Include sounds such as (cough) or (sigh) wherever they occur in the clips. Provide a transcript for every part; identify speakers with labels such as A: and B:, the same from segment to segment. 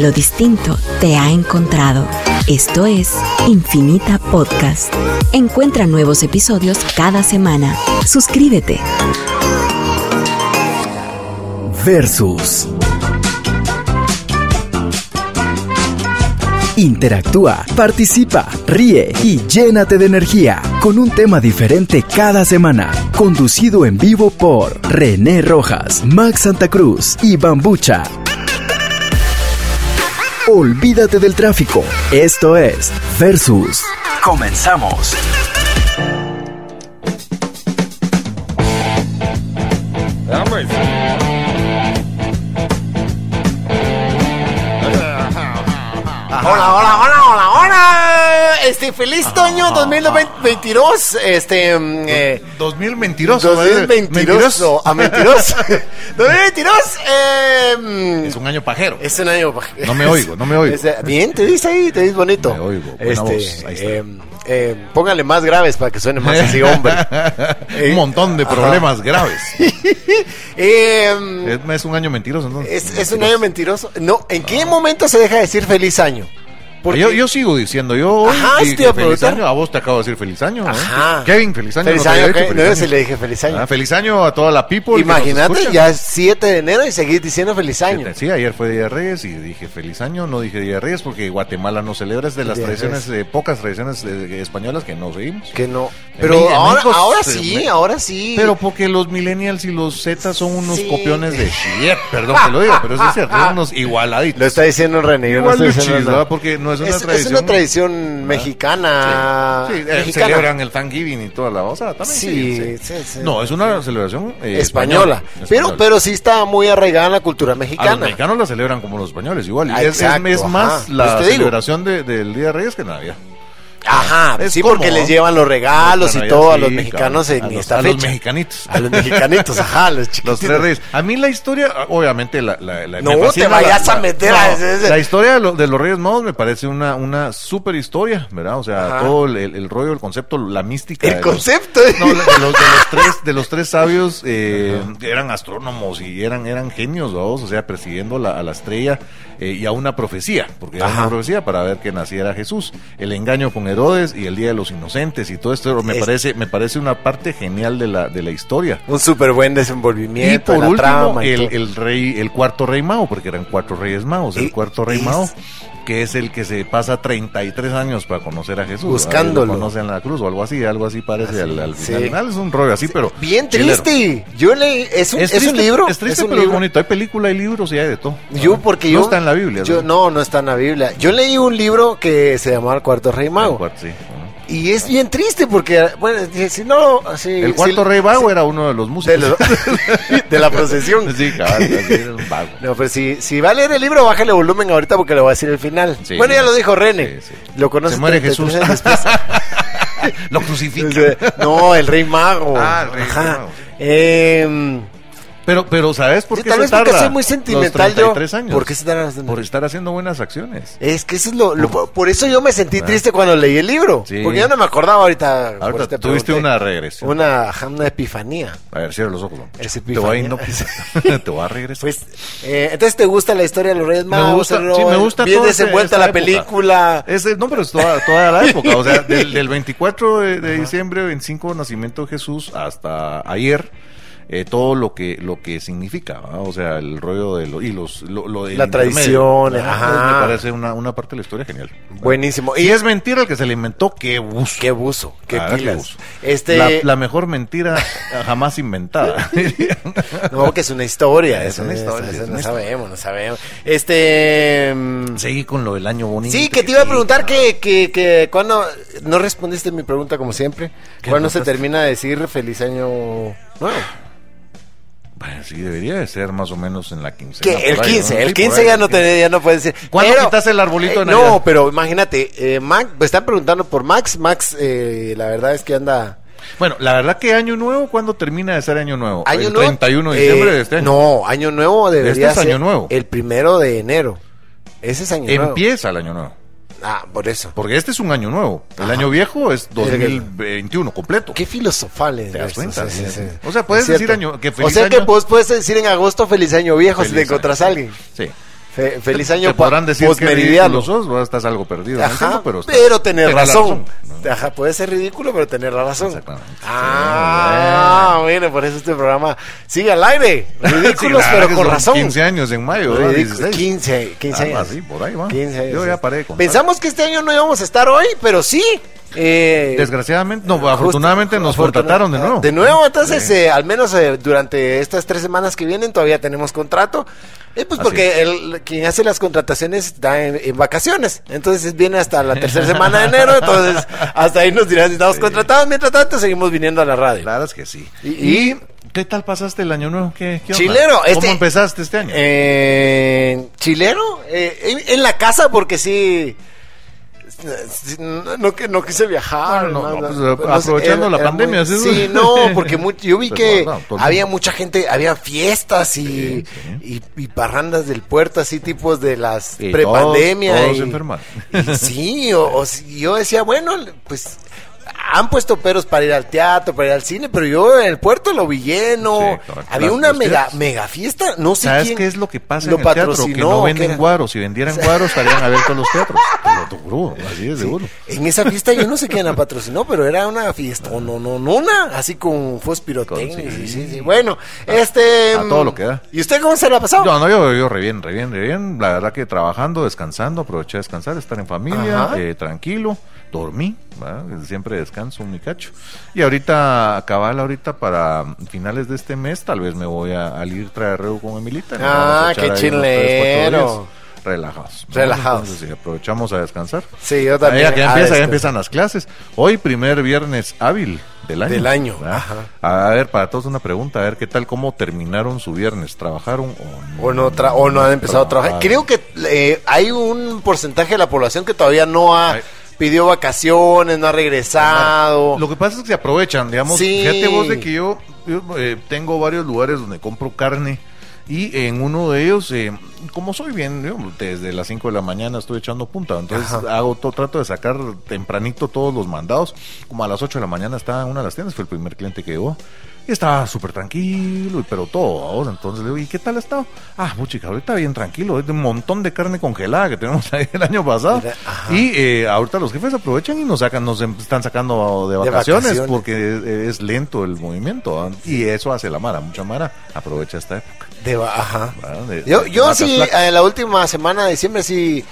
A: Lo distinto te ha encontrado. Esto es Infinita Podcast. Encuentra nuevos episodios cada semana. Suscríbete.
B: Versus. Interactúa, participa, ríe y llénate de energía con un tema diferente cada semana. Conducido en vivo por René Rojas, Max Santa Cruz y Bambucha. Olvídate del tráfico. Esto es Versus. Comenzamos.
C: Hola, hola, hola. Este, feliz año 2022. Este, mm, eh,
D: 2000 mentiroso.
C: 2022. A mentiroso. 2022. Eh, mm,
D: Es un año pajero.
C: es un año.
D: No me oigo, no me oigo.
C: Es- bien, te dices ahí, te dices bonito.
D: Me oigo, buena
C: Este,
D: voz, ahí está.
C: eh, eh, póngale más graves para que suene más así, (laughs) hombre.
D: un montón de problemas graves. (laughs)
C: Eh,
D: Es, es un año mentiroso, entonces.
C: es, es un año mentiroso. No, ¿en qué momento se deja decir feliz año? Porque-
D: Yo, yo sigo diciendo, yo
C: Ajá, sí iba a
D: feliz año, a vos te acabo de decir feliz año. ¿no?
C: Ajá.
D: Kevin, feliz año.
C: Feliz
D: no
C: año, no,
D: año.
C: se le dije feliz año.
D: Ah, feliz año a toda la people.
C: Imagínate, ya es 7 de enero y seguir diciendo feliz año.
D: Sí, ayer fue Día de Reyes y dije feliz año, no dije Día de Reyes porque Guatemala no celebra, es de las
C: Día de
D: tradiciones, eh, pocas tradiciones eh, españolas que no seguimos.
C: Que no. Pero
D: México-
C: ahora, ahora
D: se-
C: sí,
D: me-
C: ahora sí.
D: Pero porque los millennials y los Z son unos
C: Sí.
D: copiones de shit, perdón que lo diga, pero sí es cierto, son (laughs) unos igualaditos.
C: Lo está diciendo René. yo no estoy
D: de
C: diciendo nada.
D: Porque no es una
C: es,
D: tradición.
C: es una tradición mexicana.
D: Sí, eh,
C: mexicana.
D: celebran el Thanksgiving y toda la cosa también.
C: Sí,
D: Sí,
C: sí, sí.
D: No, es una celebración eh,
C: española. Pero,
D: Española.
C: pero sí está muy arraigada en la cultura
D: A
C: mexicana.
D: los mexicanos la celebran como los españoles, igual. Y
C: Ah,
D: es, es-
C: exacto,
D: más
C: ajá.
D: la
C: Pues
D: celebración de- del Día de Reyes que Navidad.
C: Ajá,
D: Es
C: sí,
D: como-
C: porque les llevan los regalos y todo a los mexicanos en
D: a los,
C: esta
D: a
C: fecha.
D: los mexicanitos.
C: A los mexicanitos, ajá, los (laughs)
D: Los tres reyes. A mí la historia, obviamente, la, la, la-
C: No te vayas
D: la-
C: a meter
D: no,
C: a ese-
D: La historia de, lo- de los Reyes Magos me parece una, una super historia, ¿verdad? O sea,
C: Ajá.
D: todo el, el- el rollo, el concepto, la mística.
C: El
D: de los-
C: concepto.
D: no, de los, de los tres, de los tres sabios eh, eran astrónomos y eran, eran genios, ¿vamos? o sea, persiguiendo la- a la estrella eh, y a una profecía, porque era una profecía para ver que naciera Jesús. El engaño con Herodes y el Día de los Inocentes y todo esto me
C: Es-
D: parece, me parece una parte genial de la, de la historia.
C: Un súper buen
D: Y
C: desenvolvimiento.
D: por
C: de la
D: último,
C: trama y
D: el, el rey, el cuarto rey Mao, porque eran cuatro reyes Maos,
C: Y-
D: el cuarto rey
C: y-
D: Mao, que es el que se pasa 33 años para conocer a Jesús.
C: Buscándolo.
D: Lo conocen en la cruz o algo así, algo así parece al, al
C: sí.
D: final. Al final es un rollo así, pero...
C: Bien
D: chilero.
C: triste. Yo leí. Es un, es
D: triste,
C: un libro.
D: Es triste,
C: un
D: pero es bonito. Hay película, hay libros y hay de todo.
C: Yo, porque
D: no
C: yo.
D: está en la Biblia.
C: Yo, no, no está en la Biblia. Yo leí un libro que se llamaba El Cuarto Rey
D: El
C: Mago.
D: cuarto, sí.
C: Y es bien triste porque, bueno, si no. Si,
D: El cuarto
C: si-
D: rey vago
C: si-
D: era uno de los
C: de,
D: músicos.
C: lo- (laughs) de la procesión.
D: sí, así era un vago.
C: No, pero si, si va a leer el libro, bájale volumen ahorita porque le voy a decir el final.
D: Sí.
C: bueno, ya lo dijo René.
D: Sí, sí.
C: Lo conoce
D: Se muere
C: 33
D: Jesús. (laughs) Lo crucifican. (laughs)
C: no, el rey mago.
D: Ah, el rey
C: Ajá.
D: mago.
C: Eh,
D: Pero, pero ¿sabes por
C: sí,
D: qué
C: tal
D: se
C: vez porque
D: tarda
C: soy muy sentimental yo.
D: 33 años?
C: ¿Por qué se tarda bastante?
D: Por estar haciendo buenas acciones.
C: Es que eso es lo, lo- por eso yo me sentí triste cuando leí el libro.
D: Sí.
C: Porque yo no me acordaba ahorita.
D: Ahorita
C: eso te
D: tuviste
C: pregunté.
D: una regresión.
C: Una, una epifanía.
D: A ver, cierra los ojos. ¿no?
C: Es
D: Te voy a,
C: epifanía. (laughs)
D: te voy a regresar.
C: Pues, eh, entonces te gusta la historia de los Reyes Magos,
D: gusta,
C: el
D: sí, me gusta
C: bien
D: ese-
C: desenvuelta la
D: época.
C: película.
D: Es, no, pero es toda, toda la época. O sea, (laughs) del, del 24 de, de diciembre, 25, nacimiento de Jesús, hasta ayer. Eh, todo lo que lo que significa, o sea, el rollo de lo, y los lo, lo
C: La tradición,
D: Ajá, Me parece una, una parte de la historia genial.
C: Buenísimo.
D: Y es mentira el que se le inventó, qué buzo.
C: Qué buzo, qué
D: Ah,
C: pilas.
D: buzo.
C: Este,
D: La, la mejor mentira (laughs) jamás inventada. (laughs)
C: no, que es una historia.
D: Es una historia, es
C: no sabemos, no sabemos. Este, mm,
D: Seguí con lo del año bonito.
C: sí, que te iba a preguntar que, que, que cuando no respondiste mi pregunta como siempre.
D: ¿Qué
C: ¿Cuándo se termina de decir feliz año nuevo?
D: Bueno, sí, debería de ser más o menos en la quincena.
C: El
D: por ahí,
C: 15,
D: ¿no?
C: el
D: Sí,
C: 15
D: por ahí,
C: ya no
D: 15.
C: te, ya no puedes decir.
D: ¿Cuándo
C: Pero,
D: quitas el arbolito
C: eh? No, pero imagínate, eh, Max, me están preguntando por Max. Max, eh, la verdad es que anda.
D: Bueno, la verdad que año nuevo, ¿cuándo termina de ser año nuevo?
C: Año
D: el
C: nuevo.
D: 31 de
C: eh,
D: diciembre de este año.
C: No, año nuevo debería
D: Este es
C: ser
D: año nuevo.
C: El primero de enero. Ese es año nuevo.
D: Empieza el año nuevo.
C: Ah, por eso.
D: Porque este es un año nuevo. El
C: Ajá.
D: año viejo es 2021 completo.
C: Qué filosofales.
D: ¿Te das cuenta?
C: sí, sí, sí.
D: O sea, puedes decir año- que
C: O
D: feliz
C: sea que vos puedes decir en agosto feliz año viejo si te
D: año.
C: a alguien.
D: Sí.
C: Fe- feliz año
D: Te podrán decir que
C: posmeridiano.
D: ridículo sos, estás algo perdido.
C: Ajá,
D: tema,
C: pero,
D: estás-
C: tener
D: la
C: razón.
D: ¿no?
C: Ajá, puede ser ridículo, pero tener la razón.
D: Exactamente.
C: Ah, bueno, por eso este programa sigue al aire. (laughs)
D: Sí,
C: Ridículos,
D: verdad
C: pero
D: que
C: con razón.
D: 15 años en mayo, ¿verdad?
C: Ridículos,
D: 16.
C: 15, 15
D: Algo
C: años.
D: así, por ahí va.
C: 15 años,
D: Yo
C: sí.
D: ya paré contar.
C: Pensamos que este año no íbamos a estar hoy, pero sí. Eh,
D: Desgraciadamente, no,
C: justo-
D: afortunadamente nos contrataron de nuevo.
C: De nuevo, entonces,
D: Sí.
C: eh, al menos eh, durante estas tres semanas que vienen todavía tenemos contrato. Eh, pues
D: Así
C: porque el, quien hace las contrataciones está en, en vacaciones. Entonces viene hasta la tercera semana de enero. Entonces, hasta ahí nos dirán si estamos contratados. Mientras tanto, seguimos viniendo a la radio.
D: Es que sí.
C: Y-
D: ¿Y,
C: y-
D: qué tal pasaste el año nuevo? ¿Qué, qué?
C: Chilero,
D: ¿Cómo
C: este-
D: empezaste este año?
C: Eh, ¿Chileno? Eh, en, en la casa porque sí... No, que- no quise viajar.
D: No, no, no,
C: nada.
D: pues, aprovechando la pandemia,
C: muy-
D: ¿sí?
C: Sí, no, porque yo vi (laughs)
D: Pues,
C: que
D: todo el
C: había mucha gente, había fiestas y,
D: Sí, sí.
C: y, y parrandas del puerto, así tipos de las prepandemia.
D: todos- todos
C: y-
D: se enfermaron.
C: y sí, o, o yo decía, bueno, pues han puesto peros para ir al teatro, para ir al cine, pero yo en el puerto lo vi lleno.
D: Sí.
C: Había una mega, mega fiesta, no sé
D: ¿Sabes
C: quién
D: qué es lo que pasa
C: lo
D: en el teatro? Que no
C: ¿qué
D: venden guaros. Si vendieran (laughs) guaros, estarían abiertos los teatros. Te lo juro, así es seguro.
C: En esa fiesta yo no sé quién la patrocinó, pero era una fiesta, no, no, no, una, así con.
D: Con- sí.
C: sí, sí. Bueno, este...
D: a todo lo que da.
C: ¿Y usted cómo se la ha pasado?
D: No, no, yo, yo re bien, re bien, re bien. La verdad que trabajando, descansando, aproveché a descansar, estar en familia, eh, tranquilo, dormí, ¿verdad? siempre descanso mi cacho. Y ahorita, cabal, ahorita para finales de este mes, tal vez me voy a, al ir traerreo con Emilita.
C: Ah, qué chilero.
D: Relajados.
C: Relajados.
D: Entonces, sí, aprovechamos a descansar.
C: Sí, yo también.
D: Ya, que
C: Ah,
D: empieza, ya empiezan las clases. Hoy, primer viernes hábil del año.
C: Del año, ajá.
D: A ver, para todos una pregunta, a ver qué tal, cómo terminaron su viernes. ¿Trabajaron o no?
C: O no, tra- o no han empezado a trabajar. Creo que eh, hay un porcentaje de la población que todavía no ha. Pidió vacaciones, no ha regresado.
D: Lo que pasa es que se aprovechan, digamos.
C: Sí.
D: Fíjate vos de que yo, yo, eh, tengo varios lugares donde compro carne y en uno de ellos, eh, como soy bien, yo desde las 5 de la mañana estoy echando punta, entonces
C: Ajá.
D: hago to- trato de sacar tempranito todos los mandados. Como a las 8 de la mañana estaba en una de las tiendas, fue el primer cliente que llegó. Y estaba súper tranquilo, pero todo ahora. Entonces le digo, ¿y qué tal ha estado? Ah, muchica, ahorita bien tranquilo. Es de un montón de carne congelada que tenemos (laughs) ahí el año pasado.
C: Ajá.
D: Y eh, ahorita los jefes aprovechan y nos sacan, nos em- están sacando de
C: De
D: vacaciones, porque es, es lento el movimiento. ¿ah? Y eso hace la Mara. Mucha Mara aprovecha esta época.
C: De ajá.
D: De-
C: Yo, sí, en la última semana de diciembre sí,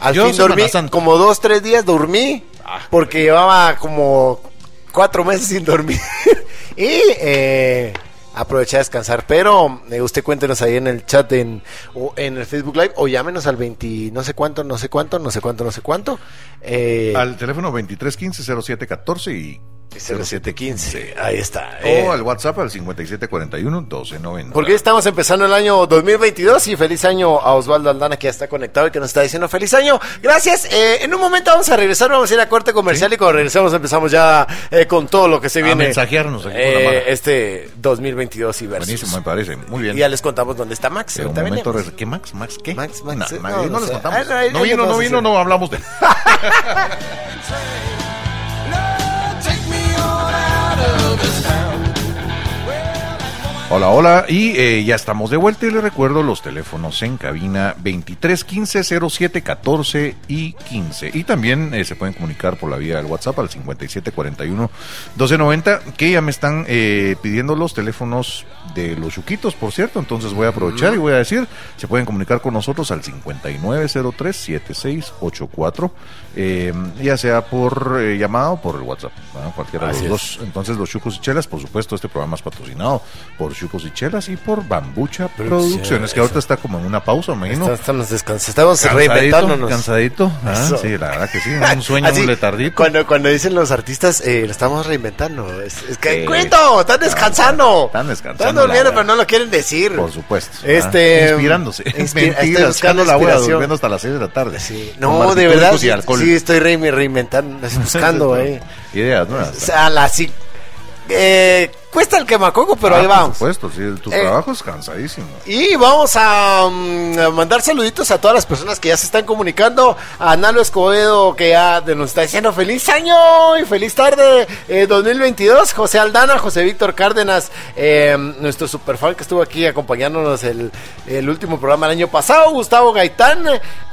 C: al
D: Yo
C: fin dormí, como dos, tres días dormí,
D: Ah.
C: porque llevaba como cuatro meses sin dormir. (laughs) y eh, aproveché a descansar. Pero eh, usted cuéntenos ahí en el chat en, o en el Facebook Live o llámenos al 20, no sé cuánto, no sé cuánto, no sé cuánto, no sé cuánto. Eh,
D: Al teléfono 2315-0714 y
C: 0715, ahí está.
D: o
C: eh.
D: al WhatsApp al 5741-1290.
C: Porque estamos empezando el año 2022 y feliz año a Osvaldo Aldana que ya está conectado y que nos está diciendo feliz año. Gracias. Eh, en un momento vamos a regresar, vamos a ir a corte comercial y cuando regresemos empezamos ya eh, con todo lo que se
D: A
C: viene.
D: mensajearnos aquí con la
C: este 2022 y versus.
D: Buenísimo, me parece. Muy bien.
C: Y ya les contamos dónde está Max.
D: Un momento, ¿qué Max? ¿Max qué?
C: Max, Max,
D: No, Max,
C: no,
D: no,
C: no
D: les contamos.
C: Ah, no,
D: vino, no vino, no hablamos de él. (laughs) Hola, hola, y eh, ya estamos de vuelta y les recuerdo los teléfonos en cabina 23 15 07 14 y 15. Y también eh, se pueden comunicar por la vía del WhatsApp al 57 41 12 90, que ya me están eh, pidiendo los teléfonos de los chuquitos, por cierto. Entonces voy a aprovechar y voy a decir, se pueden comunicar con nosotros al 5903 7684, eh, ya sea por eh, llamada o por el WhatsApp, ¿verdad? cualquiera de los dos. Entonces, los Chucos y Chelas, por supuesto, este programa es patrocinado por Chucos y Chelas y por Bambucha Producciones, que ahorita está como en una pausa, me imagino.
C: Estamos descansando, estamos
D: Cansadito,
C: reinventándonos.
D: cansadito. Ah, sí, la verdad que sí, (laughs) un sueño,
C: Así,
D: un letardito.
C: Cuando, cuando dicen los artistas, eh, lo estamos reinventando. Es, es que, cuento, están descansando.
D: Están descansando,
C: Están durmiendo, pero no lo quieren decir.
D: Por supuesto.
C: Este,
D: ah, Inspirándose. (laughs) Mentira,
C: buscando
D: la
C: inspiración.
D: durmiendo hasta las 6 de la tarde.
C: Sí. No, de verdad, sí, estoy re- reinventando, (laughs) buscando, eh.
D: Ideas nuevas.
C: O sea, la, sí, eh, cuesta el quemacoco, pero
D: Ah,
C: ahí vamos.
D: Por supuesto, sí, tu
C: Eh,
D: trabajo es cansadísimo.
C: Y vamos a, mm, a mandar saluditos a todas las personas que ya se están comunicando. A Nalo Escobedo, que ya nos está diciendo feliz año y feliz tarde eh, 2022. José Aldana, José Víctor Cárdenas, eh, nuestro superfan que estuvo aquí acompañándonos el, el último programa el año pasado. Gustavo Gaitán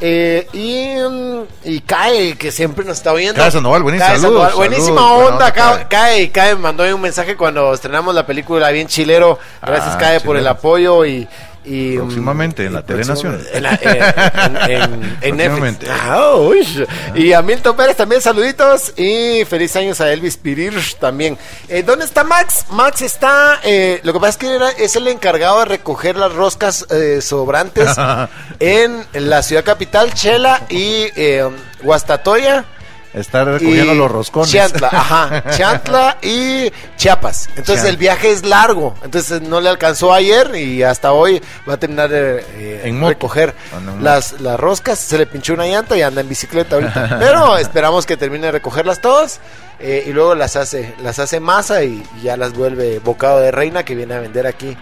C: eh, y, mm, y Cae, que siempre nos está oyendo.
D: Cae Sandoval, buenísimo,
C: Buenísima onda, Cae.
D: Cae.
C: Cae, mandó un mensaje cuando estrenamos la película Bien Chilero. Gracias,
D: Ah,
C: Cae, por el apoyo y. y,
D: Próximamente
C: mm,
D: en la Telenación.
C: próximamente En, la- en, en- en- (laughs) en Netflix. Ah, uy. Y a Milton Pérez también saluditos. Y feliz años a Elvis Pirir también. Eh, ¿Dónde está Max? Max está. eh, lo que pasa es que era- es el encargado de recoger las roscas eh, sobrantes (laughs) en la ciudad capital, Chela y eh, Guastatoya.
D: Estar recogiendo
C: y
D: los roscones.
C: Chiantla, ajá. (laughs) Chiantla y Chiapas. Entonces
D: Chiantla.
C: el viaje es largo. Entonces no le alcanzó ayer y hasta hoy va a terminar de eh,
D: En moto.
C: recoger
D: en moto.
C: las, las roscas. Se le pinchó una llanta y anda en bicicleta ahorita. Pero esperamos que termine de recogerlas todas. eh, y luego las hace, las hace masa y, y ya las vuelve bocado de reina que viene a vender aquí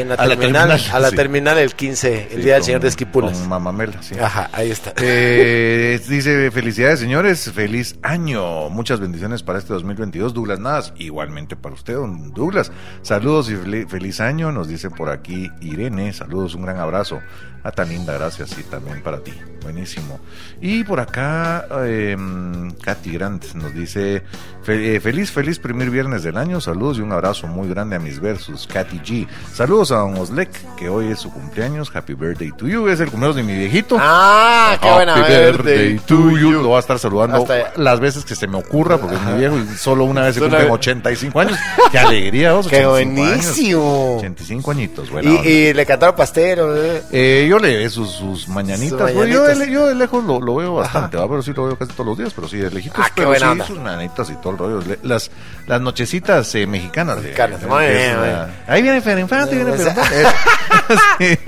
C: en la
D: A la
C: terminal. a la
D: sí.
C: terminal el 15, el
D: Sí,
C: día del señor de Esquipulas.
D: Con mamamela, sí.
C: Ajá, ahí está.
D: Eh, (laughs) dice, felicidades señores, feliz año, muchas bendiciones para este 2022, Douglas Navas, igualmente para usted, don Douglas, saludos y fel- feliz año, nos dice por aquí Irene, saludos, un gran abrazo, ah, tan linda, gracias, y también para ti, buenísimo. Y por acá, eh, Katy Grant nos dice, eh, feliz, feliz primer viernes del año, saludos y un abrazo muy grande a mis versus, Katy G, saludos a don Oslek, que hoy es su cumpleaños, happy birthday to you, es el cumpleaños de mi viejito.
C: Ah, qué buena
D: Happy
C: birthday
D: birthday to you. Lo voy a estar saludando
C: Hasta-
D: las veces que se me ocurra, porque es mi viejo y solo una vez se cumplen 85 años. (laughs) ¡Qué alegría! vos,
C: Qué
D: 85 años.
C: buenísimo.
D: 85 añitos, buena
C: Y, le cantaron pastel. ¿eh?
D: Yo le ve sus, sus mañanitas.
C: Sus
D: pues, yo, de, yo de lejos lo, lo veo bastante, ¿va? pero sí lo veo casi todos los días, pero sí de lejitos.
C: Ah, qué
D: pero
C: buena
D: sí,
C: onda.
D: sus mañanitas y todo el rollo. Las, las nochecitas eh, mexicanas. de-
C: Mexicanas,
D: de-
C: muy
D: de-
C: bien,
D: una- Ahí viene Fer Infante, viene Fer Infante. (laughs) (laughs) Sí.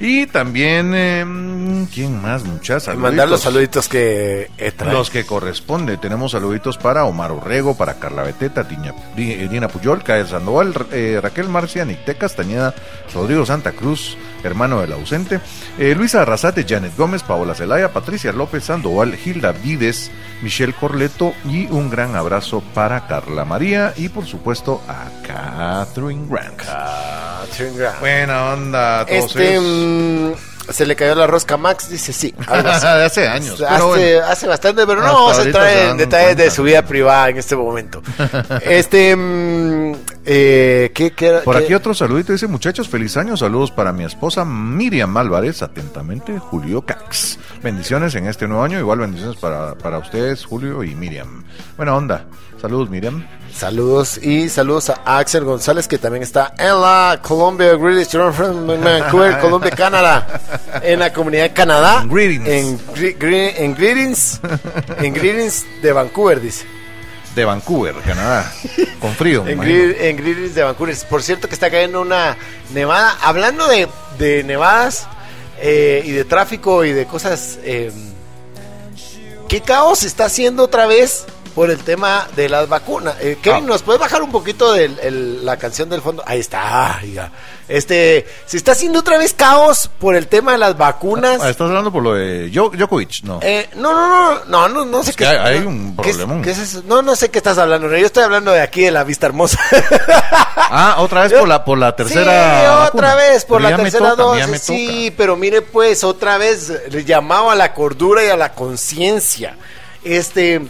D: Y también, eh, ¿quién más, muchachas?
C: Mandar los saluditos que eh, trae.
D: Los que corresponde. Tenemos saluditos para Omar Orrego, para Carla Beteta, Tiña, eh, Dina Puyol, Cael Sandoval, eh, Raquel Marcia, Nicté Castañeda, Rodrigo Santa Cruz, hermano ausente, eh, Luisa Arrasate, Janet Gómez, Paola Zelaya, Patricia López Sandoval, Hilda Vides, Michelle Corleto y un gran abrazo para Carla María y por supuesto a Catherine Grant.
C: Catherine Grant.
D: Buena onda, todos
C: Este.
D: ellos.
C: Se le cayó la rosca a Max, dice sí. (laughs)
D: hace años. pero
C: Hace,
D: bueno.
C: hace bastante, pero no vamos a entrar en detalles de su vida privada en este momento. (laughs) este. mm, eh, ¿qué, qué,
D: Por
C: qué?
D: aquí otro saludito dice, muchachos, feliz año, saludos para mi esposa Miriam Álvarez, atentamente, Julio Cax. Bendiciones en este nuevo año, igual bendiciones para, para ustedes, Julio y Miriam. Buena onda, saludos Miriam.
C: Saludos y saludos a Axel González que también está en la Colombia Greetings Vancouver, (laughs) Colombia, Canadá, en la comunidad de Canadá,
D: Greetings.
C: en, gre- gre- en Greetings, en Greetings de Vancouver dice,
D: De Vancouver, Canadá, con frío.
C: en, en Greetings de Vancouver. Por cierto que está cayendo una nevada. Hablando de, de nevadas eh, y de tráfico y de cosas, eh, ¿qué caos está haciendo otra vez? Por el tema de las vacunas. Eh, Kevin,
D: Ah.
C: ¿nos puedes bajar un poquito de la canción del fondo? Ahí está. ya. Este, se está haciendo otra vez caos por el tema de las vacunas.
D: Ah, estás hablando por lo de Jo- Djokovic, no.
C: Eh, no, no, no, no, no, no sé
D: Es
C: qué.
D: que hay- hay
C: no,
D: un
C: ¿qué es- qué no, no sé qué estás hablando. Yo estoy hablando de aquí de la vista hermosa. (laughs)
D: Ah, otra vez por la, por la tercera.
C: Sí, otra
D: vacuna.
C: vez por
D: Pero
C: la tercera
D: toca,
C: dosis. Sí, pero mire pues, otra vez le llamaba a la cordura y a la conciencia. Este,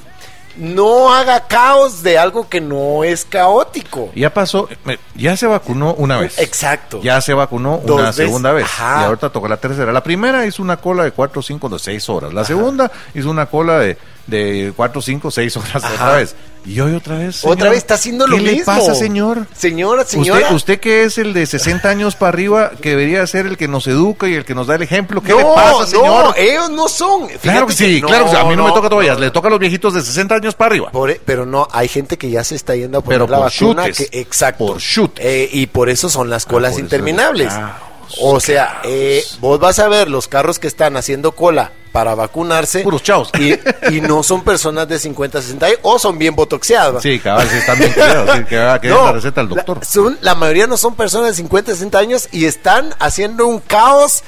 C: no haga caos de algo que no es caótico.
D: Ya pasó, eh, ya se vacunó una vez.
C: Exacto.
D: Ya se vacunó
C: Dos
D: una
C: veces.
D: segunda vez.
C: Ajá.
D: Y ahorita toca la tercera. La primera hizo una cola de 4, 5, de 6 horas. La segunda hizo una cola de, de 4, 5, 6 horas
C: Ajá.
D: otra vez. Y hoy otra vez. señor.
C: Otra vez está haciendo lo
D: ¿Qué
C: mismo.
D: le pasa, señor?
C: Señora, señora.
D: Usted, usted que es el de 60 años para arriba, que debería ser el que nos educa y el que nos da el ejemplo. ¿Qué
C: no,
D: le pasa, señor?
C: no, ellos no son.
D: claro
C: Fíjate
D: que sí,
C: que
D: claro que sí. A mí no, me toca todavía.
C: no.
D: Le toca a los viejitos de 60 años para arriba.
C: Por e- pero no, hay gente que ya se está yendo a poner
D: Pero
C: la
D: por
C: vacuna.
D: chutes.
C: que- exacto.
D: Por chutes.
C: Eh, y por eso son las colas
D: por eso-
C: interminables. O sea, eh, vos vas a ver los carros que están haciendo cola para vacunarse.
D: Puros chavos.
C: Y, y no son personas de 50, 60 años o son bien botoxeadas.
D: Sí, cabal, sí, están bien cuidados, sí, que que
C: No,
D: la receta al doctor.
C: La, son, la mayoría no son personas de 50, 60 años y están haciendo un caos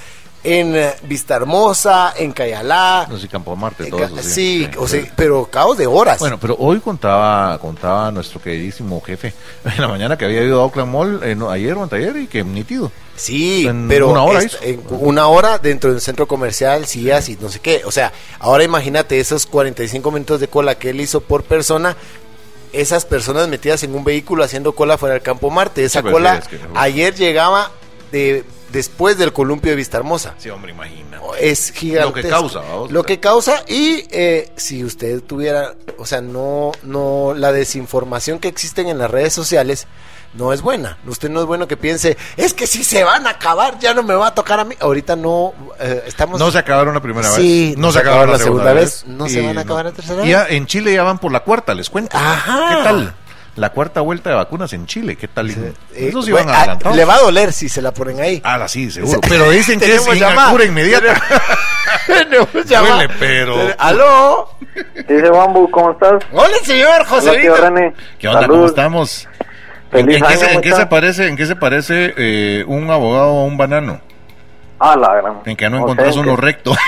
C: en eh, Vista Hermosa, en Cayalá.
D: No sé, Campo Marte, todo eso.
C: sí, o sea, pero caos de horas.
D: Bueno, pero hoy contaba contaba nuestro queridísimo jefe (laughs) en la mañana que había ido a Oakland Mall eh, no, ayer o anteayer y que nítido.
C: Sí,
D: En
C: pero
D: una hora
C: es- en una hora dentro de un centro comercial, sillas y no sé qué. O sea, ahora imagínate esos 45 minutos de cola que él hizo por persona. Esas personas metidas en un vehículo haciendo cola fuera del Campo Marte. Esa
D: Sí,
C: cola
D: sí, es que-
C: ayer llegaba de después del columpio de Vista Hermosa.
D: Sí, hombre, imagina.
C: Es gigante.
D: Lo que causa, vamos.
C: Lo que causa y eh, si usted tuviera, o sea, no, no, la desinformación que existen en las redes sociales no es buena. Usted no es bueno que piense, es que si se van a acabar ya no me va a tocar a mí. Ahorita no, eh, estamos...
D: No se acabaron la primera
C: Sí,
D: vez. No se acabaron la segunda vez.
C: No se van a acabar la tercera
D: Y ya en Chile ya van por la cuarta, les cuento.
C: Ajá.
D: ¿Qué tal? La cuarta vuelta de vacunas en Chile, ¿qué tal?
C: Eh,
D: Eso sí
C: bueno,
D: van
C: ah,
D: adelantados.
C: le va a doler si se la ponen ahí.
D: Ah, sí, seguro. (laughs) Pero dicen que es
C: llamada.
D: cura inmediata. (laughs) Duele, pero-
C: ¿Aló?
E: Dice Bambu, ¿cómo estás?
C: Hola, señor José
E: Hola, tío. René.
D: ¿Qué onda?
E: Salud.
D: ¿Cómo estamos? ¿En,
E: Feliz
D: en qué,
E: año,
D: se, en qué
E: mucha.
D: se parece, en qué se parece eh, un abogado a un banano?
E: Ah, la gran.
D: En que no encontrás
E: sea,
D: uno
E: que-
D: recto. (laughs)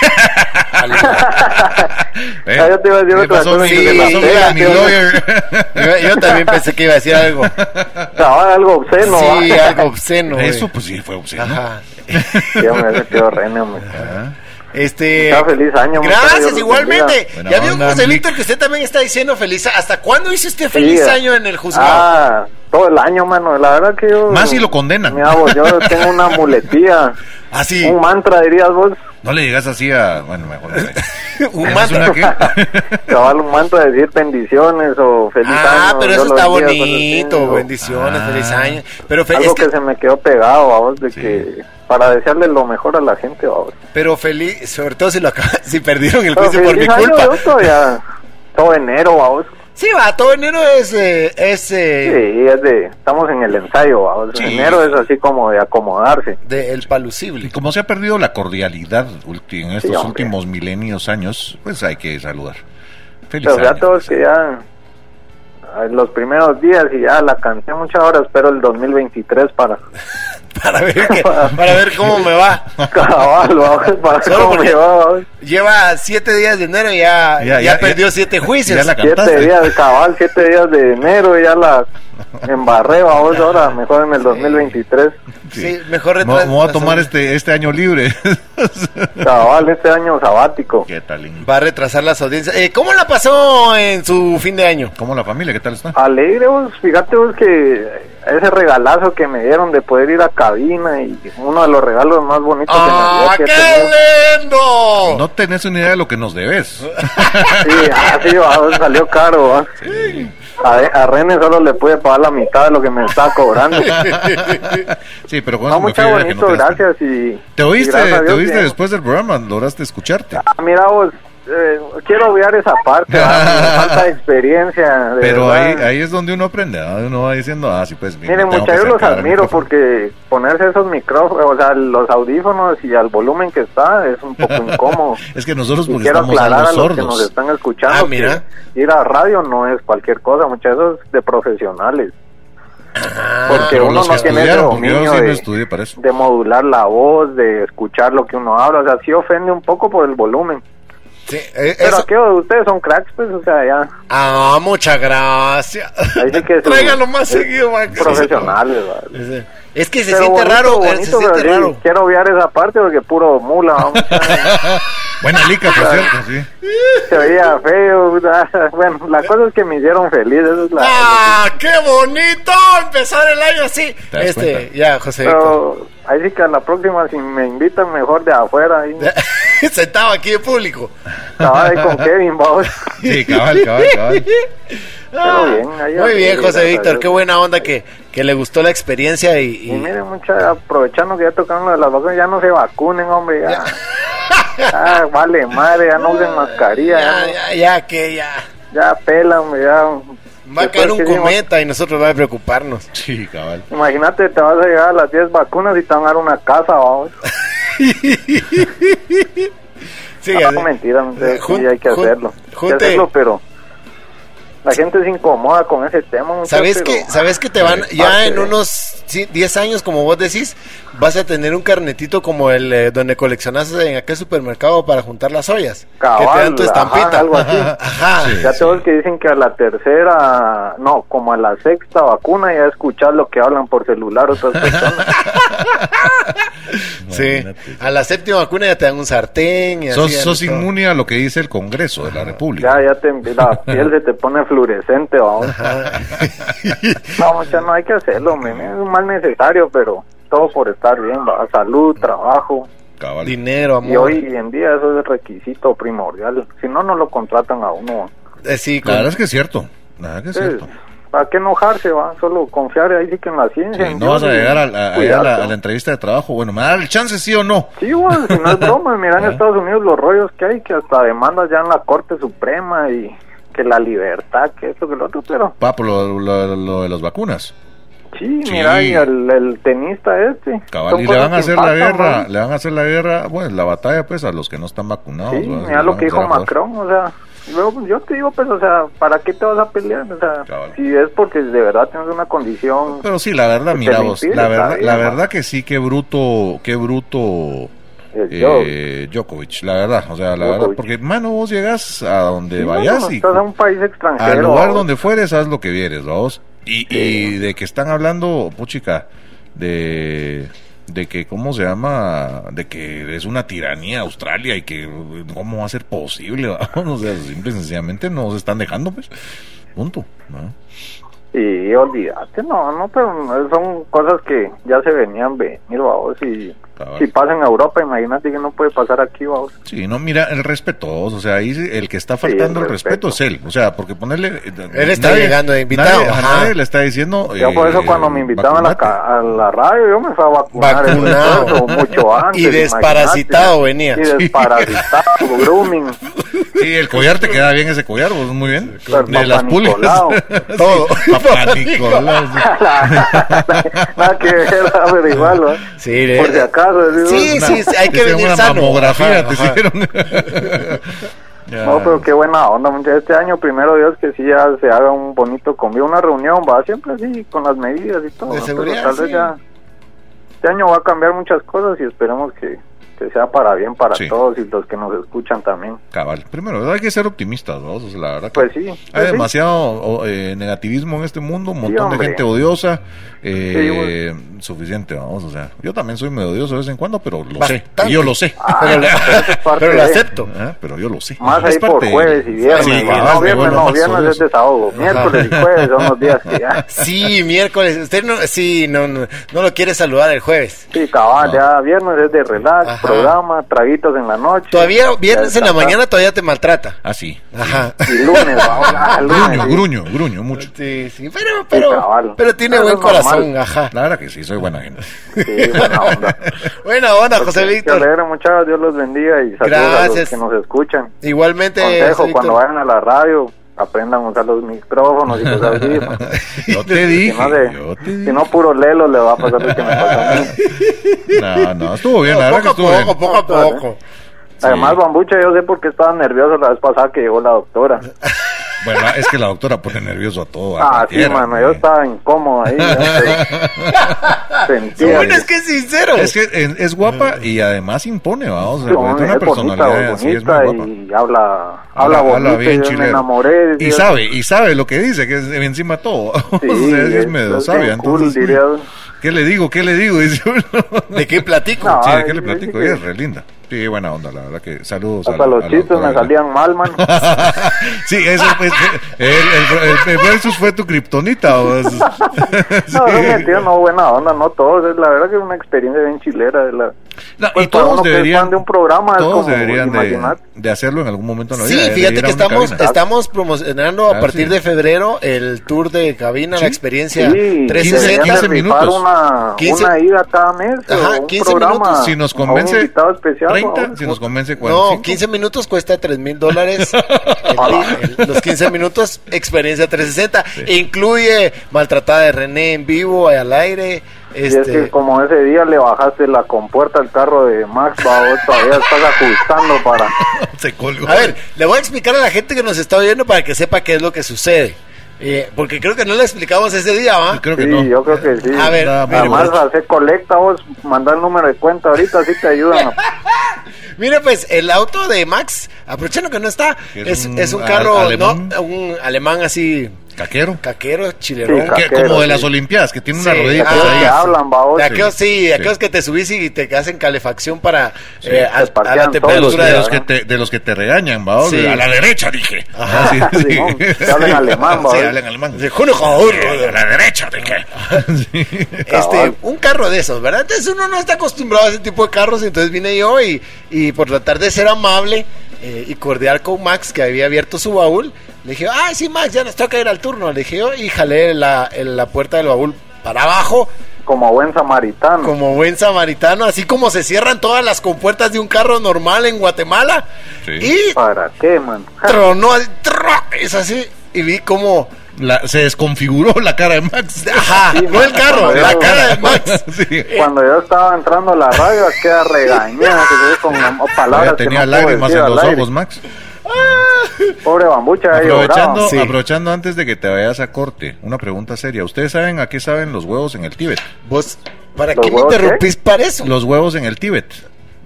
D: (laughs) ¿Eh?
E: Ah, yo te iba a decir
D: ¿Qué
E: otra cosa
D: mi,
E: te
D: mi- lawyer?
C: Yo, (laughs) yo también pensé que iba a decir algo.
E: Estaba algo obsceno.
C: sí,
E: ¿va?
C: algo obsceno. güey.
D: Eso, pues sí, fue obsceno.
C: Ajá.
E: Sí, hombre, ese tío René, hombre.
C: Este.
E: Está feliz año, Dios
C: Gracias, igualmente.
D: Buena
C: Ya vio José. Víctor que usted también está diciendo feliz. ¿Hasta cuándo hizo usted feliz
E: Sí,
C: año en el juzgado?
E: Ah, todo el año, mano. La verdad que yo...
D: Más si lo condenan.
E: Mira, vos, yo tengo una muletilla. (laughs)
C: Así.
E: Un mantra, dirías vos.
D: No le digas así a. Bueno, mejor. (laughs)
C: Un
D: ¿Es
C: mantra. (laughs)
E: Cabal, un mantra de decir bendiciones o feliz año.
C: Ah, pero eso está bonito.
E: así,
C: Bendiciones,
D: Ah.
C: feliz año. Pero, fe-
E: Algo
C: es que-
E: que... se me quedó pegado, vamos, de que para desearle lo mejor a la gente, vamos.
C: pero feliz, sobre todo si lo acaba- si perdieron el juicio por mi culpa.
E: yo todavía, todo enero, vamos.
C: Sí, va, todo enero es. eh, es eh,
E: Sí, es de, estamos en el ensayo, vamos.
D: Sí.
E: Enero es así como de acomodarse.
C: de el
D: Y
C: palucible.
D: como se ha perdido la cordialidad ulti- en estos
E: hombre.
D: últimos milenios años, pues hay que saludar. Feliz
E: Pero ya
D: año.
E: todos que ya, en los primeros días y ya la canté muchas horas, espero el 2023 para (laughs)
C: Para ver, que- para ver cómo me va.
E: cabal, vamos, para
C: Solo
E: cómo
C: porque-
E: me va.
C: Lleva siete días de enero y ya,
D: Ya,
C: ya,
D: ya,
C: perdió siete juicios.
D: Ya la
E: Siete días de cabal, siete días de enero y ya la embarré, vamos, ahora mejor en el 2023.
C: Sí, mejor
D: Me me voy a tomar este, este año libre. (laughs)
E: Cabal, este año sabático.
D: ¿Qué tal?
C: Va a retrasar las audiencias. Eh, ¿Cómo la pasó en su fin de año?
D: ¿Cómo la familia? ¿Qué tal está?
E: Alegre, vos, fíjate vos que ese regalazo que me dieron de poder ir a cabina y uno de los regalos más bonitos de
C: ¡Ah,
E: que he
C: qué lindo!
D: No tenés una idea de lo que nos debes.
E: Sí, ah, sí, va, salió caro. va. A, a René solo le pude pagar la mitad de lo que me estaba cobrando. (laughs)
D: sí, pero con
E: No, muchas
D: que no
E: bonito,
D: te
E: gracias. Y,
D: ¿Te
E: y
D: oíste,
E: gracias a
D: te
E: Dios
D: oíste después del programa? ¿Lograste escucharte?
E: Ah, mira vos, eh, quiero obviar esa parte, (laughs) falta experiencia. de
D: Pero ahí,
E: verdad.
D: ahí es donde uno aprende, ¿no? uno va diciendo, ah, sí, pues...
E: Miren,
D: tengo que
E: muchachos, los admiro porque ponerse esos micrófonos, o sea, los audífonos y al volumen que está es un poco (laughs) incómodo.
D: Es que nosotros
E: Y
D: porque
E: quiero
D: estamos
E: aclarar a los que nos están escuchando
C: Ah, mira.
E: que ir a radio no es cualquier cosa, muchachos, de profesionales. porque
D: Pero
E: uno no tiene ese
D: porque
E: dominio
D: sí
E: de,
D: estudié
E: de modular la voz, de escuchar lo que uno habla, o sea, sí ofende un poco por el volumen.
C: Sí, eh,
E: Pero aquí ustedes son cracks, pues, o sea, ya
C: Ah, muchas gracias.
E: Sí que. (laughs)
C: Tráigalo más seguido, Max.
E: profesionales. (laughs) ¿vale?
C: Es que se
E: Pero
C: siente
E: bonito,
C: raro, eh,
E: bonito,
C: se siente raro.
E: Quiero obviar esa parte porque puro mula, vamos. (laughs)
D: Buena lica, por cierto, sí.
E: se veía feo. Bueno, la cosa es que me hicieron feliz. Eso es la,
C: ¡Ah, qué bonito empezar el año así!
D: ¿Te das
C: Este,
D: cuenta?
C: ya, José Víctor.
E: Pero ahí sí que a la próxima, si me invitan mejor de afuera, ahí, (laughs)
C: Sentado aquí en público.
E: estaba ahí con Kevin, vamos.
D: Sí, cabal, cabal, cabal.
C: Ah,
E: bien, ahí
C: muy bien, José Víctor. Qué buena onda que, que le gustó la experiencia y... y-
E: Y miren, mucha, aprovechando que ya tocaron lo de las vacunas, ya no se vacunen, hombre, ya. Ya, (laughs) vale madre, ya no usen mascarilla, ya,
C: ya,
E: no-
C: ya, ya, que ya.
E: ya pelan, hombre, ya.
C: Va a caer un cometa y nosotros va a preocuparnos. (laughs)
D: Sí, cabal.
E: Imagínate, te vas a llegar a las 10 vacunas y te van a dar una casa, vamos. (laughs)
C: Sí,
E: no, mentira, no sé,
C: Jun-
E: sí, hay que hacerlo. Hay que hacerlo, pero la gente se incomoda con ese tema. muchacho,
C: ¿Sabes
E: pero,
C: que ¿Sabes que te van ya en unos sí, 10 años, como vos decís, vas a tener un carnetito como el eh, donde coleccionas en aquel supermercado para juntar las ollas? que te dan tu
E: ajá,
C: estampita.
E: algo así. (laughs)
C: Ajá.
D: Sí.
E: Ya todos que dicen que a la tercera, no, como a la sexta vacuna ya escuchas lo que hablan por celular otras (laughs) personas.
C: Sí. A la séptima vacuna ya te dan un sartén y
D: Sos,
C: así,
D: inmune a lo que dice el Congreso de la República.
E: ya, ya te, la piel se te pone fluorescente, vamos. (laughs) No, mucha, no hay que hacerlo, men, es un mal necesario, pero todo por estar bien, va, salud, trabajo.
D: Cabal.
C: Dinero, amor.
E: Y hoy en día eso es requisito primordial. Si no, no lo contratan a uno.
C: Eh, sí, con-
D: verdad es que es cierto. Que es.
E: ¿Para qué enojarse, va? Solo confiar ahí sí que en la ciencia.
D: Sí,
E: en
D: no vas a llegar a, la- a-
E: cuidarte,
D: a la,
E: ¿va?
D: a la entrevista de trabajo. Bueno, ¿me da el chance sí o no?
E: Sí, bueno, si no es broma, mira en (laughs)
D: Ah.
E: Estados Unidos los rollos que hay, que hasta demandas ya en la Corte Suprema y que la libertad, que esto, que lo otro, pero
D: Papo, lo, lo- lo de las vacunas.
E: sí,
D: Sí.
E: mira, y el, el tenista este.
D: Cabal, y le van a hacer la
E: impactan,
D: guerra,
E: ¿va?
D: le van a hacer la guerra, bueno, la batalla pues a los que no están vacunados.
E: Sí,
D: ¿va?
E: mira lo que dijo. Macron, o sea, luego, yo te digo, pues, o sea, ¿para qué te vas a pelear? O sea,
D: Cabal.
E: si es porque de verdad tienes una condición...
D: Pero sí, la verdad, mira vos, la verdad, la verdad que sí, qué bruto, qué bruto. Eh, Djokovic, la verdad, o sea, la verdad,
E: Djokovic.
D: porque mano vos llegas a donde
E: Sí,
D: vayas y
E: estás a un país extranjero.
D: al lugar donde fueres, haz lo que vieres, vos. Y, y de que están hablando, puchica, de de que cómo se llama, de que es una tiranía Australia y que cómo va a ser posible, (laughs) o sea, simple y sencillamente no se están dejando, pues, punto, ¿no?
E: Y olvídate, no, no, pero son cosas que ya se venían venir, vamos, y
D: Cabal.
E: si pasa en Europa, imagínate que no puede pasar aquí, vamos.
D: Sí, no, mira, el respeto, o sea, ahí sí, el que está faltando
E: el
D: el respeto.
E: respeto.
D: es él, o sea, porque ponerle...
C: Él está llegando de invitado,
D: Nadie, a
C: ajá.
D: nadie le está diciendo...
E: Yo por eso
D: eh,
E: cuando me invitaban a la, a la radio, yo me fui a vacunar. eso,
C: Vacunado.
E: eso, mucho (laughs) antes.
C: Y desparasitado venía.
E: Y desparasitado, (laughs) grooming.
D: Sí, el collar te queda bien ese collar, vos, muy bien.
E: Pero
D: De las pulgas.
E: Nicolau. (laughs)
C: Todo.
D: Papá Nicolás.
E: Nada que ver, pero igual, ¿no?
C: Sí, de-
E: Por si digo,
C: Sí, sí, sí, hay que venir
D: una
C: sano.
D: mamografía,
C: Ajá,
D: te
C: ajá.
D: hicieron. (laughs) Ya.
E: No, pero qué buena onda, muchachos. Este año, primero Dios, que sí ya se haga un bonito convivio, una reunión, va siempre así, con las medidas y todo.
C: De
E: ¿no?
C: seguridad,
E: Pero tal vez
C: sí.
E: ya. Este año va a cambiar muchas cosas y esperemos que, que sea para bien para
D: Sí.
E: todos y los que nos escuchan también.
D: Cabal. Primero, hay que ser optimistas, ¿no? O sea, la verdad que
E: Pues sí.
D: hay
E: pues sí.
D: demasiado eh, negativismo en este mundo, un montón de gente odiosa. Eh, Suficiente, vamos, o sea, yo también soy medio odioso de vez en cuando, pero lo sé. Y yo lo sé.
E: Ah,
C: Pero, le- (laughs) lo
E: de-
C: acepto.
D: Ah, Pero yo lo sé.
E: Más
D: Es
E: ahí por jueves y viernes. No, viernes no, viernes es desahogo. Miércoles y jueves son los días que ya. (laughs)
C: Sí, miércoles. Usted no, sí, no, no, no lo quiere saludar el jueves.
E: Sí, cabal,
D: No.
E: ya viernes es de relax,
C: Ajá.
E: Programa, traguitos en la noche.
C: Todavía viernes en la mañana todavía te maltrata.
D: Ah, sí.
C: Ajá.
E: Y lunes, ah, (laughs) lunes,
D: Gruño, gruño, gruño, mucho.
C: Sí, sí, pero, pero, pero tiene buen corazón, ajá.
D: La verdad que sí, soy buena gente.
E: Sí, buena (laughs) onda.
C: Buena onda, José Víctor.
E: alegre, muchachos, Dios los bendiga y saludos a los que nos escuchan.
C: Igualmente,
E: Consejo,
C: José
E: cuando vayan a la radio, aprendan a usar los micrófonos y cosas así. pues.
D: Yo te
E: Si
D: dije,
E: no, de-
D: yo te
E: si
D: dije.
E: no, puro lelo le va a pasar lo que me pasó a mí. (laughs)
D: No, no, estuvo bien, la verdad que
C: poco a
D: estuvo
C: poco,
D: bien.
C: poco a poco.
E: Además, Bambucha, yo sé por qué estaba nervioso la vez pasada que llegó la doctora. (laughs)
D: Bueno, es que la doctora pone nervioso a todo. a
E: Ah, sí, mano, yo estaba incómodo ahí. (laughs) Sentía.
C: Bueno, es que es sincero.
D: Es que es, es guapa y además impone, vamos.
E: Sí, hombre,
D: tiene una
E: es bonita,
D: personalidad así, es muy
E: bonita
D: guapa.
E: y habla, habla, bonito,
D: bien
E: yo me
D: chileno.
E: enamoré.
D: Y sabe, y sabe lo que dice, que es encima todo.
E: Sí, (laughs)
D: o sea, es medio sabia.
E: cool,
D: Entonces,
E: diría.
D: ¿qué le digo? ¿Qué le digo? (laughs) Dice uno.
C: ¿De qué platico?
E: No,
D: sí, ¿de qué le platico? es re linda. Sí, buena onda, la verdad que saludos
E: Hasta
D: a
E: los
D: a
E: chistes me salían mal, mano. (laughs)
D: Sí, eso fue. El, el, el, versus fue tu kriptonita. (laughs)
E: No, no, mentira, no, buena onda, no todos. Es la verdad que es una experiencia bien chilera. De la,
D: No,
E: Pues
D: y todos
E: que
D: deberían,
E: fan de un programa,
D: todos
E: como,
D: deberían de, de hacerlo en algún momento en la
C: Sí,
D: vida. de
C: fíjate que estamos, estamos promocionando a partir
D: sí.
C: de febrero el tour de cabina,
D: Sí.
C: la experiencia
E: Sí,
C: 360.
E: deberían de
D: 15
E: rifar
D: minutos.
E: Una,
C: 15.
E: una ida cada mes
C: Ajá,
E: o un
C: 15
E: programa
C: minutos.
D: Si nos convence,
E: invitado especial
D: 30,
E: ¿no?
D: si nos convence
C: No,
D: 45.
C: 15 minutos cuesta 3 mil dólares. (laughs) Los 15 minutos, experiencia 360. Incluye maltratada de René en vivo, al aire.
E: Y es
C: Este,
E: que como ese día le bajaste la compuerta al carro de Max, va, vos todavía estás ajustando para... (laughs)
D: Se colgó.
C: A ver, le voy a explicar a la gente que nos está oyendo para que sepa qué es lo que sucede. Eh, porque creo que no le explicamos ese día, ¿va?
D: Creo que
E: Sí,
D: no.
E: yo creo que sí.
C: A ver,
D: Nada,
C: mire,
E: Además, hacer colecta vos, mandar el número de cuenta ahorita, así te ayudan. (laughs)
C: mire, pues el auto de Max, aprovechando que no está,
D: es
C: es,
D: un
C: es un
D: a-
C: carro,
D: alemán.
C: ¿no? Un alemán así,
D: Caquero.
C: caquero, chilerón.
E: Sí,
D: Que-
E: Caquero,
D: como de
E: sí.
D: las Olimpiadas, que tiene
C: Sí,
D: una ruedita
C: ah,
D: ahí.
E: que hablan.
C: De aquellos, sí, de
D: sí.
C: aquellos que te subís y te hacen calefacción para eh, a,
E: pues,
C: a
E: parquean
C: la
D: De
C: temperatura
D: los,
C: de
E: días,
D: los que te, de los que te regañan, ¿va?
C: Sí.
D: A la derecha, dije.
C: Ajá.
D: Sí, sí.
E: Simón, que hablan alemán, ¿va?
D: Sí, hablan alemán.
C: De.
D: A la derecha, dije. Sí.
C: Este, un carro de esos, ¿verdad? Entonces uno no está acostumbrado a ese tipo de carros, entonces vine yo y, y por tratar de ser amable eh, y cordial con Max, que había abierto su baúl, le dije, ay, sí, Max, ya nos toca ir al turno, le dije yo, y jalé la, el- la puerta del baúl para abajo,
E: Como buen samaritano.
C: como buen samaritano, así como se cierran todas las compuertas de un carro normal en Guatemala,
D: Sí.
C: y
E: ¿Para qué, man?
C: tronó, es así, y vi como...
D: La- se desconfiguró la cara de Max.
C: Ajá,
E: Sí,
C: no el carro, la cara de Max. (laughs)
D: Sí.
E: Cuando yo estaba entrando a la radio, queda regañada, con palabras
D: Ya
E: que
D: tenía
E: no
D: lágrimas en los ojos, Max.
E: Pobre bambucha,
D: Aprovechando.
C: Sí.
D: aprovechando antes de que te vayas a corte, una pregunta seria. ¿Ustedes saben a qué saben los huevos en el Tíbet?
C: Vos, ¿para
E: ¿Los
C: qué me
E: qué?
C: interrumpís para eso?
D: Los huevos en el Tíbet.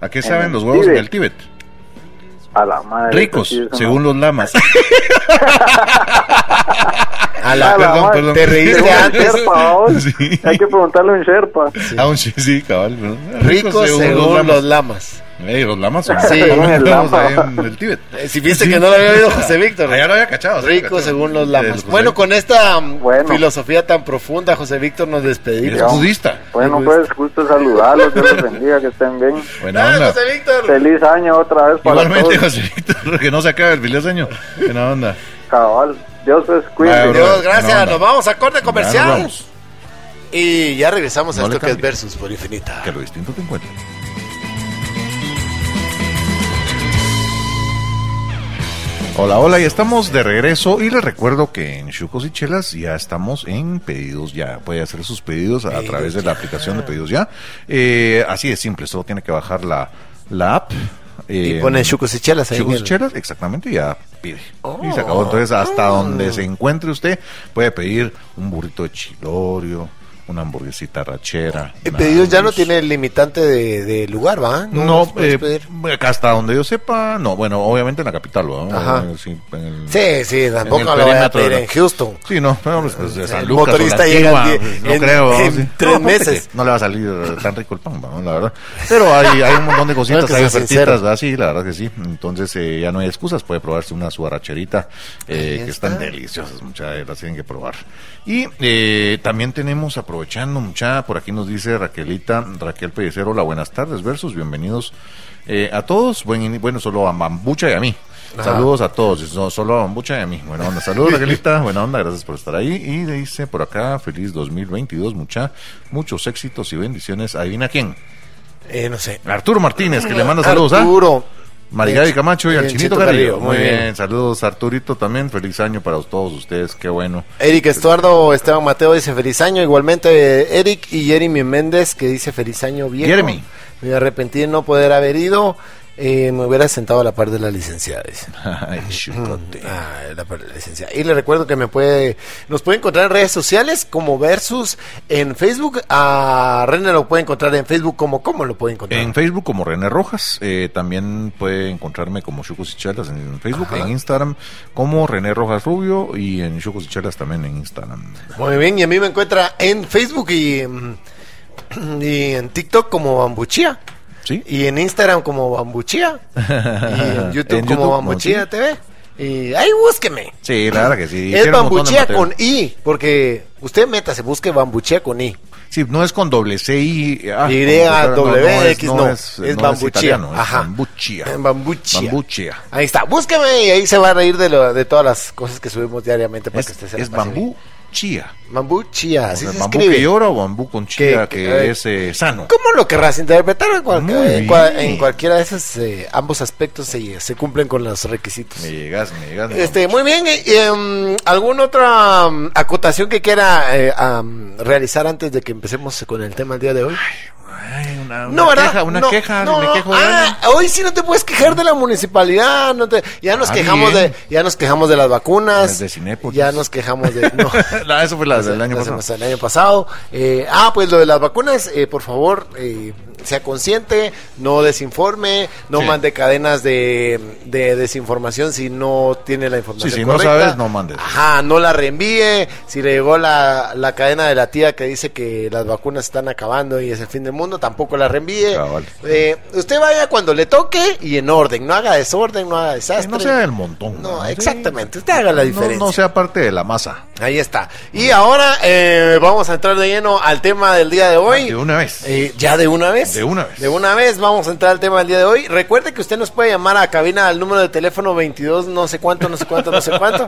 D: ¿A qué saben los huevos
E: Tíbet?
D: en el Tíbet?
E: A la madre.
D: Ricos,
E: sí
D: según los lamas. (laughs)
C: A la-
E: A la
D: perdón,
E: madre.
D: perdón.
C: Te reíste antes.
E: Sherpa.
D: Sí.
E: Hay que preguntarle a un Sherpa.
D: Ah, un sí, sí, cabal.
C: Ricos según los lamas.
D: Ey, los lamas son (laughs)
C: Sí.
D: son
E: El
D: huevos
E: lama.
D: ahí en el Tíbet.
C: Eh, Si viste que no lo había oído José Víctor.
D: Ya lo había cachado.
C: Rico
D: cachado.
C: según los
D: Eh,
C: lamas.
D: José
C: Bueno, con esta
E: Bueno.
C: filosofía tan profunda, José Víctor, nos despedimos.
D: Es budista.
E: Bueno, pues, gusto saludarlos. Dios los bendiga, que estén bien.
D: Buena onda.
C: José Víctor!
E: Feliz año otra vez para
D: Igualmente,
E: todos.
D: José Víctor, que no se acabe el feliz año. Buena onda.
E: Cabal. Dios pues, cuídense.
D: bro.
C: Dios, gracias. Nos vamos a corte comercial. Y ya regresamos a
D: No
C: esto que es. Versus por Infinita.
D: Que lo distinto te encuentre. Hola, hola, y estamos de regreso y les recuerdo que en Chucos y Chelas ya estamos en pedidos ya. Puede hacer sus pedidos a través de la aplicación de pedidos ya. Eh, así de simple, solo tiene que bajar la, la app.
C: Y
D: eh,
C: ponen chucos y chelas ahí.
D: Chucos y
C: el-
D: chelas, exactamente, y ya pide.
C: Oh.
D: Y se acabó. Entonces, hasta donde se encuentre usted, puede pedir un burrito de chilorio, una hamburguesita rachera.
C: Pedidos ya no tiene el limitante de, de lugar, ¿va?
D: No,
C: puedes
D: eh, hasta donde yo sepa, no, bueno, obviamente en la capital, ¿no?
C: Ajá.
D: Eh, Sí, el-
C: Sí, sí, tampoco
D: en
C: lo voy a pedir en Houston.
D: Sí, no, pero pues, pues, de San
C: El
D: Lucas
C: motorista llega
D: Antigua,
C: en
D: pues, no
C: en-
D: creo.
C: en
D: sí.
C: tres
D: No, no,
C: meses.
D: No le va a salir tan rico el pan, ¿no? la verdad. Pero hay, hay un montón de (laughs) cositas,
C: No,
D: hay ofertitas,
C: sincero.
D: ¿verdad? Sí, la verdad que sí. Entonces eh, ya no hay excusas, puede probarse una suaracherita eh, que están
C: está.
D: deliciosas, muchas las tienen que probar. Y eh, también tenemos, aprovechando, mucha, por aquí nos dice Raquelita, Raquel Pellicero, hola, buenas tardes, versus, bienvenidos eh, a todos, buen, ini- bueno, solo a Mambucha y a mí. Saludos a todos, no, solo a Mambucha y a mí. Buena onda, saludos (laughs) Raquelita, buena onda, gracias por estar ahí. Y dice por acá, feliz 2022, mucha, muchos éxitos y bendiciones. ¿Adivina quién?
C: Eh, no sé.
D: Arturo Martínez, que le manda (laughs) saludos ¿ah? Marigaby Camacho y al Chinito
C: Chito
D: Carrillo.
C: Carrillo,
D: Muy bien. saludos Arturito también, feliz año para todos ustedes, qué bueno.
C: Eric Estuardo, Esteban Mateo dice feliz año. Igualmente eh, Eric y Jeremy Méndez que dice feliz año viejo.
D: Jeremy.
C: Me arrepentí de no poder haber ido. Eh, me hubiera sentado a la par de la licenciada. dice. (laughs)
D: Ay.
C: Ah, la par de la licenciada. Y le recuerdo que me puede, nos puede encontrar en redes sociales como Versus en Facebook. A René lo puede encontrar en Facebook como ¿cómo lo puede encontrar?
D: En Facebook como René Rojas, eh, también puede encontrarme como Chucos y Chelas en Facebook,
C: Ajá.
D: en Instagram como René Rojas Rubio y en Chucos y Chelas también en Instagram.
C: Muy bien, y a mí me encuentra en Facebook y, mm, (clears throat) y en TikTok como Bambuchía.
D: ¿Sí?
C: Y en Instagram como Bambuchía. (laughs) Y en YouTube
D: En
C: como
D: YouTube,
C: Bambuchía
D: sí.
C: TV. Y ahí búsqueme.
D: Sí, la verdad que sí.
C: es Bambuchía con I. Porque usted meta, se busque Bambuchía con I.
D: Sí, no es con doble C y ah,
C: Y, W, X, no.
D: es,
C: Es,
D: no
C: bambuchía.
D: italiano, es
C: Ajá.
D: bambuchía.
C: Bambuchía.
D: Bambuchía.
C: Ahí está. Búsqueme y ahí se va a reír de, lo, de todas las cosas que subimos diariamente para que usted se
D: es bambú chía.
C: Bambú chía,
D: O
C: así
D: sea,
C: se
D: bambú
C: escribe.
D: que llora o bambú con chía
C: Que-
D: es eh, sano.
C: ¿Cómo lo querrás interpretar? En, en cua-
D: bien.
C: en cualquiera de esos, eh, ambos aspectos se, se cumplen con los requisitos.
D: Me llegas, me llegas.
C: Este, muy bien. eh, em, ¿Alguna otra am, acotación que quiera eh, am, realizar antes de que empecemos con el tema del día de hoy?
D: Ay, una, una
C: No, ¿verdad?
D: queja, una
C: No,
D: queja,
C: no,
D: me
C: no.
D: quejo de
C: Ah, hoy sí no te puedes quejar de la municipalidad. No te, ya nos
D: Ah,
C: quejamos
D: bien.
C: de, ya nos quejamos de las vacunas.
D: De Cinépolis.
C: Ya nos quejamos de. No. (laughs)
D: Eso fue la del año pasado.
C: del año pasado. Eh, ah, pues lo de las vacunas, eh, por favor, eh, sea consciente, no desinforme, no
D: Sí.
C: mande cadenas de, de desinformación si no tiene la información
D: Sí, si no
C: correcta.
D: sabes, no mandes.
C: Ajá, no la reenvíe. Si le llegó la, la cadena de la tía que dice que las vacunas están acabando y es el fin del mundo, tampoco la reenvíe.
D: Cabal.
C: Eh, usted vaya cuando le toque y en orden, no haga desorden, no haga
D: Que
C: desastre.
D: no sea el montón.
C: No, exactamente, usted haga la
D: No-
C: diferencia.
D: No, sea parte de la masa.
C: Ahí está. Y ahora eh, vamos a entrar de lleno al tema del día de hoy.
D: De una vez.
C: Eh, ¿Ya de una vez?
D: De una vez.
C: De una vez vamos a entrar al tema del día de hoy. Recuerde que usted nos puede llamar a cabina al número de teléfono 22 no sé cuánto, no sé cuánto, no sé cuánto.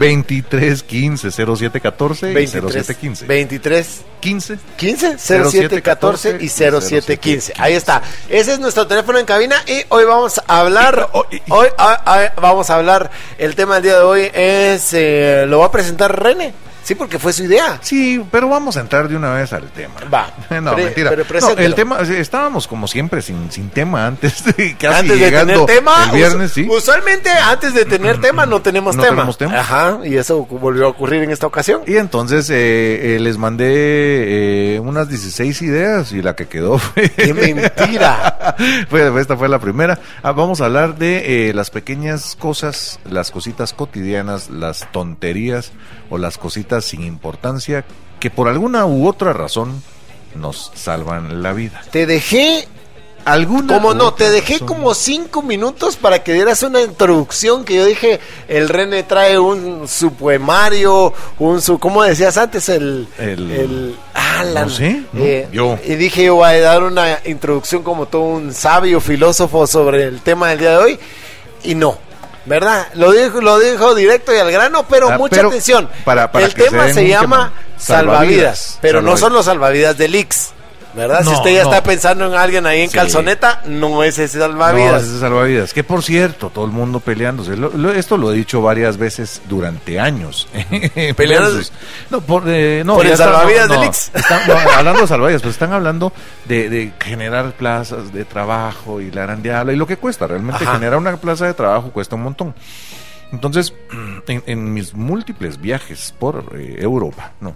D: 23 15 07 14 y 07 15.
C: 23
D: 15
C: 15 07 14 y 07 15. Ahí está. Ese es nuestro teléfono en cabina y hoy vamos a hablar.
D: Oh,
C: Hoy ah, ah, vamos a hablar. El tema del día de hoy es. eh, lo va a presentar René. Sí, porque fue su idea.
D: Sí, pero vamos a entrar de una vez al tema.
C: Va. (laughs)
D: No,
C: Pre-
D: mentira.
C: pero
D: No, el tema, estábamos como siempre sin, sin tema antes de (laughs) casi
C: antes de
D: llegando
C: tener tema,
D: el viernes,
C: us-
D: sí.
C: usualmente antes de tener (clears throat) tema no tenemos
D: No
C: tema.
D: tenemos tema.
C: Ajá, y eso volvió a ocurrir en esta ocasión.
D: Y entonces eh, eh, les mandé eh, unas 16 ideas y la que quedó (laughs) fue...
C: ¡Qué mentira!
D: Fue- esta fue la primera. Ah, vamos a hablar de eh, las pequeñas cosas, las cositas cotidianas, las tonterías o las cositas sin importancia que por alguna u otra razón nos salvan la vida.
C: Te dejé,
D: ¿Alguna
C: como no, te dejé
D: razón?
C: como cinco minutos para que dieras una introducción que yo dije, el René trae un su poemario, un su, ¿cómo decías antes? El,
D: El-
C: ah, la-
D: no sé, ¿no?
C: eh,
D: Yo.
C: Y dije, yo voy a dar una introducción como todo un sabio filósofo sobre el tema del día de hoy, y no. ¿Verdad? Lo dijo, lo dijo directo y al grano, pero
D: Ah,
C: mucha
D: pero
C: atención.
D: para- para
C: el
D: se
C: tema se, llama salvavidas,
D: Salvavidas,
C: pero no son los salvavidas del Ix. ¿Verdad? si
D: No,
C: usted ya
D: no.
C: está pensando en alguien ahí en
D: Sí.
C: calzoneta, no es ese
D: No,
C: salvavidas.
D: ese es salvavidas. Que por cierto, todo el mundo peleándose. Lo- lo- esto lo he dicho varias veces durante años. (laughs)
C: ¿Peleándose?
D: No, por, eh, no,
C: ¿Por el salvavidas
D: no,
C: del
D: no,
C: Ix? (laughs)
D: están- no, hablando de salvavidas, pues están hablando de, de generar plazas de trabajo y la grandeala y lo que cuesta. Realmente
C: Ajá.
D: generar una plaza de trabajo cuesta un montón. Entonces, (clears throat) en, en mis múltiples viajes por eh, Europa, no.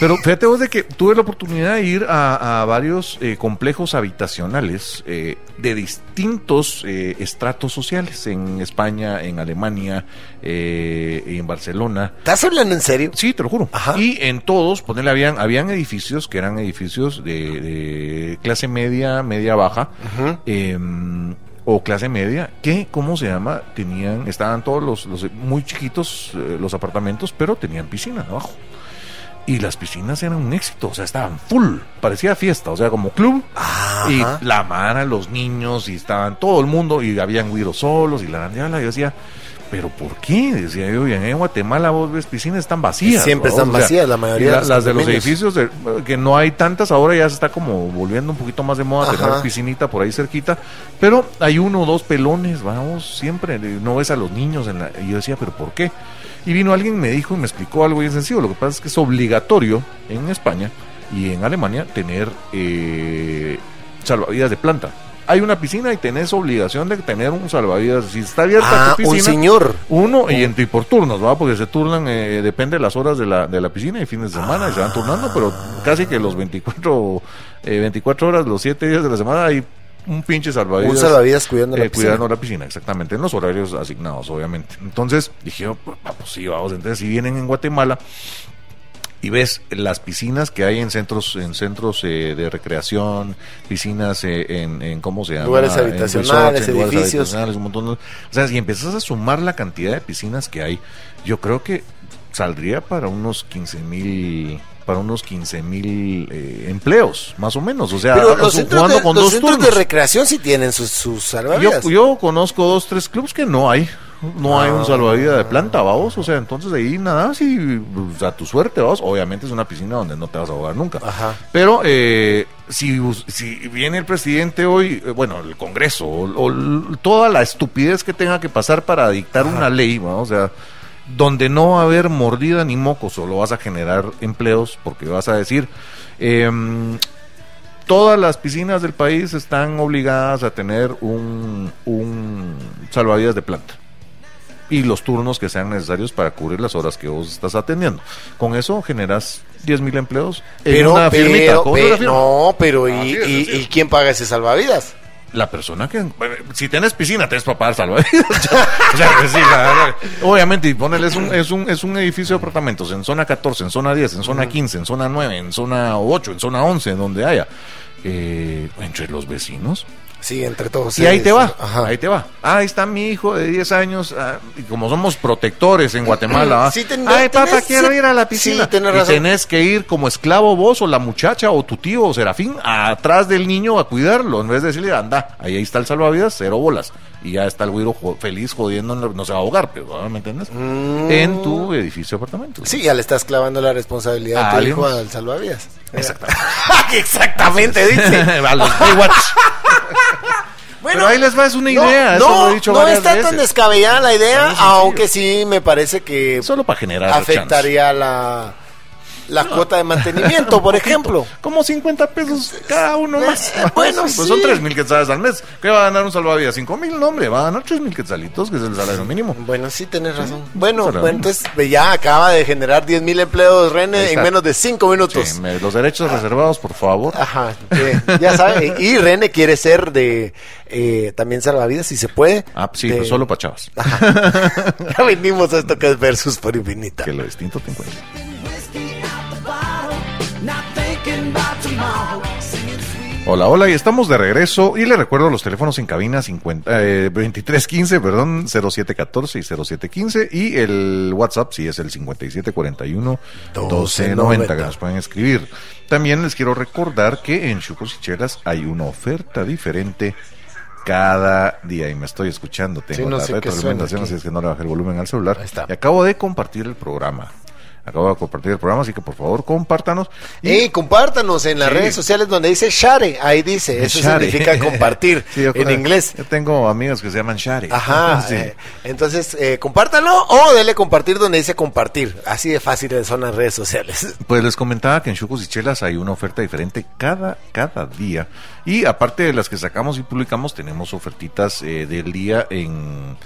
D: Pero fíjate vos de que tuve la oportunidad de ir a, a varios eh, complejos habitacionales eh, de distintos eh, estratos sociales en España, en Alemania, eh, en Barcelona.
C: ¿Estás hablando en serio?
D: Sí, te lo juro.
C: Ajá.
D: Y en todos, ponele, habían, habían edificios que eran edificios de, de clase media, media baja,
C: Ujú.
D: O clase media, que, ¿cómo se llama? Tenían, estaban todos los, los muy chiquitos eh, los apartamentos, pero tenían piscina abajo. Y las piscinas eran un éxito, o sea, estaban full, parecía fiesta, o sea, como club.
C: Ajá.
D: Y la mara, los niños, y estaban todo el mundo, y habían güiros solos, y la y yo decía, ¿pero por qué? Decía yo, y en Guatemala vos ves piscinas están vacías.
C: Siempre
D: ¿no?
C: están
D: O sea,
C: vacías, la mayoría de
D: la- las de los edificios, de- que no hay tantas, ahora ya se está como volviendo un poquito más de moda
C: Ajá.
D: tener piscinita por ahí cerquita, pero hay uno o dos pelones, vamos, siempre, no ves a los niños, en la, y yo decía, ¿pero por qué? Y vino alguien, me dijo y me explicó algo bien sencillo, lo que pasa es que es obligatorio en España y en Alemania tener eh, salvavidas de planta. Hay una piscina y tenés obligación de tener un salvavidas. Si está abierta
C: Ah,
D: tu
C: un
D: piscina,
C: señor.
D: uno y, en, y por turnos, ¿va? Porque se turnan, eh, depende de las horas de la, de la piscina y fines de semana y se van turnando, pero casi que los 24, eh, 24 horas, los 7 días de la semana hay un pinche salvavidas.
C: Un salvavidas cuidando la
D: eh,
C: piscina.
D: cuidando la piscina, exactamente, en los horarios asignados, obviamente. Entonces dije, pues, pues sí, vamos, entonces si vienen en Guatemala y ves las piscinas que hay en centros en centros eh, de recreación, piscinas eh, en, en cómo se llama,
C: Lugares
D: En
C: habitacionales,
D: resorts, en lugares
C: edificios.
D: habitacionales, un montón de- o sea, si empiezas a sumar la cantidad de piscinas que hay, yo creo que saldría para unos 15 mil para unos 15 mil eh, empleos, más o menos. O sea,
C: Pero los
D: su-
C: centros, de,
D: con
C: los
D: dos
C: centros de
D: turnos.
C: recreación sí tienen sus, sus
D: Yo,
C: salvavidas.
D: yo conozco dos, tres clubes que no hay. No hay un salvavidas de planta, vamos. O sea, entonces ahí nada, si pues, a tu suerte, vamos. Obviamente es una piscina donde no te vas a ahogar nunca.
C: Ajá.
D: Pero eh, si, si viene el presidente hoy, eh, bueno, el Congreso, o, toda la estupidez que tenga que pasar para dictar una ley, ¿no? o sea, donde no va a haber mordida ni moco, solo vas a generar empleos, porque vas a decir, em, todas las piscinas del país están obligadas a tener un, un salvavidas de planta y los turnos que sean necesarios para cubrir las horas que vos estás atendiendo. Con eso generas 10 mil empleos en
C: Pero,
D: una firmita.
C: no, pero ¿y,
D: Así es,
C: y-
D: así es.
C: y quién paga ese salvavidas?
D: La persona que... bueno, Si tienes piscina, tienes para pagar salvavidas. (laughs) o sea, que sí, la- la- obviamente, y ponele, es un, es, un, es un edificio de apartamentos en zona 14, en zona 10, en zona 15, en zona 9, en zona 8, en zona 11, en donde haya. Eh, entre los vecinos.
C: Sí, entre todos.
D: Y ahí
C: sí,
D: te
C: sí.
D: va,
C: Ajá.
D: ahí te va. Ah, ahí está mi hijo de 10 años, ah, y como somos protectores en Guatemala, (clears throat) ¿ah?
C: Sí, ten-
D: ay papá,
C: tenés-
D: quiero
C: sí,
D: ir a la
C: sí,
D: piscina.
C: tenés
D: y
C: razón.
D: tenés que ir como esclavo vos o la muchacha o tu tío o Serafín atrás del niño a cuidarlo, en vez de decirle, anda, ahí, ahí está el salvavidas, cero bolas. Y ya está el güiro jo- feliz jodiendo, no se va a ahogar, pero. ¿me entiendes? En tu edificio.
C: Mm. Sí, ya le estás clavando la responsabilidad
D: A
C: tu
D: alguien.
C: hijo al salvavidas.
D: Exactamente. (laughs)
C: Exactamente, dice. (laughs)
D: a los Baywatch. (laughs)
C: Bueno,
D: Pero ahí les va, es una
C: no,
D: idea, eso
C: no,
D: lo he dicho
C: no está tan descabellada la idea, aunque sí me parece que
D: Solo para generar
C: afectaría la, la cuota de mantenimiento, (laughs) por ejemplo.
D: Como 50 pesos cada uno más.
C: Eh, bueno,
D: pues
C: sí.
D: son 3 mil quetzales al mes. ¿Qué va a ganar un salvavidas? 5 mil, no, hombre, va a ganar 3 mil quetzalitos, que es el salario mínimo.
C: Bueno, sí, tenés razón. Bueno, bueno,
D: mínimo.
C: entonces eh, ya acaba de generar 10 mil empleos, René, en menos de 5 minutos.
D: Sí, los derechos reservados, por favor.
C: Ajá, sí, ya sabe. Y René quiere ser de eh, también salvavidas, si se puede.
D: Ah, sí,
C: de-
D: pues solo para chavas. (laughs)
C: Ya venimos a esto que es versus por infinita.
D: Que lo distinto te encuentre. Hola, hola, y estamos de regreso. Y le recuerdo los teléfonos en cabina 50, eh, 2315, perdón, 0714 y 0715. Y el WhatsApp, sí, es el 5741 1290, que nos pueden escribir. También les quiero recordar que en Chucos y Chelas hay una oferta diferente cada día. Y me estoy escuchando, tengo
C: Sí, no
D: la retroalimentación, así es que no le bajé el volumen al celular.
C: Ahí está.
D: Y acabo de compartir el programa. Acabo de compartir el programa, así que por favor compártanos. Y-
C: compártanos en las
D: Sí.
C: redes sociales donde dice share, ahí dice, eso
D: Share.
C: significa compartir (laughs)
D: Sí,
C: en inglés.
D: Yo tengo amigos que se llaman Share.
C: Ajá, (laughs)
D: Sí.
C: eh, entonces eh, compártanlo o dele compartir donde dice compartir, así de fácil son las redes sociales. (laughs)
D: Pues les comentaba que en Chucos y Chelas hay una oferta diferente cada, cada día. Y aparte de las que sacamos y publicamos, tenemos ofertitas eh, del día en,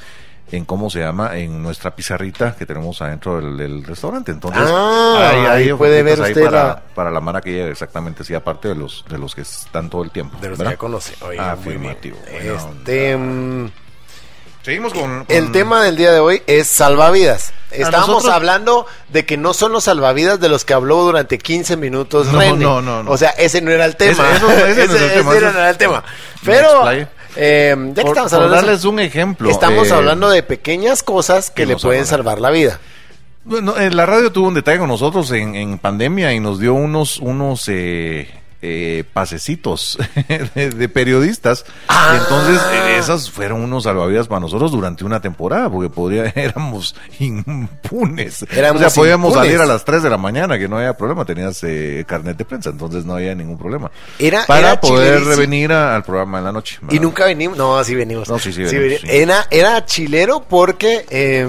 D: en, ¿cómo se llama? En nuestra pizarrita que tenemos adentro del, del restaurante. Entonces,
C: Ah, ahí puede ver usted
D: para,
C: la-
D: para la mara que llega exactamente, sí, aparte de los, de los que están todo el tiempo.
C: De los
D: ¿verdad?
C: que ya conoce. Oye,
D: Afirmativo.
C: Este, mm,
D: Seguimos con,
C: el tema del día de hoy es salvavidas. Estábamos
D: nosotros-
C: hablando de que no son los salvavidas de los que habló durante 15 minutos
D: No,
C: René.
D: no, no, no.
C: O sea, ese no era el tema.
D: Ese- eso- ese no es el (laughs) tema,
C: ese
D: ese
C: no era el tema. Pero. Eh, ya que
D: por-
C: estamos
D: por
C: hablando de eso,
D: darles un ejemplo.
C: estamos
D: eh,
C: hablando de pequeñas cosas que
D: que
C: le pueden salvar la vida.
D: Bueno, eh, la radio tuvo un detalle con nosotros en, en pandemia y nos dio unos, unos eh, eh, pasecitos (laughs) de, de periodistas.
C: Ah.
D: Entonces, esas fueron unos salvavidas para nosotros durante una temporada, porque podría, (laughs) éramos impunes.
C: Éramos
D: o sea, podíamos
C: impunes.
D: salir a las 3 de la mañana, que no había problema, tenías eh, carnet de prensa, entonces no había ningún problema.
C: Era-
D: para
C: era
D: poder
C: chilerísimo.
D: venir a- al programa en la noche.
C: Y nunca venimos. No, sí venimos.
D: No, sí, sí venimos, sí.
C: Era, era chilero porque. eh,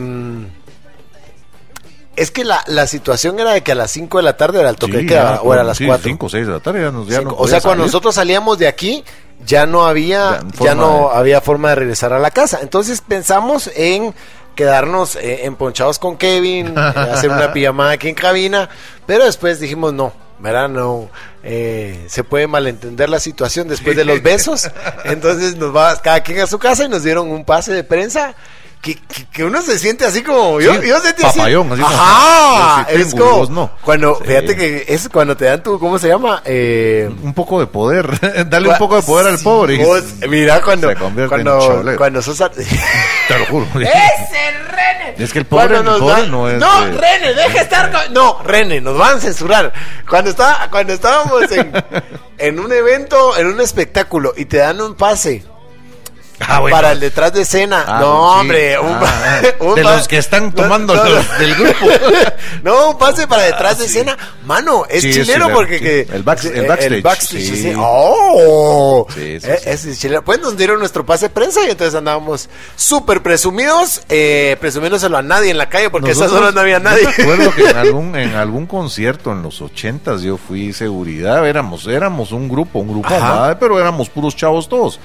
C: es que la, la situación era de que a las 5 de la tarde era el toque
D: Sí,
C: de queda,
D: ya,
C: o era a las
D: sí,
C: 4.
D: cinco o 6 de la tarde, ya nos, ya no
C: o sea, cuando
D: salir.
C: nosotros salíamos de aquí, ya no había,
D: Ya,
C: no
D: de-
C: había forma de regresar a la casa. Entonces pensamos en quedarnos eh, emponchados con Kevin, eh, (laughs) hacer una pijamada aquí en cabina, pero después dijimos no, ¿verdad? No, eh, se puede malentender la situación después de los (laughs) besos. Entonces nos va cada quien a su casa y nos dieron un pase de prensa. Que, que- que uno se siente así como yo,
D: Sí,
C: yo sentí así.
D: papayón, así como,
C: Ajá, es como
D: vos no.
C: cuando
D: Sí.
C: fíjate que es cuando te dan tu ¿cómo se llama? Eh,
D: un poco de poder, (laughs) darle un poco de poder al pobre.
C: vos, mira cuando
D: se convierte en
C: cuando, cuando sos (laughs)
D: Te lo juro. (laughs)
C: ese René
D: Es que el pobre- el pobre no es
C: No, Rene, deja estar. con- No, Rene, nos van a censurar. Cuando, estaba, cuando estábamos en, en un evento, en un espectáculo, y te dan un pase.
D: Ah, bueno.
C: Para el detrás de escena.
D: Ah,
C: no,
D: sí.
C: hombre. Un,
D: Ah,
C: pa-
D: ah.
C: un
D: De los que están tomando
C: no,
D: los
C: no.
D: del grupo. (laughs)
C: no, un pase para detrás
D: Ah,
C: de
D: sí.
C: escena. Mano, es
D: Sí,
C: chileno porque que.
D: El back- el backstage,
C: backstage,
D: sí.
C: sí. ¡Oh! Eh, es chileno. Pues nos dieron nuestro pase de prensa y entonces andábamos súper presumidos, eh, presumiéndoselo a nadie en la calle porque a esas
D: Nosotros-
C: horas no había nadie.
D: Me acuerdo que en (laughs) algún, en algún concierto en los ochentas yo fui seguridad, éramos, éramos un grupo, un grupo. ¿verdad? pero éramos puros chavos todos.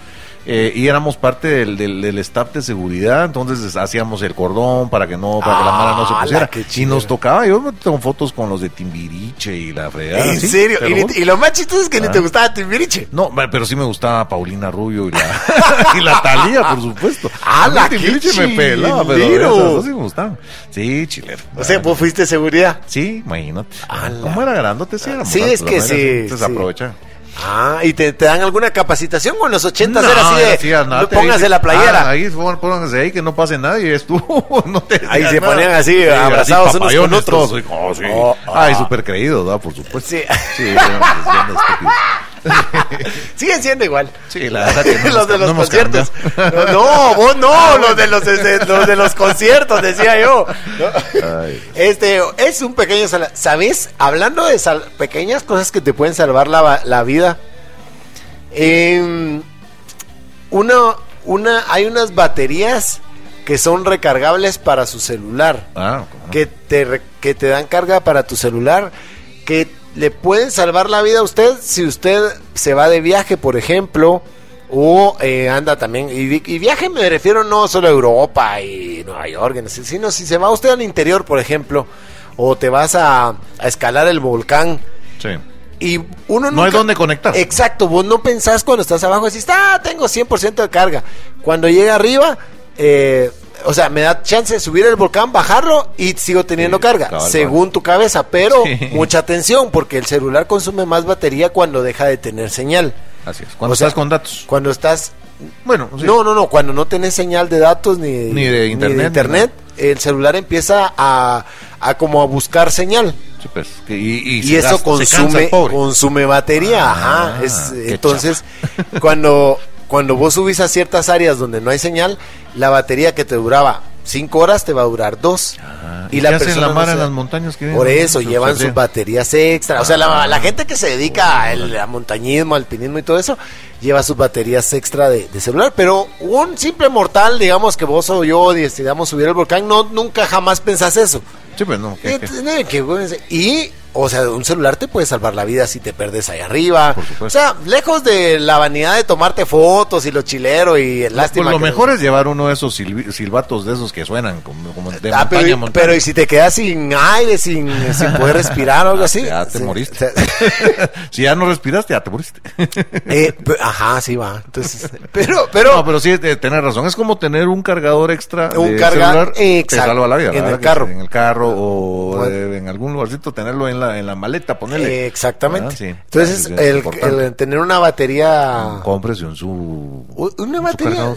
D: Eh, y éramos parte del, del, del staff de seguridad, entonces hacíamos el cordón para que no, para que la mala no se
C: ¡Hala,
D: pusiera. Y nos tocaba, yo me tengo fotos con los de Timbiriche y la fregada.
C: ¿En
D: sí,
C: serio? Y,
D: lo
C: y más chistoso es que ni
D: Ah.
C: te gustaba Timbiriche.
D: No, pero sí me gustaba Paulina Rubio y la, (laughs) y la Talía, por supuesto.
C: ¡Hala,
D: A mí
C: qué
D: Timbiriche me pelaba, pero esas dos sí me gustaban. Sí, chilero.
C: O sea, vos fuiste seguridad.
D: Sí, imagínate.
C: Ala.
D: ¿Cómo era grandote? Sí, éramos
C: Sí, es
D: la
C: que sí, sí.
D: aprovecha.
C: Ah, ¿y te, te dan alguna capacitación? En los ochentas era así de,
D: andate
C: póngase
D: ahí,
C: la playera.
D: ah, ahí, pónganse ahí, que no pase nadie. (laughs) Estuvo, no te
C: Ahí se
D: nada.
C: ponían así, abrazados unos con otros.
D: todos, oh, sí.
C: Oh,
D: Ay,
C: ah.
D: súper creídos, ¿verdad? Por supuesto.
C: Sí.
D: Sí. (laughs)
C: Siguen siendo igual.
D: Sí, la verdad que no (laughs)
C: los de los
D: no
C: conciertos. No, no, vos no, los de los, de- los de los conciertos, decía yo. Este, es un pequeño, sal- ¿sabes? Hablando de sal- pequeñas cosas que te pueden salvar la, la vida. em, una, una, hay unas baterías que son recargables para su celular
D: Ah,
C: que te, que te dan carga para tu celular, que le pueden salvar la vida a usted si usted se va de viaje, por ejemplo, o eh, anda también, y, vi- y viaje me refiero no solo a Europa y Nueva York, sino si se va usted al interior, por ejemplo, o te vas a, a escalar el volcán.
D: Sí.
C: Y uno
D: No hay
C: nunca-
D: dónde conectar.
C: Exacto, vos no pensás cuando estás abajo, decís, ah, tengo 100% de carga. Cuando llega arriba, eh, o sea, me da chance de subir el volcán, bajarlo y sigo teniendo
D: Sí,
C: carga, según tu cabeza. Pero
D: Sí.
C: mucha atención, porque el celular consume más batería cuando deja de tener señal.
D: Así es. Cuando
C: O sea,
D: estás con datos.
C: Cuando estás...
D: Bueno, sí.
C: No, no, no, cuando no tenés señal de datos ni,
D: Ni de internet,
C: internet, el celular empieza a, a como a buscar señal.
D: Sí, pues, y, y
C: Y,
D: se
C: eso
D: gasta- se cansa
C: consume consume batería,
D: Ah,
C: ajá. Es-
D: qué
C: entonces, cuando cuando vos subís a ciertas áreas donde no hay señal, la batería que te duraba cinco horas te va a durar dos.
D: Ah, ¿y qué hacen la
C: no
D: mar
C: se-
D: en las montañas que
C: Por eso llevan sus baterías extra. O sea, la, la gente que se dedica al a montañismo, alpinismo y todo eso, lleva sus baterías extra de, de celular. Pero un simple mortal, digamos que vos o yo decidamos subir el volcán, no nunca jamás pensás eso.
D: Sí, pues no. ¿qué-
C: Eh,
D: qué?
C: güey, Y, o sea, un celular te puede salvar la vida si te perdes ahí arriba.
D: Por.
C: O sea, lejos de la vanidad de tomarte fotos y lo chilero y el lástima.
D: Pues lo mejor es llevar uno de esos silbatos de esos que suenan como, como de
C: Ah,
D: montaña
C: pero,
D: a montaña.
C: pero y si te quedas sin aire, sin, sin poder respirar o algo
D: Ah,
C: así.
D: ya te
C: Sí.
D: moriste.
C: O sea, (laughs)
D: si ya no respiraste, ya te moriste. (laughs)
C: eh, ajá, sí va. Entonces, pero, pero,
D: no, pero sí, eh, tenés razón. Es como tener un cargador extra
C: Un
D: de
C: carga-
D: celular. Te
C: exacto,
D: salva la vida.
C: en
D: ¿verdad?
C: el carro.
D: En el carro o
C: Bueno.
D: eh, en algún lugarcito tenerlo en la, en la maleta, ponerle.
C: eh, exactamente.
D: Ah, sí.
C: Entonces,
D: Ah, es
C: el, tener una batería,
D: Cómprese un su.
C: Una batería,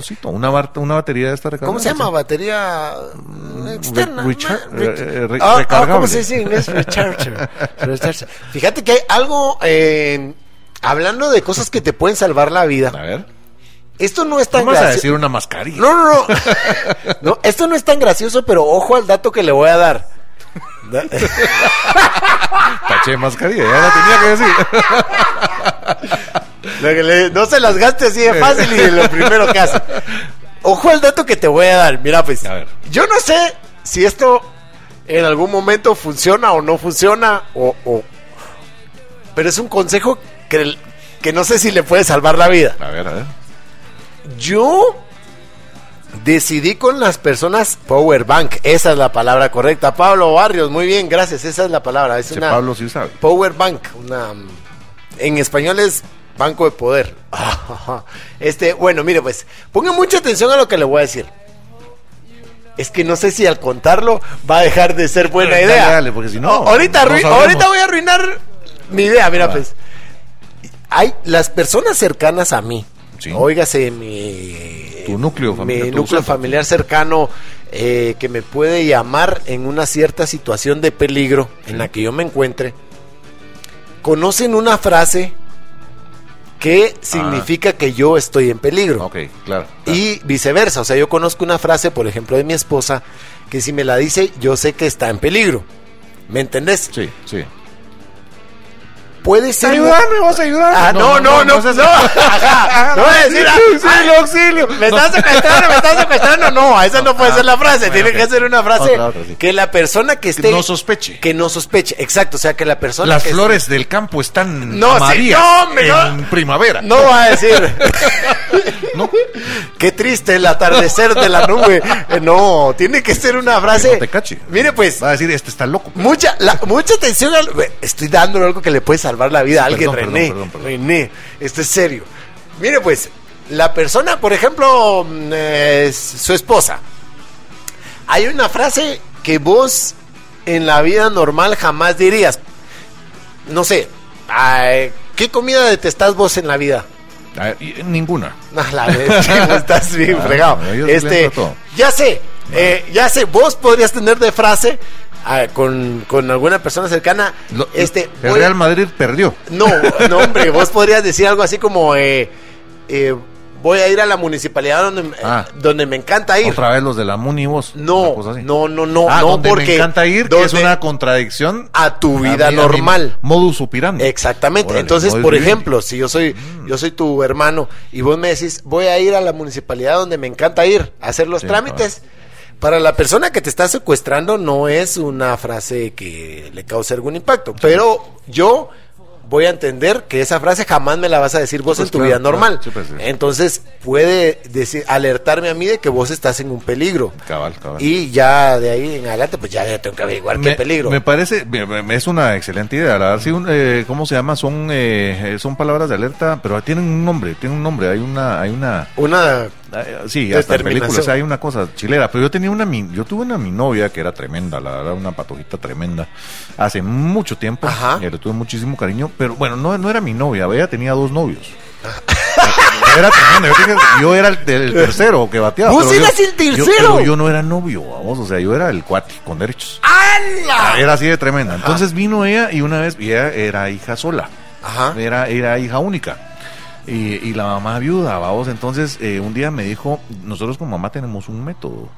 D: una, batería de esta recargable.
C: ¿cómo se llama? Batería mm, externa.
D: re-
C: Ah, ah. ¿Cómo se dice en inglés? (laughs) Recharger. Recharger. Fíjate que hay algo, eh, hablando de cosas que te pueden salvar la
D: A
C: vida.
D: ver.
C: Esto no es tan
D: ¿Cómo vas a
C: gracioso.
D: decir una mascarilla?
C: No, no, no. (laughs) No, esto no es tan gracioso, pero ojo al dato que le voy a dar. (laughs)
D: Taché mascarilla, ya la tenía que decir. (laughs)
C: Lo que le- no se las gaste así de fácil y de lo primero que hace. Ojo al dato que te voy a dar. Mira, pues,
D: A ver.
C: yo no sé si esto en algún momento funciona o no funciona, o, o- pero es un consejo que, que no sé si le puede salvar la vida.
D: A ver, a ver.
C: Yo decidí con las personas Power Bank, esa es la palabra correcta. Pablo Barrios, muy bien, gracias, esa es la palabra. Es una
D: Pablo sí sabe.
C: Power Bank, una en español es banco de poder. (laughs) Este, bueno, mire pues, ponga mucha atención a lo que le voy a decir. Es que no sé si al contarlo va a dejar de ser buena (laughs) idea.
D: dale, porque si no,
C: ahorita,
D: no
C: ahorita voy a arruinar mi idea, mira pues. Hay las personas cercanas a mí.
D: Sí.
C: Óigase mi
D: tu núcleo
C: mi
D: familiar. tu
C: núcleo familiar cercano eh, que me puede llamar en una cierta situación de peligro en la que yo me encuentre, conocen una frase que significa que yo estoy en peligro.
D: Ah. Ok, claro. claro.
C: Y viceversa, o sea, yo conozco una frase, por ejemplo, de mi esposa, que si me la dice, yo sé que está en peligro. ¿Me entendés?
D: Sí, sí.
C: Puede ser...
D: Ayúdame, vas a ayudar.
C: Ah, no, no, no, no,
D: seas-
C: ajá. No voy a decir, ah,
D: auxilio,
C: ah,
D: auxilio.
C: ¿Me estás secuestrando? ¿Me estás secuestrando? No, esa no puede ser la frase. Tiene que ser una frase que la persona que esté.
D: no sospeche.
C: Que no sospeche. Exacto. O sea, que la persona.
D: Las flores del campo están
C: No,
D: amarillas
C: no, no.
D: en primavera.
C: No va a decir.
D: No.
C: Qué triste el atardecer de la nube. Eh, No, tiene que ser una frase.
D: no te cache.
C: Mire, pues.
D: Va a decir, este está loco.
C: Mucha, la- mucha atención al. Estoy dándole algo que le puede salvar la vida a
D: Sí,
C: alguien,
D: perdón,
C: René.
D: perdón, perdón.
C: René, esto es serio. Mire, pues, la persona, por ejemplo, mm, eh, su esposa. Hay una frase que vos en la vida normal jamás dirías. No sé, ay, ¿qué comida detestás vos en la vida?
D: Ninguna. (laughs)
C: Ah, la vez, estás bien (laughs)
D: Ah,
C: fregado. Este, ya sé, eh, ya sé, vos podrías tener de frase con, con alguna persona cercana, este,
D: el
C: voy-
D: Real Madrid perdió.
C: no, no, hombre, (laughs) vos podrías decir algo así como, eh, eh, voy a ir a la municipalidad donde, eh,
D: Ah.
C: donde me encanta ir.
D: Otra vez los de la Muni vos.
C: No, no, no, no,
D: Ah,
C: no,
D: donde
C: porque
D: me encanta ir, que es una contradicción
C: a tu vida
D: a
C: normal.
D: modus operandi.
C: Exactamente.
D: Órale,
C: Entonces, por ejemplo, si yo soy,
D: Mm.
C: yo soy tu hermano y vos me decís, voy a ir a la municipalidad donde me encanta ir a hacer los
D: Sí,
C: trámites. Para la persona que te está secuestrando no es una frase que le cause algún impacto, pero yo voy a entender que esa frase jamás me la vas a decir vos
D: pues,
C: en tu
D: claro,
C: vida
D: claro.
C: normal.
D: Sí, pues, sí.
C: Entonces puede decir, alertarme a mí de que vos estás en un peligro.
D: Cabal, cabal.
C: Y ya de ahí en adelante, pues ya tengo que averiguar qué peligro.
D: me parece, es una excelente idea. La verdad, sí, un, eh, ¿cómo se llama? Son, eh, son palabras de alerta, pero tienen un nombre, tienen un nombre. Hay una, hay una,
C: Una
D: sí, hasta en películas hay una cosa chilera. Pero yo tenía una, mi- yo tuve una mi novia que era tremenda, la verdad, una patojita tremenda, hace mucho tiempo.
C: Ajá.
D: Y le tuve muchísimo cariño, pero bueno, no, no era mi novia, ella tenía dos novios. (laughs) Era tremenda, yo, tenía- yo era el, el tercero que bateaba.
C: ¿Vos
D: yo-
C: eras el
D: yo-
C: tercero?
D: pero yo no era novio, vamos, o sea, yo era el cuate con derechos.
C: ¡Hala!
D: Era así de tremenda. Entonces vino ella y una vez, y ella era hija sola,
C: Ajá.
D: era, era hija única. Y, y la mamá viuda, vamos. Entonces eh, un día me dijo, nosotros como mamá tenemos un método.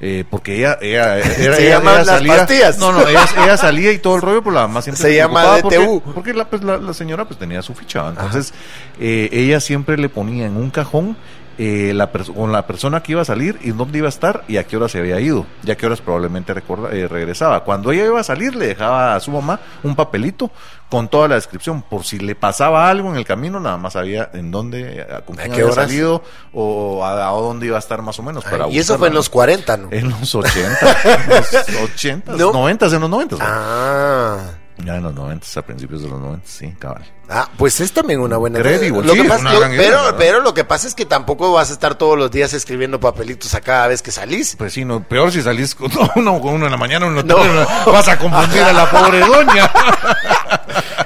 D: Eh, porque ella, ella, era, (laughs)
C: Se
D: ella-
C: llaman
D: ella
C: las
D: salía,
C: pastillas.
D: No, no, ella, (laughs) ella salía y todo el rollo, pero la mamá siempre
C: Se llama
D: preocupaba porque-
C: DTU.
D: Porque, la, pues, la, la señora pues tenía su ficha. Entonces eh, ella siempre le ponía en un cajón eh, la con la persona que iba a salir y dónde iba a estar y a qué hora se había ido, y a qué horas probablemente recorda- eh, regresaba. Cuando ella iba a salir, le dejaba a su mamá un papelito con toda la descripción, por si le pasaba algo en el camino, nada más sabía en dónde, a- con
C: ¿A
D: quién
C: qué
D: había
C: horas?
D: salido o a, a dónde iba a estar más o menos. para
C: y eso fue en los 40, ¿no?
D: En los (laughs) 80, en los 80,
C: No.
D: 90, en los 90.
C: Ah.
D: Ya en los 90, a principios de los 90, sí, cabal.
C: Ah, pues es también una buena
D: Credible,
C: Lo
D: sí,
C: que
D: es
C: pasa-
D: una
C: lo-
D: gran idea,
C: pero, pero lo que pasa es que tampoco vas a estar todos los días escribiendo papelitos a cada vez que salís.
D: Pues sí, no, peor si salís con (laughs) uno, con uno en la mañana, uno en la
C: No.
D: tarde, vas a confundir a la pobre doña. (laughs)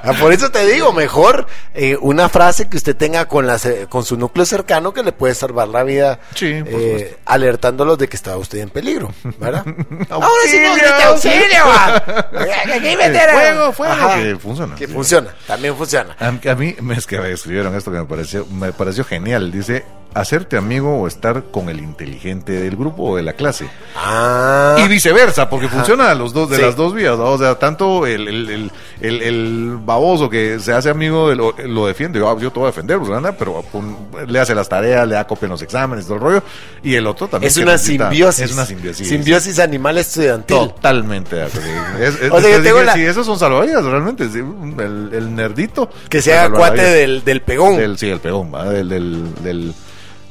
C: Ah, Por eso te digo, mejor eh, una frase que usted tenga con, la, ce- con su núcleo cercano que le puede salvar la vida,
D: Sí,
C: eh, alertándolos de que está usted en peligro, ¿verdad? (laughs) Ahora sí nos grita auxilio. Aquí meter a-
D: Fuego, fuego.
C: Ajá.
D: Que funciona.
C: Que
D: sí.
C: funciona, también funciona.
D: A, a mí es que me escribieron esto que me pareció, me pareció genial. Dice, hacerte amigo o estar con el inteligente del grupo o de la clase.
C: Ah,
D: Y viceversa, porque funciona los dos, de
C: Sí.
D: las dos vías, ¿no? O sea, tanto el, el, el, baboso que se hace amigo de lo, lo defiende, yo, yo te voy a defender, pues, pero le hace las tareas, le da copia en los exámenes, todo el rollo, y el otro también.
C: es una
D: necesita-
C: simbiosis.
D: Es una simbiosis.
C: Simbiosis animal estudiantil.
D: Totalmente. Es, es-
C: O sea, yo tengo
D: dije,
C: la-
D: Sí, esos son salvavidas, realmente. sí, el, nerdito.
C: Que se haga
D: Salva
C: cuate del, del pegón.
D: Del, sí, el pegón, ¿va? Del, del, del,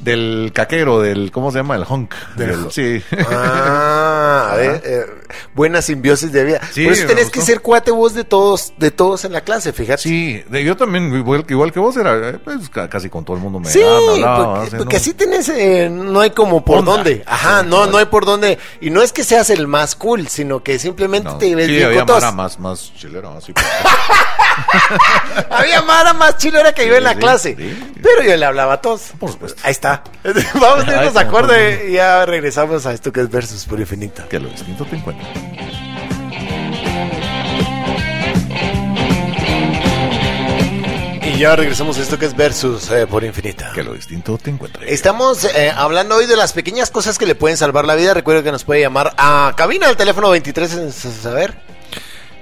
D: del caquero, del, ¿cómo se llama? El honk.
C: Del
D: Del-
C: honk.
D: sí.
C: Ah, a ver, eh, buena simbiosis de vida.
D: Sí,
C: Por eso tenés que ser cuate vos de todos, de todos en la clase, fíjate.
D: Sí, de- yo también, igual, igual que vos, era eh, pues, ca- casi con todo el mundo me,
C: Sí,
D: ah, me hablaba,
C: porque,
D: así,
C: porque
D: ¿no?
C: así tenés, eh, no hay como por
D: Onda.
C: dónde. Ajá,
D: Sí,
C: no,
D: claro.
C: no hay por dónde. Y no es que seas el más cool, sino que simplemente
D: No.
C: te ves
D: sí,
C: bien
D: había
C: con todos.
D: Más, más chilera, así. (laughs)
C: Había Mara más chilera que yo en la clase. Pero yo le hablaba a todos.
D: Por supuesto.
C: Ahí está. (laughs) Vamos a irnos acorde y ya regresamos a esto que es Versus por Infinita.
D: Que lo distinto te encuentra.
C: Y ya regresamos a esto que es Versus eh, por Infinita.
D: Que lo distinto te encuentra.
C: Estamos eh, hablando hoy de las pequeñas cosas que le pueden salvar la vida. Recuerda que nos puede llamar a cabina al teléfono 23 en saber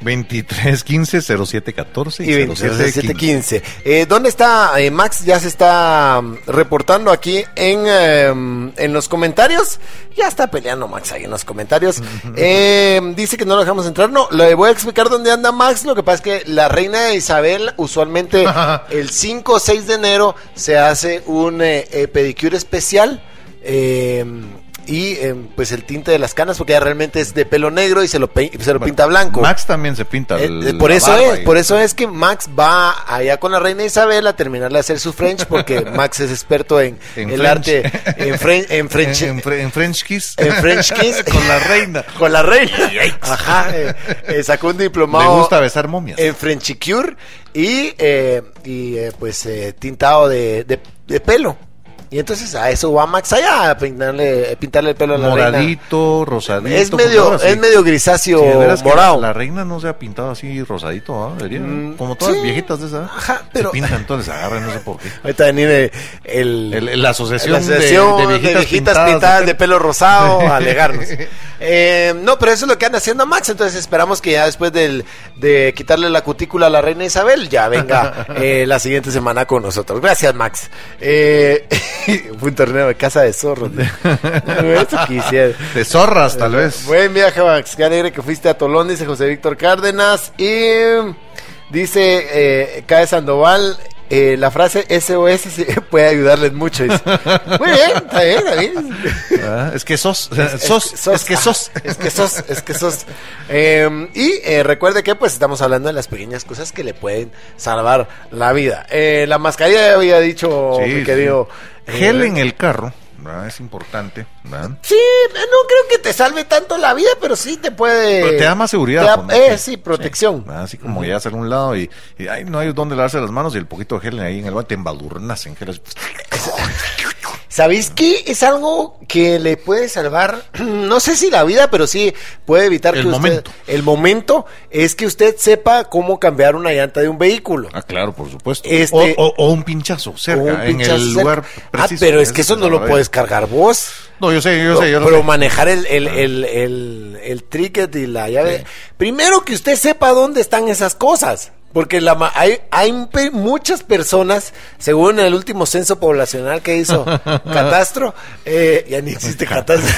D: 23 15 07 14
C: y 27 15. Eh, ¿Dónde está eh, Max? Ya se está mm, reportando aquí en, eh, en los comentarios. Ya está peleando Max ahí en los comentarios. Eh, dice que no lo dejamos entrar. No, le voy a explicar dónde anda Max. Lo que pasa es que la reina Isabel usualmente (laughs) el 5 o 6 de enero se hace un eh, pedicure especial. eh, y eh, pues el tinte de las canas porque ella realmente es de pelo negro y se lo, pe- se lo pinta blanco.
D: Max también se pinta.
C: Eh,
D: el-
C: eh, por eso es,
D: y-
C: por eso es que Max va allá con la reina Isabel a terminar de hacer su French, porque (laughs) Max es experto en,
D: En
C: el
D: French.
C: arte, en, Fren- en French,
D: en, en Fre- en French Kiss.
C: en French kiss (laughs)
D: Con la reina. (laughs)
C: con la reina. Ajá, eh, eh, sacó un diplomado
D: gusta besar momias.
C: en Frenchicure y, eh, y eh, pues eh, tintado de, de- de pelo. Y entonces a eso va Max allá a pintarle, pintarle el pelo a la reina.
D: Moradito, rosadito.
C: Es
D: como
C: medio, es medio grisáceo
D: Sí, de
C: morado.
D: La reina no se ha pintado así rosadito, ¿ah? Debería,
C: Mm,
D: como todas
C: sí.
D: viejitas de esa.
C: Ajá, pero-
D: Se pintan, entonces agarran, no sé por qué.
C: Ahorita venir eh, el,
D: El- la asociación,
C: la asociación
D: de, de viejitas,
C: pintadas,
D: pintadas,
C: de pelo rosado (laughs) a alegarnos. Eh, no, pero eso es lo que anda haciendo Max. Entonces esperamos que ya después del, de quitarle la cutícula a la reina Isabel, ya venga (laughs) eh, la siguiente semana con nosotros. Gracias, Max. Eh, (laughs) (laughs) fue un torneo de casa de zorros. (laughs) Eso quisiera.
D: De zorras, tal vez.
C: Buen viaje, Max. Qué alegre que fuiste a Tolón, dice José Víctor Cárdenas. Y dice eh, Cae Sandoval. eh, la frase SOS (laughs) puede ayudarles mucho. dice. Muy bien, está bien, está bien.
D: Ah, es que sos, sos, es que
C: ah,
D: sos.
C: Es que sos, es que sos. Eh, y eh, recuerde que pues estamos hablando de las pequeñas cosas que le pueden salvar la vida. Eh, la mascarilla ya había dicho,
D: Sí,
C: mi querido.
D: Gel en el carro, ¿verdad? Es importante, ¿verdad?
C: Sí, no creo que te salve tanto la vida, pero sí te puede.
D: Pero te da más seguridad.
C: te da-
D: ¿no?
C: eh, sí, protección.
D: Así como ya hacer un lado y, y ay, no hay dónde lavarse las manos y el poquito de gel ahí en el baño te embadurnas en gel.
C: ¿Sabéis qué? Es algo que le puede salvar, (clears throat) no sé si la vida, pero sí puede evitar
D: El
C: que usted.
D: momento.
C: El momento es que usted sepa cómo cambiar una llanta de un vehículo.
D: Ah, claro, por supuesto.
C: Este-
D: o, o- o un pinchazo cerca,
C: un
D: en el
C: cerca.
D: lugar
C: Ah, pero es que eso
D: es
C: no lo puedes cargar vos.
D: No, yo sé, yo sé, yo lo
C: pero
D: sé.
C: manejar el, el, el, el, el tricket y la llave. Primero que usted sepa dónde están esas cosas. Porque la, ma- hay, hay muchas personas, según el último censo poblacional que hizo (laughs) Catastro, eh, ya ni existe Catastro,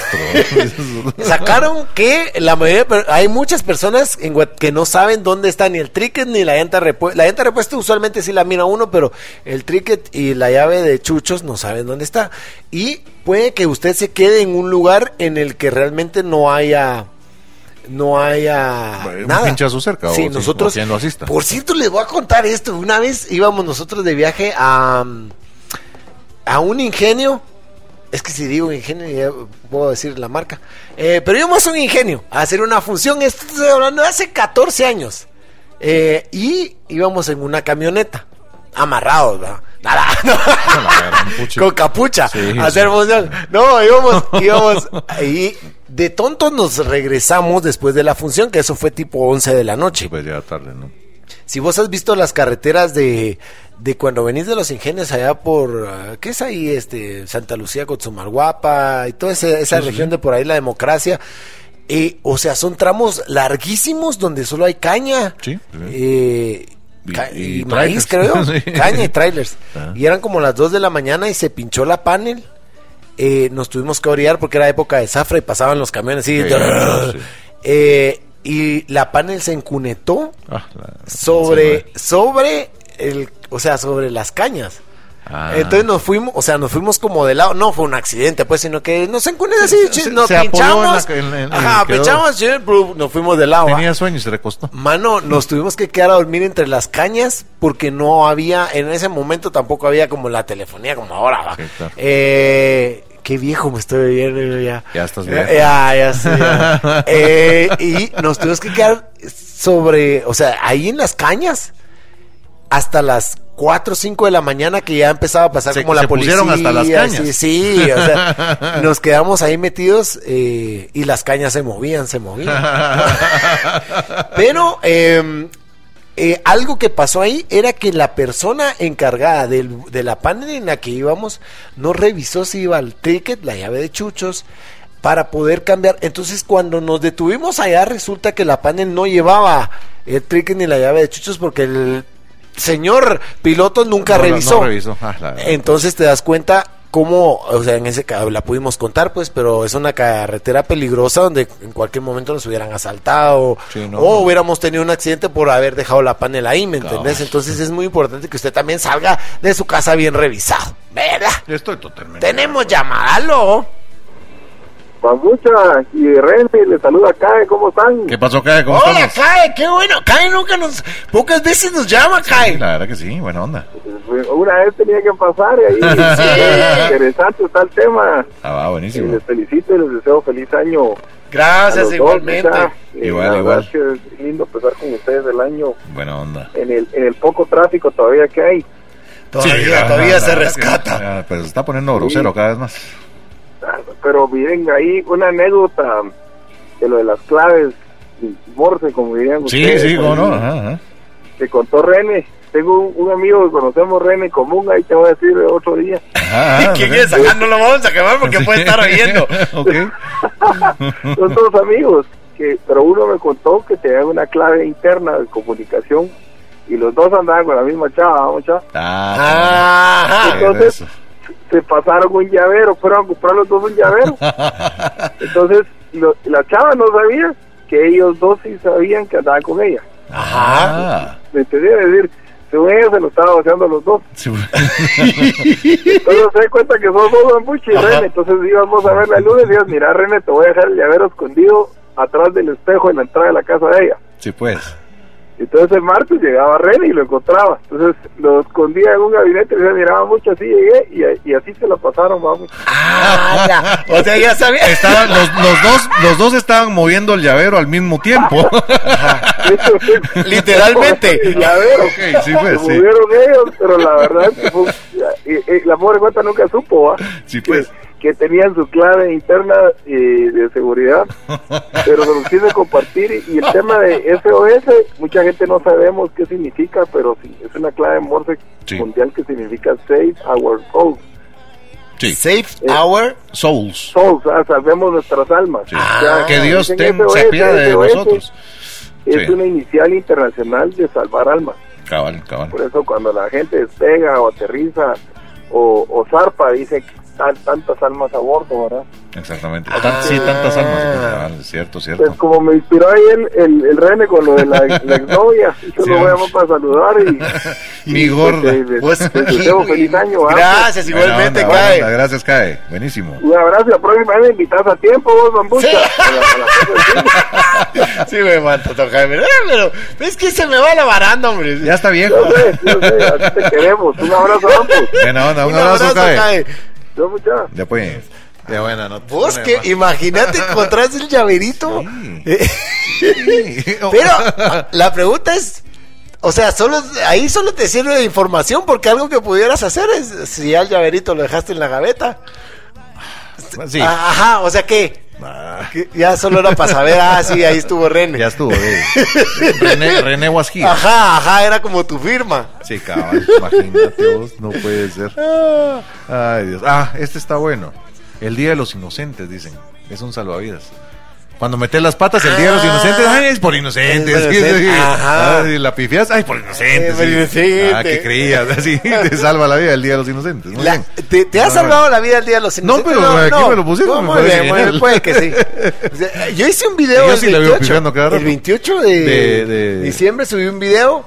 C: (laughs) sacaron que la mayoría, hay muchas personas en que no saben dónde está ni el tricket ni la llanta repuesta. La llanta repuesta usualmente sí la mira uno, pero el tricket y la llave de chuchos no saben dónde está. Y puede que usted se quede en un lugar en el que realmente no haya no haya nada.
D: pinchazo cerca,
C: Sí, nosotros.
D: o asista.
C: Por cierto, les voy a contar esto. Una vez íbamos nosotros de viaje a a un ingenio. Es que si digo ingenio, ya puedo decir la marca. Eh, pero íbamos a un ingenio a hacer una función. Esto estoy hablando de hace 14 años. Eh, y íbamos en una camioneta. Amarrados, ¿verdad? Nada, (laughs) no.
D: Con
C: capucha.
D: Sí,
C: hacer
D: sí.
C: función. No, íbamos, (laughs) íbamos. Y de tontos nos regresamos después de la función, que eso fue tipo 11 de la noche.
D: Pues ya tarde, ¿no?
C: Si vos has visto las carreteras de, de cuando venís de los ingenios allá por, ah, ¿qué es ahí? Este, Santa Lucía, Cotzumalguapa y toda esa, esa
D: Sí,
C: región de por ahí, la democracia. eh, o sea, son tramos larguísimos donde solo hay caña.
D: Sí, sí.
C: eh, ca-
D: y
C: y, maíz,
D: trailers.
C: creo. (laughs)
D: Sí.
C: Caña y trailers.
D: Ah.
C: Y eran como las 2 de la mañana y se pinchó la panel. Eh, nos tuvimos que orillar porque era época de zafra y pasaban los camiones así.
D: Sí, sí.
C: Eh, y la panel se encunetó
D: Ah, la-
C: sobre, sobre el, o sea, sobre las cañas.
D: Ah.
C: Entonces nos fuimos, o sea, nos fuimos como de lado, no fue un accidente, pues, sino que nos encunetó así,
D: Se- se-
C: nos
D: se
C: pinchamos,
D: en la- en- en-
C: ajá,
D: y quedó.
C: pinchamos, sí, nos fuimos de lado.
D: Tenía sueño y se recostó.
C: Mano, nos tuvimos que quedar a dormir entre las cañas porque no había, en ese momento tampoco había como la telefonía como ahora. ¿va?
D: Sí, claro.
C: Eh, qué viejo me estoy viendo ya.
D: Ya estás viejo.
C: Ya, ya sé. ya. (laughs) Eh, y nos tuvimos que quedar sobre, o sea, ahí en las cañas. Hasta las 4 o 5 de la mañana que ya empezaba a pasar
D: Se-
C: como la
D: se
C: policía.
D: pusieron hasta las cañas.
C: Sí, sí, o sea, (laughs) nos quedamos ahí metidos eh, y las cañas se movían, se movían. Pero eh, eh, algo que pasó ahí era que la persona encargada del- de la panel en la que íbamos no revisó si iba al ticket, la llave de chuchos, para poder cambiar. Entonces, cuando nos detuvimos allá, resulta que la panel no llevaba el ticket ni la llave de chuchos porque el señor piloto nunca
D: No la- no
C: revisó.
D: revisó. Ah, la-
C: Entonces te das cuenta cómo, o sea, en ese caso la pudimos contar, pues, pero es una carretera peligrosa donde en cualquier momento nos hubieran asaltado
D: Sí, no,
C: o
D: no.
C: hubiéramos tenido un accidente por haber dejado la panel ahí, ¿me entendés? Entonces es muy importante que usted también salga de su casa bien revisado, ¿verdad?
D: Estoy totalmente.
C: Tenemos llamarlo.
F: Pamucha y René, le saluda acá, ¿cómo están?
D: ¿Qué pasó, Cae? ¿Cómo
C: Hola,
D: estamos?
C: Kai, qué bueno. Kai nunca nos, pocas veces nos llama, Kai.
D: Sí, la verdad que sí, buena onda.
F: Una vez tenía que pasar y ahí (laughs) interesante está el tema.
D: Ah, va,
F: Y
D: buenísimo.
F: les felicito y les deseo feliz año.
C: Gracias,
F: dos,
C: igualmente.
F: Y
D: Igual, igual.
F: es lindo empezar con ustedes el año
D: Buena onda.
F: en el, en el poco tráfico todavía que hay.
C: Todavía,
D: Sí, la-
C: todavía
D: la-
C: se
D: la
C: rescata.
D: ah, Pero se está poniendo grosero cada vez más.
F: Pero miren, ahí una anécdota de lo de las claves Morse, como dirían
D: Sí,
F: ustedes.
D: sí, cómo no.
F: ahí,
D: Ajá, ajá.
F: Que contó René. Tengo un, un amigo que conocemos, René en común, ahí te voy a decir otro día.
D: Ajá, (laughs)
C: ¿Quién es acá? No lo vamos a quemar porque puede estar oyendo. (laughs)
D: ok. (laughs)
F: Son dos amigos, que pero uno me contó que tenía una clave interna de comunicación y los dos andaban con la misma chava, vamos chava.
D: Ah,
F: entonces-
D: eso.
F: Se pasaron un llavero, fueron a comprar los dos un llavero. (laughs) Entonces, lo- la chava no sabía que ellos dos sí sabían que andaban con ella.
C: Ajá.
F: ¿Me entendí? Es decir, según ella se lo estaba vaciando los dos. (laughs)
D: sí.
F: Entonces se da cuenta que son dos bambuches y René. Entonces íbamos a verla el lunes y dijimos, mira René, te voy a dejar el llavero escondido atrás del espejo en la entrada de la casa de ella.
D: Sí, pues.
F: Entonces el martes llegaba René y lo encontraba. Entonces lo escondía en un gabinete y se miraba mucho así llegué y, y así se lo pasaron, vamos.
C: Ah, ya. (laughs) O sea, ya sabía.
D: Estaban, los, los dos, los dos estaban moviendo el llavero al mismo tiempo. (laughs) (laughs)
C: Literalmente.
F: El llavero.
D: Ok, sí, pues,
F: Lo
D: sí.
F: movieron ellos, pero la verdad es que fue y- y la pobre cuenta nunca supo, ¿va?
D: Sí, pues.
F: Que, que tenían su clave interna eh, de seguridad, (laughs) pero se los quise compartir. Y, el tema de SOS, mucha gente no sabemos qué significa, pero sí, es una clave Morse
D: Sí.
F: mundial que significa Save Our Souls.
D: Sí.
C: Safe hour.
D: Souls.
F: Souls, ah, salvemos nuestras almas.
D: Sí.
F: O sea,
D: que Dios se
F: SOS,
D: apiade de
F: SOS,
D: nosotros.
F: Es
D: Sí.
F: una inicial internacional de salvar almas.
D: Cabal, cabal.
F: Por eso cuando la gente despega o aterriza o, o zarpa, dice están tantas almas a bordo, ¿verdad?
D: Exactamente. Tan- sí, tantas almas. Es cierto, cierto.
F: Pues como me inspiró ahí el, el, el René con lo de la, (laughs) la exnovia, yo
D: Sí,
F: lo voy a
D: hombre.
F: para saludar y... (laughs)
D: Mi
F: y,
D: gorda.
F: pues, les-
C: Pues,
F: les deseo feliz año. ¿verdad?
C: Gracias, igualmente,
D: onda, onda. Gracias, Cae. Buenísimo.
F: Un abrazo y la próxima vez me invitas a tiempo, vos, bambucha.
C: Sí.
F: A la- a la cosa del cine. (laughs)
C: Sí me Jaime. Eh, Pero es que se me va la baranda, hombre.
D: Ya está viejo.
F: Yo sé, yo sé, así te queremos. Un abrazo a ambos.
D: Buena onda, un, abrazo, Cae. Ya pues. Ya buena nota.
C: Vos que imagínate (laughs) encontrás el llaverito.
D: Sí. (laughs)
C: Pero la pregunta es, o sea, solo ahí solo te sirve de información porque algo que pudieras hacer es si ya el llaverito lo dejaste en la gaveta.
D: Sí.
C: Ajá, o sea que,
D: Ah,
C: ya solo era para saber, ah, sí, ahí estuvo René.
D: ya estuvo. eh. René, René was here.
C: Ajá, ajá, era como tu firma.
D: Sí, cabal. Imagínate vos, no puede ser. Ay, Dios. Ah, este está bueno. El Día de los Inocentes, dicen. Es un salvavidas. Cuando metes las patas, el Día de los
C: Ah.
D: Inocentes, ay, es por inocentes.
C: Es por (laughs)
D: Sí, sí,
C: inocente.
D: sí.
C: Ajá.
D: Ay, la pifias, ay, por inocentes.
C: Por
D: sí.
C: inocente.
D: Ah, que creías, (laughs) así te salva la vida el Día de los Inocentes. Muy
C: La-
D: bien.
C: ¿te, te ha
D: No,
C: salvado la vida el día de los
D: No,
C: inocentes?
D: pero aquí me lo pusieron,
C: No, muy bien, bien, puede que sí. (laughs) O sea, Yo hice un video
D: Yo
C: el
D: sí la veo
C: 28,
D: pifiando cada rato.
C: el 28 de,
D: De- de-
C: diciembre subí un video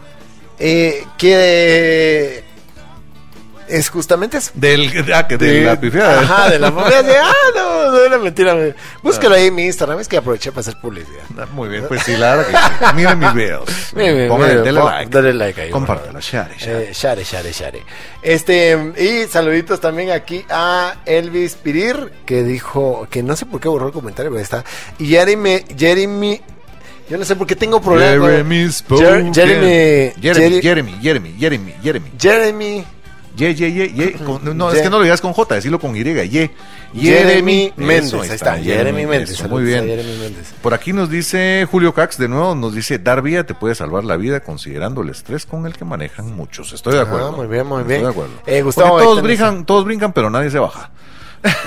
C: eh, que es justamente eso.
D: Del, ah, que de, la pifiada.
C: Ajá, de la pifiada. (laughs) de, ah, no, no era mentira. me- Búscalo ahí en mi Instagram. Es que aproveché para hacer publicidad.
D: Ah, Muy bien, pues sí, la verdad que sí. (laughs) Miren mis videos.
C: Miren,
D: Pónganle,
C: pon-
D: like.
C: dale like ahí,
D: Compártelo, share, share.
C: Eh, share, share, share. Este, y saluditos también aquí a Elvis Pirir, que dijo, que no sé por qué borró el comentario, pero está. Y Jeremy, Jeremy, Yo no sé por qué tengo problemas
D: Jeremy
C: Jer-. Jeremy,
D: Jeremy, Jeremy, Jeremy, Jeremy, Jeremy.
C: Jeremy,
D: Ye, ye, ye, ye. Con- no,
C: Ye-
D: es que no lo digas con J, decirlo con Y. Ye.
C: Jeremy Méndez. Ahí está, Jeremy Méndez.
D: Muy bien. Por aquí nos dice Julio Cax, de nuevo, nos dice, dar vía te puede salvar la vida considerando el estrés con el que manejan muchos. Estoy de
C: Ah,
D: acuerdo.
C: muy bien, muy
D: Estoy
C: bien.
D: de acuerdo.
C: Eh, Gustavo,
D: todos brincan, todos brincan, pero nadie se baja.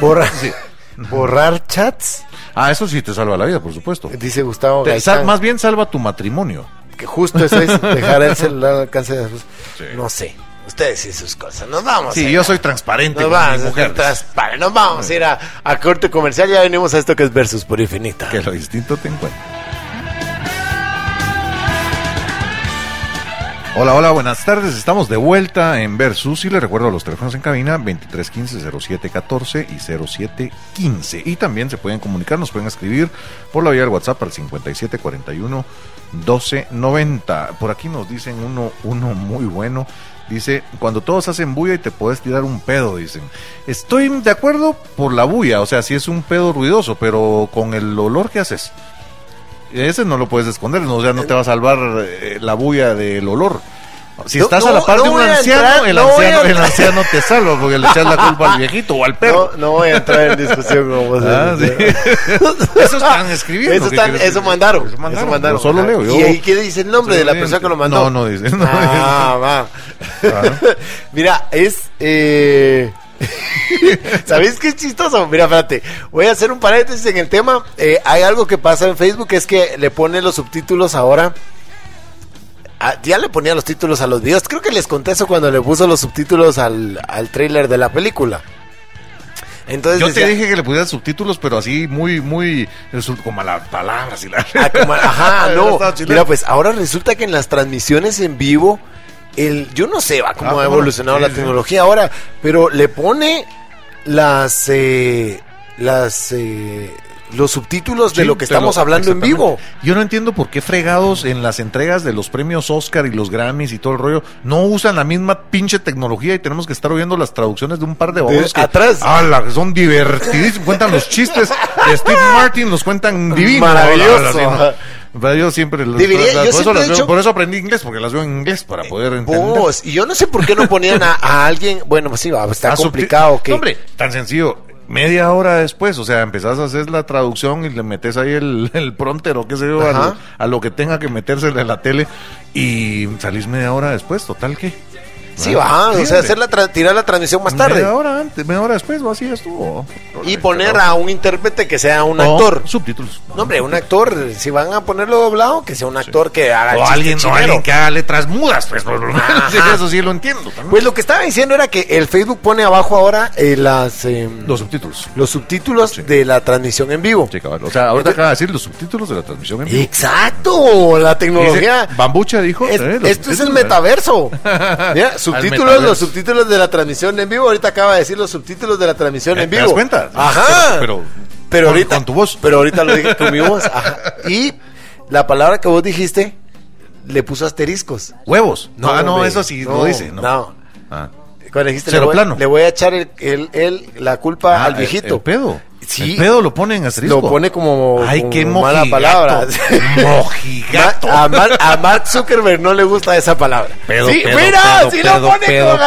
C: Borrar, (laughs) borrar chats.
D: Ah, eso sí te salva la vida, por supuesto.
C: Dice Gustavo
D: Te- sal- más bien salva tu matrimonio.
C: que justo eso es (laughs) dejar el celular al alcance de.
D: Sí.
C: No sé. Ustedes y sus cosas. Nos vamos.
D: Sí, yo soy transparente
C: Nos vamos,
D: mi
C: a
D: mujer.
C: Nos vamos a ir a, a corte comercial. Ya venimos a esto que es Versus por Infinita.
D: Que lo distinto te encuentre. Hola, hola, buenas tardes. Estamos de vuelta en Versus y les recuerdo los teléfonos en cabina 2315-0714 y 0715. Y también se pueden comunicar, nos pueden escribir por la vía del WhatsApp al 5741-1290. Por aquí nos dicen uno, uno muy bueno. Dice, cuando todos hacen bulla y te puedes tirar un pedo, dicen. Estoy de acuerdo por la bulla, o sea, si es un pedo ruidoso, pero con el olor que haces. Ese no lo puedes esconder, no, o sea, no te va a salvar eh, la bulla del olor. Si
C: No,
D: estás a la par
C: no
D: de un anciano,
C: entrar,
D: el, anciano el anciano te salva porque le echas la (laughs) culpa al viejito o al perro.
C: No, voy a entrar en discusión con vos. (laughs)
D: Ah, sí. Eso están escribiendo.
C: Eso,
D: ¿qué
C: están-
D: quieres
C: eso mandaron.
D: Eso
C: Eso
D: mandaron.
C: mandaron.
D: Solo leo. Yo,
C: ¿Y ahí qué dice el nombre de la persona que lo mandó?
D: No, no dice. No
C: ah, va. (laughs)
D: Ah.
C: Mira, es. Eh... ¿Sabéis qué es chistoso? Mira, espérate. Voy a hacer un paréntesis en el tema. Eh, hay algo que pasa en Facebook, es que le pone los subtítulos ahora. Ah, ya le ponía los títulos a los videos. Creo que les conté eso cuando le puso los subtítulos al, al trailer de la película. Entonces
D: Yo te
C: decía-
D: dije que le pusieras subtítulos, pero así muy, muy. Como a las palabras y la.
C: Ah, como- ajá, (laughs) no. Mira, pues ahora resulta que en las transmisiones en vivo, el, yo no sé va cómo
D: Ah,
C: ha
D: bueno,
C: evolucionado
D: sí,
C: la
D: sí.
C: tecnología ahora, pero le pone las eh, las eh, los subtítulos de lo que
D: lo-
C: estamos hablando en vivo.
D: Yo no entiendo por qué fregados en las entregas de los premios Oscar y los Grammys y todo el rollo no usan la misma pinche tecnología y tenemos que estar oyendo las traducciones de un par de babos que
C: atrás.
D: Que son divertidísimos. Cuentan los chistes (laughs) de Steve Martin, los cuentan divinos.
C: Maravilloso.
D: Pero yo siempre los-
C: Debería-
D: las-
C: yo
D: por, eso
C: siempre
D: las
C: he
D: veo-
C: dicho-
D: por eso aprendí inglés, porque las veo en inglés para poder entender.
C: Vos, y yo no sé por qué no ponían a, a alguien, bueno, pues sí, va, está
D: Ah,
C: complicado que
D: Hombre, tan sencillo. Media hora después, o sea, empezás a hacer la traducción y le metes ahí el, (laughs) el pronter o qué sé yo, a lo, a lo que tenga que meterse en la tele y salís media hora después, total que.
C: Sí va, o sea, hacer la tra- tirar la transmisión más tarde
D: Media hora antes, media hora después, o así estuvo.
C: y poner a un intérprete que sea un
D: O
C: actor.
D: Subtítulos.
C: No, hombre, un actor, si van a ponerlo doblado, que sea un actor que haga
D: O alguien, o alguien que haga letras mudas, pues. Sí, (laughs) eso sí lo entiendo también.
C: Pues lo que estaba diciendo era que el Facebook pone abajo ahora eh, las eh,
D: los subtítulos.
C: los subtítulos
D: Sí.
C: de la transmisión en vivo.
D: Sí, cabal. O sea, ahorita acaba de decir los subtítulos de la transmisión en vivo.
C: Exacto, la tecnología.
D: Dice, Bambucha dijo.
C: Es-
D: eh,
C: esto es el
D: subtítulos,
C: metaverso. (laughs) Mira, subtítulos, los subtítulos de la transmisión en vivo. Ahorita acaba de decir los subtítulos de la transmisión en
D: ¿Te
C: vivo.
D: das cuenta?
C: Ajá.
D: Pero,
C: Pero
D: con-
C: ahorita
D: con tu voz.
C: Pero ahorita lo dije con mi (laughs) voz. Ajá. Y la palabra que vos dijiste le puso asteriscos.
D: Huevos. No, ah, no,
C: hombre,
D: eso sí
C: no,
D: lo dice. No.
C: no.
D: Ah.
C: Cuando dijiste
D: Cero
C: le voy,
D: plano.
C: le voy a echar el, el- el- la culpa
D: Ah,
C: al viejito.
D: El, pedo.
C: Sí.
D: El pedo lo pone en asterisco.
C: Lo pone como,
D: Ay,
C: como
D: qué
C: mala palabra.
D: Mojigato. (laughs)
C: A, Mar- a Mark Zuckerberg no le gusta esa palabra.
D: Pedo,
C: sí,
D: pedo,
C: mira,
D: pedo,
C: si lo pone con.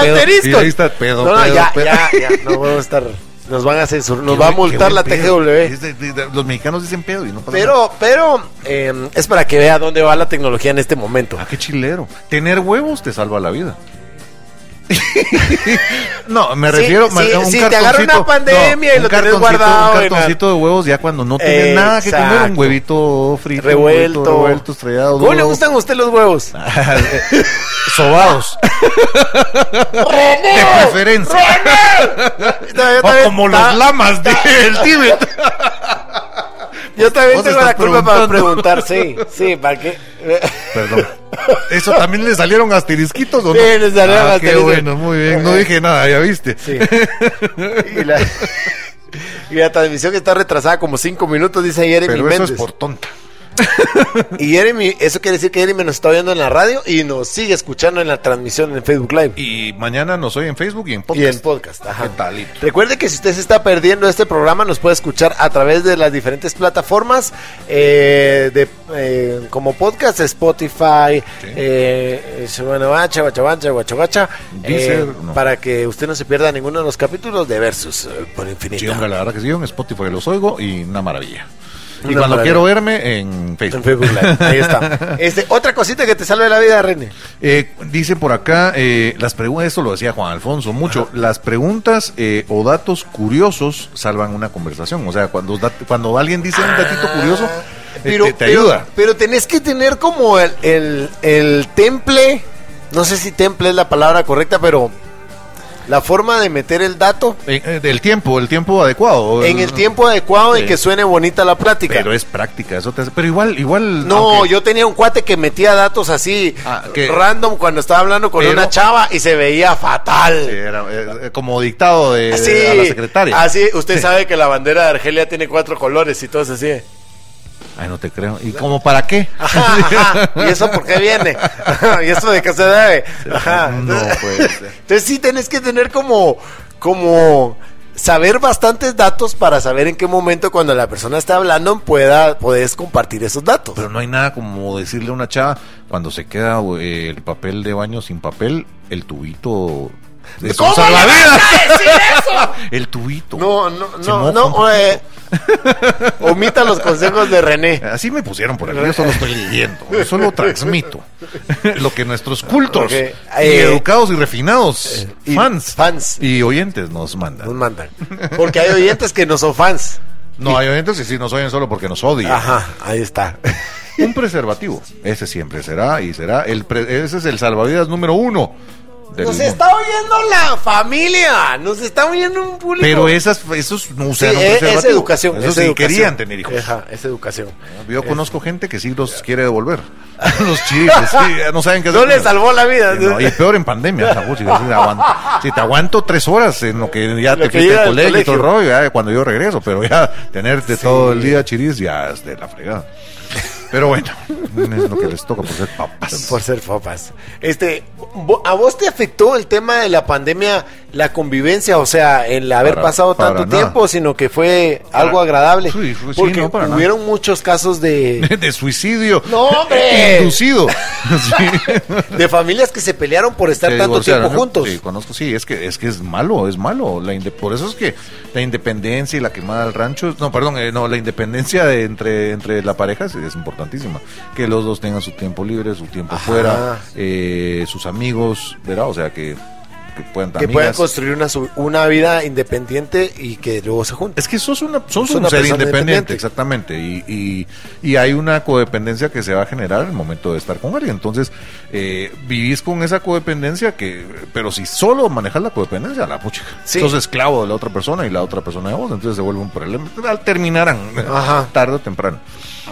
D: Y ahí está, pedo,
C: no, no, ya, ya, ya, no vamos a estar, nos van a censurar, nos
D: Qué
C: va a multar la. TGW.
D: Los mexicanos dicen pedo y no pasa nada.
C: Pero, pero, eh, es para que vea dónde va la tecnología en este momento.
D: Ah, qué chilero. Tener huevos te salva la vida. (laughs) no, me
C: Sí,
D: refiero
C: sí,
D: a un
C: si te agarra una pandemia y
D: un
C: lo tenés guardado
D: Un cartoncito de huevos ya cuando no tienes nada que comer, un huevito frito,
C: Revuelto.
D: huevito revuelto, estrellado.
C: ¿Cómo le
D: duro.
C: gustan a usted los huevos? (laughs)
D: Sobados. de preferencia.
C: Yo
D: O
C: también-
D: como los lamas del Tíbet. (laughs)
C: Yo también tengo la culpa para preguntar, sí, sí, para qué.
D: Perdón. ¿Eso también le salieron asterisquitos o no?
C: Sí, le salieron
D: ah, qué
C: asteriscos.
D: bueno, muy bien. No dije nada, ya viste.
C: Sí. Y la, y la transmisión está retrasada como cinco minutos, dice Jeremy
D: Pero eso
C: Méndez.
D: es por tonta. (laughs)
C: y Jeremy, eso quiere decir que Jeremy nos está oyendo en la radio y nos sigue escuchando en la transmisión en Facebook Live.
D: Y mañana nos oye en Facebook y en
C: Y
D: podcast.
C: en podcast, ajá.
D: ¿Qué talito?
C: Recuerde que si usted se está perdiendo este programa, nos puede escuchar a través de las diferentes plataformas eh, de, eh, como podcast, Spotify,
D: Sí.
C: eh, Guacha,
D: Deezer,
C: eh,
D: no.
C: para que usted no se pierda ninguno de los capítulos de Versus eh, por Infinita.
D: Sí, hombre, la verdad que sí, en Spotify los oigo y una maravilla. Y
C: Una
D: cuando
C: maravilla.
D: quiero verme, en
C: En
D: Facebook.
C: Live, ahí está. (laughs) Este, otra cosita que te salve la vida, René.
D: Eh, dice por acá, eh, las preguntas, esto lo decía Juan Alfonso mucho, las preguntas eh, o datos curiosos salvan una conversación. O sea, cuando, cuando alguien dice un datito curioso, eh,
C: Pero,
D: te, te
C: pero-
D: ayuda.
C: Pero tenés que tener como el, el, el temple, no sé si temple es la palabra correcta, pero la forma de meter el dato
D: Eh, eh, el tiempo, el tiempo adecuado.
C: en el tiempo adecuado y que suene bonita la plática.
D: Pero es práctica, eso te hace- Pero igual, igual.
C: no,
D: aunque-
C: yo tenía un cuate que metía datos así,
D: Ah, que-
C: random, cuando estaba hablando con
D: Pero-
C: una chava y se veía
D: Sí,
C: fatal.
D: era, eh, como dictado de, de-
C: Así,
D: a la secretaria.
C: así, usted sabe que la bandera de Argelia tiene cuatro colores y todo es así.
D: Ay, no te creo. ¿Y como para qué?
C: Ajá, ajá. ¿Y eso por qué viene? (laughs) ¿Y eso de qué se debe? Ajá.
D: No puede ser.
C: Entonces sí tenés que tener como, como saber bastantes datos para saber en qué momento cuando la persona está hablando pueda, puedes compartir esos datos.
D: Pero no hay nada como decirle a una chava cuando se queda eh, el papel de baño sin papel, el tubito de
C: ¿Cómo le
D: salvavidas.
C: vas a decir (laughs) eso?
D: El tubito.
C: No, no, no, no, eh, omita los consejos de René.
D: Así me pusieron por aquí, yo solo estoy leyendo, yo solo (laughs) transmito lo que nuestros cultos y
C: eh,
D: educados y refinados
C: y
D: fans,
C: fans.
D: y oyentes nos
C: Nos
D: mandan.
C: mandan. Porque hay oyentes que no son fans.
D: No, hay oyentes que sí nos oyen solo porque nos odian.
C: Ajá, ahí está.
D: Un preservativo, ese siempre será y será el pre- ese es el salvavidas número uno. Del
C: Nos está oyendo la familia, nos está oyendo un público.
D: Pero esas, esos no
C: Sí,
D: usaron
C: es, es educación.
D: Esos
C: es
D: sí
C: educación.
D: querían tener hijos.
C: Ajá, es educación.
D: Yo conozco gente que sí los quiere devolver. (laughs) los chiles, sí, no saben qué.
C: No
D: con
C: le
D: ellos.
C: salvó la vida.
D: No, y peor en pandemia. (laughs) Si, si aguanto, si te aguanto tres horas en lo que ya
C: Lo
D: te fuiste al
C: al
D: colegio y todo el
C: colegio.
D: rollo, ya cuando yo regreso, pero ya tenerte todo el día chiris ya es de la fregada. (laughs) Pero bueno, es lo que les toca por ser papas.
C: Por ser papas. Este, ¿a vos te afectó el tema de la pandemia, la convivencia? O sea, el haber
D: Para-
C: pasado
D: para
C: tanto
D: nada.
C: tiempo, sino que fue algo agradable.
D: Sí, sí,
C: Porque
D: no, nada.
C: hubieron muchos casos de, (laughs)
D: De suicidio.
C: ¡No, hombre!
D: Inducido. (laughs) Sí.
C: de familias que se pelearon por estar tanto tiempo juntos.
D: Sí, conozco, sí, es que es que es malo, es malo. La por eso es que la independencia y la quemada del rancho, no, perdón, eh, no, la independencia de entre entre la pareja es importantísima. Que los dos tengan su tiempo libre, su tiempo
C: Ajá.
D: fuera, eh, sus amigos, ¿verdad? O sea, que, que puedan
C: que
D: amigas.
C: puedan construir una, vida independiente y que luego se junten.
D: Es que sos una, sos
C: Sos
D: un
C: una
D: ser independiente,
C: independiente.
D: exactamente. Y, y, y hay una codependencia que se va a generar en el momento de estar con alguien. Entonces, eh, vivís con esa codependencia que, pero si solo manejas la codependencia, la pucha.
C: Sí.
D: Sos esclavo de la otra persona y la otra persona de vos. Entonces se vuelve un problema. Terminarán
C: Ajá. (laughs)
D: tarde o temprano.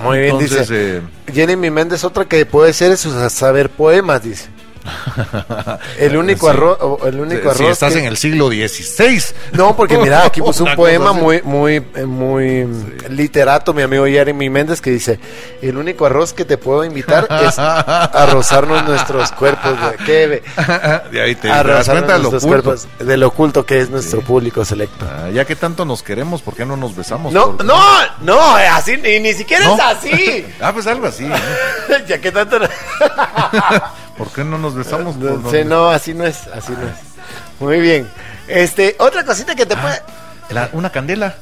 C: Muy bien,
D: Entonces,
C: dice.
D: eh,
C: Jenny Méndez, otra que puede ser es saber poemas, dice. (laughs) El único
D: Sí.
C: arroz, el único
D: si
C: arroz.
D: estás
C: que-
D: en el siglo XVI.
C: No, porque mira, aquí puso un (laughs) poema
D: así.
C: muy, muy, eh, muy literato, mi amigo Jeremy Méndez, que dice: El único arroz que te puedo invitar es (laughs) a rozarnos nuestros cuerpos. güey. ¿Qué,
D: de ahí te,
C: A
D: te das
C: rozarnos
D: cuenta de lo
C: nuestros
D: oculto.
C: cuerpos, de lo oculto que es nuestro público selecto.
D: Ah, ya que tanto nos queremos, ¿por qué no nos besamos?
C: No,
D: Por-
C: no, no, eh, así, ni, ni siquiera
D: ¿No?
C: es así.
D: Ah, pues algo así. ¿no?
C: ya que tanto.
D: ¿Por qué no nos
C: No, sí, no, así no es, así no es. Muy bien. Este, otra cosita que te puede.
D: La- una candela.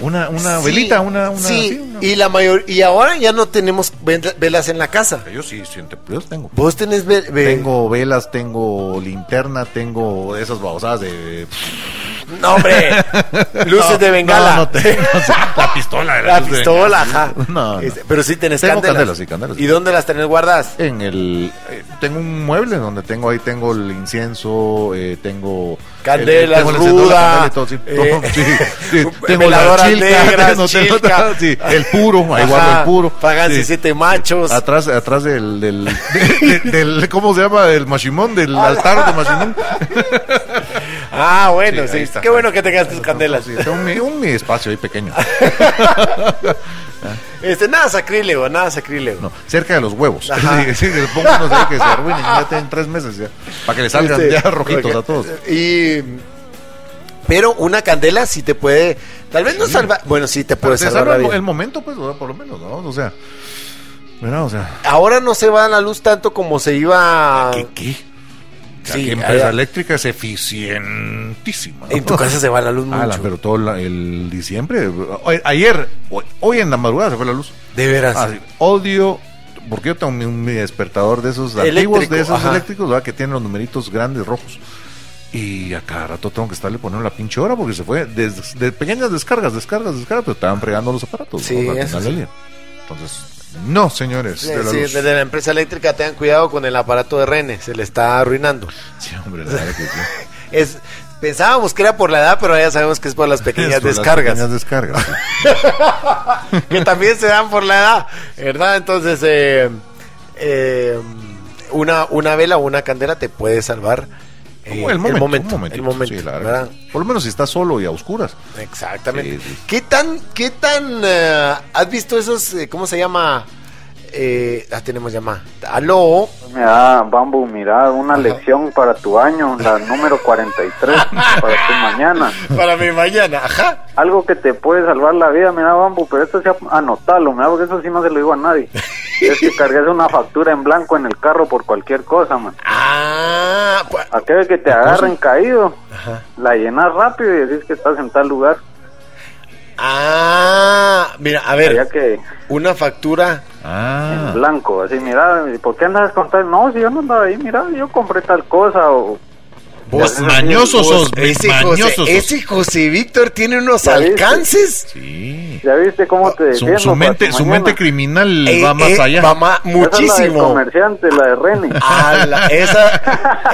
D: Una, una
C: Sí,
D: velita, una, una,
C: sí,
D: sí, una-
C: y la mayor y ahora ya no tenemos vel- velas en la casa.
D: Yo sí, siento, yo tengo.
C: Vos tenés ve- ve-
D: Tengo velas, tengo linterna, tengo esas babosadas de...
C: no hombre, (laughs) luces
D: No,
C: de bengala.
D: no, no sé, (laughs) la pistola.
C: la
D: luz de
C: pistola, ajá.
D: No, no.
C: Este, Pero sí tenés
D: Tengo
C: candelas.
D: candelas, sí, candelas.
C: ¿Y dónde las tenés guardadas?
D: En el... eh, tengo un mueble donde tengo, ahí tengo el incienso, eh, tengo...
C: Candelas,
D: el- tengo la
C: ruda,
D: candela y todo, sí.
C: eh,
D: No, sí, (laughs) sí, tengo
C: veladoras
D: la chilca,
C: negras,
D: no, tengo-
C: chilca.
D: sí, el puro, ahí
C: Ajá,
D: guardo el puro.
C: Pagan
D: Sí.
C: siete machos.
D: Atrás, atrás del, del, de- de- del- ¿cómo se llama? Del machimón, del altar de machimón.
C: Ah, bueno,
D: Sí,
C: sí.
D: ahí está.
C: Qué bueno que tengas tus candelas.
D: Sí, tengo mi, un mi espacio ahí pequeño. (laughs)
C: Este, nada sacrílego, nada sacrílego.
D: No, cerca de los huevos. (laughs) Sí, sí, que ahí se arruinen ya tienen tres meses ya. Para que les salgan
C: Este,
D: ya rojitos a todos.
C: Y pero una candela sí te puede, tal vez no salva, bueno, sí te puede
D: Te
C: salvar
D: salva el, momento, pues, por lo menos, ¿no? O sea, o sea,
C: Ahora no se va a la luz tanto como se iba
D: ¿qué? qué? O sea,
C: Sí,
D: que empresa
C: allá-
D: eléctrica es eficientísima. ¿no?
C: En tu casa se va la luz mucho.
D: Ala, pero todo la- el diciembre. ayer, hoy, hoy en la madrugada se fue la luz.
C: De veras.
D: Ah, sí. Odio, porque yo tengo mi, mi despertador de esos
C: Eléctrico,
D: antiguos, de esos
C: ajá.
D: eléctricos, ¿verdad? que tienen los numeritos grandes rojos. Y a cada rato tengo que estarle poniendo la pinche hora porque se fue des- de, pequeñas descargas, descargas, descargas, pero estaban fregando los aparatos.
C: Sí,
D: ¿no?
C: Eso sí.
D: Entonces, no, señores.
C: Sí,
D: de la
C: sí,
D: luz.
C: desde la empresa eléctrica tengan cuidado con el aparato de Rene, se le está arruinando.
D: Sí, hombre, la verdad que sí. (laughs)
C: Es pensábamos que era por la edad, pero ya sabemos que es por las (laughs) pequeñas
D: Eso, las
C: descargas,
D: pequeñas descargas. (laughs)
C: que también se dan por la edad, ¿verdad? Entonces, eh, eh, una una vela o una candela te puede salvar eh,
D: el momento, un
C: el
D: momentito,
C: momento,
D: sí, la verdad. Por lo menos si estás solo y a oscuras.
C: Exactamente.
D: Sí, sí.
C: ¿Qué tan, qué tan, eh, has visto esos, eh, cómo se llama? Eh, ah, tenemos llamada. Aló.
E: Mira, Bambu, mira, una lección para tu año, la número 43, (laughs) para tu mañana.
C: Para mi mañana, ajá.
E: Algo que te puede salvar la vida, mira, Bambu, pero esto sí anotalo, mira, porque eso sí no se lo digo a nadie. (laughs) Es que cargues una factura en blanco en el carro por cualquier cosa, man.
C: Ah, pues,
E: Aquel que te agarren caído,
C: Ajá.
E: la llenas rápido y decís que estás en tal lugar.
C: Ah, mira, a
E: Ya
C: ver,
E: que
C: una factura.
D: Ah,
E: en blanco, así, mira, ¿y ¿por qué andas con tal? No, si yo no andaba ahí, mira, yo compré tal cosa o...
C: Vos,
D: mañosos
C: vos,
D: sos,
C: ese
D: mañosos
C: José,
D: sos.
C: ese José Víctor tiene unos
E: ¿Ya viste?
C: alcances.
D: sí.
E: ¿Ya viste cómo te
D: Su, su mente,
E: tu
D: su
E: mañana?
D: mente criminal
C: Eh,
D: va más
C: eh,
D: allá.
C: va ma-
E: Esa es la del
C: muchísimo.
E: comerciante, la de Rene. (laughs)
C: Ah, la- esa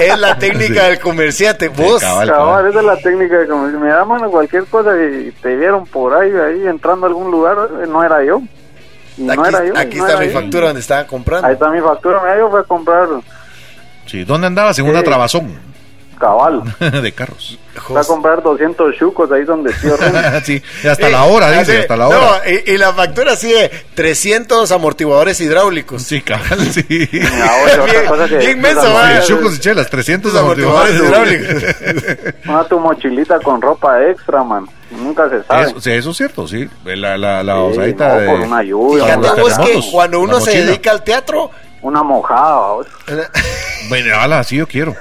C: es la (laughs) técnica
D: Sí.
C: del comerciante. Vos,
D: cabal.
E: Cabal, esa es la técnica de como si me da mano cualquier cosa y te vieron por ahí, ahí entrando a algún lugar, eh, no era yo. Y no
C: aquí,
E: era yo.
C: aquí
E: no
C: está
E: era
C: mi
E: yo.
C: factura donde estaba comprando.
E: Ahí está mi factura, mira, yo fui a comprar
D: Sí, ¿dónde andabas? En una
E: Sí.
D: trabazón
E: cabal. (laughs)
D: de carros.
E: Fui a comprar 200 chucos ahí donde tío (laughs)
D: sí, hasta la hora, dice,
C: así-
D: hasta la hora.
C: No, y, y la factura así de 300 amortiguadores hidráulicos.
D: Sí, cabal, sí. (laughs)
E: Mira, oye, otra
C: Bien-
E: cosa que-
C: bien menso,
E: que
C: va.
D: Sí, chucos y chelas, 300
C: Esos amortiguadores
D: amortiguadores.
C: hidráulicos.
E: Una tu mochilita con ropa extra, man. Nunca se sabe.
D: Eso, sí, eso es cierto, sí. La, la, la
E: Sí,
D: osadita
E: no,
D: de...
E: por una lluvia,
C: Fíjate vos que
D: terremotos,
C: cuando uno se dedica al teatro,
E: una mojada, vos. (laughs)
D: Bueno, ala, sí yo quiero.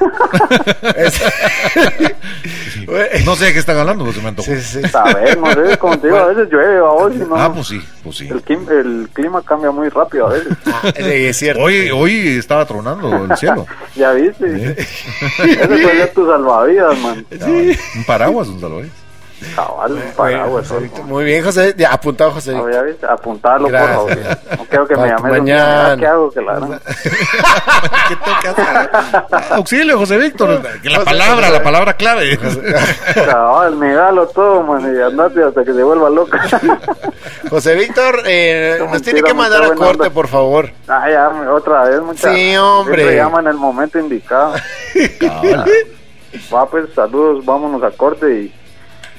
C: es- (laughs)
D: No sé de qué están hablando, pues se me antojó.
C: Sí, sí.
E: Saber, no sé, como te digo, a veces llueve, vos, no,
D: Ah, pues sí, pues sí.
E: el, clim- el clima cambia muy rápido a veces.
C: Ah, sí, es cierto.
D: Hoy, hoy estaba tronando el cielo.
E: Ya viste. Ese puede ser tu salvavidas, man.
D: Un paraguas, un salvavidas.
E: Cabal, un
C: Bueno,
E: paraguas.
C: José
E: ¿no?
C: Víctor, Muy bien, José. Ya, apuntado, José.
E: Viste, apuntalo,
C: Gracias.
E: por favor. No quiero que me llames
C: mañana.
E: ¿Qué hago? Que la (laughs) gran-
D: ¿Qué hacer? (laughs) Auxilio, José Víctor. Que la
C: José-
D: palabra, la palabra clave.
E: Cabal, negalo todo, man, y andate hasta que se vuelva loca. (laughs)
C: José Víctor, eh,
E: No,
C: nos tiene
E: mentira,
C: que mandar a corte,
E: onda.
C: por favor.
E: ah, ya, otra vez, muchachos.
C: Sí, hombre.
E: Siempre llama en el momento indicado. Va, pues, saludos, vámonos a corte y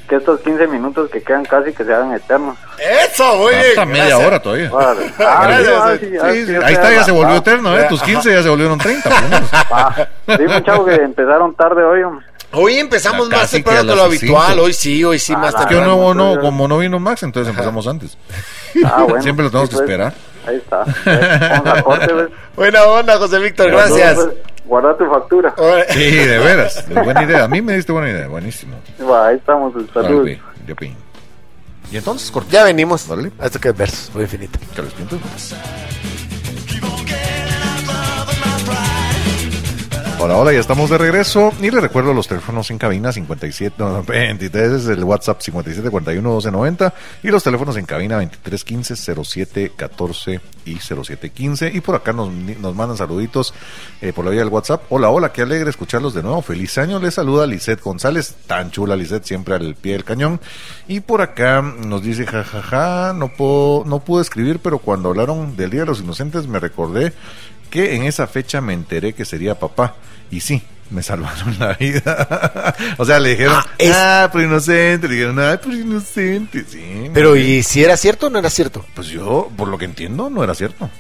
E: que estos 15 minutos que quedan casi que se hagan eternos.
C: Eso, bien.
D: Hasta media
C: gracias.
D: hora todavía.
E: Órale. (laughs) Ah,
C: Gracias,
E: sí, ah, sí,
D: Sí,
E: ah,
D: sí,
E: sí, yo
D: ahí está, ya se volvió
E: adelantado.
D: eterno, ¿eh? Tus 15 ya se volvieron 30. por lo menos. (laughs)
E: Ah, sí, muchachos, que empezaron tarde hoy, hombre.
C: Hoy empezamos más temprano
D: que a
C: lo habitual.
D: cinco.
C: Hoy sí, hoy sí,
E: Ah,
C: más
D: Que
C: temprano.
D: no, no,
E: entonces-
D: como no vino Max, entonces empezamos antes.
E: Ah, bueno.
D: Siempre lo tenemos
E: sí,
D: que
E: pues,
D: esperar.
E: Ahí está. Pues, pues. (laughs)
C: Buena onda, José Víctor, gracias.
E: Guarda tu factura.
D: Sí, de veras. (laughs) buena idea. A mí me diste buena idea. Buenísimo.
E: Va, ahí estamos. Saludos.
D: Órale, ya pin. Y entonces, corta.
C: Ya venimos.
D: Órale.
C: A Esto que es versos, muy infinito.
D: ¿Qué les Hola, hola, ya estamos de regreso. Y les recuerdo los teléfonos en cabina 57, no, (laughs) 23 es el WhatsApp 5741 1290 y los teléfonos en cabina 2315 0714 y 0715. Y por acá nos, nos mandan saluditos eh, por la vía del WhatsApp. Hola, hola, qué alegre escucharlos de nuevo. Feliz año. Les saluda Lisette González, tan chula Lisette, siempre al pie del cañón. Y por acá nos dice, jajaja, no, puedo, no pude escribir, pero cuando hablaron del Día de los Inocentes me recordé que en esa fecha me enteré que sería papá. Y sí, me salvaron la vida. (laughs) o sea, le dijeron,
C: Ah, es-
D: ah, pero inocente. Le dijeron, ah, pero inocente. Sí.
C: Pero, ¿y si era cierto o no era cierto?
D: Pues yo, por lo que entiendo, no era cierto.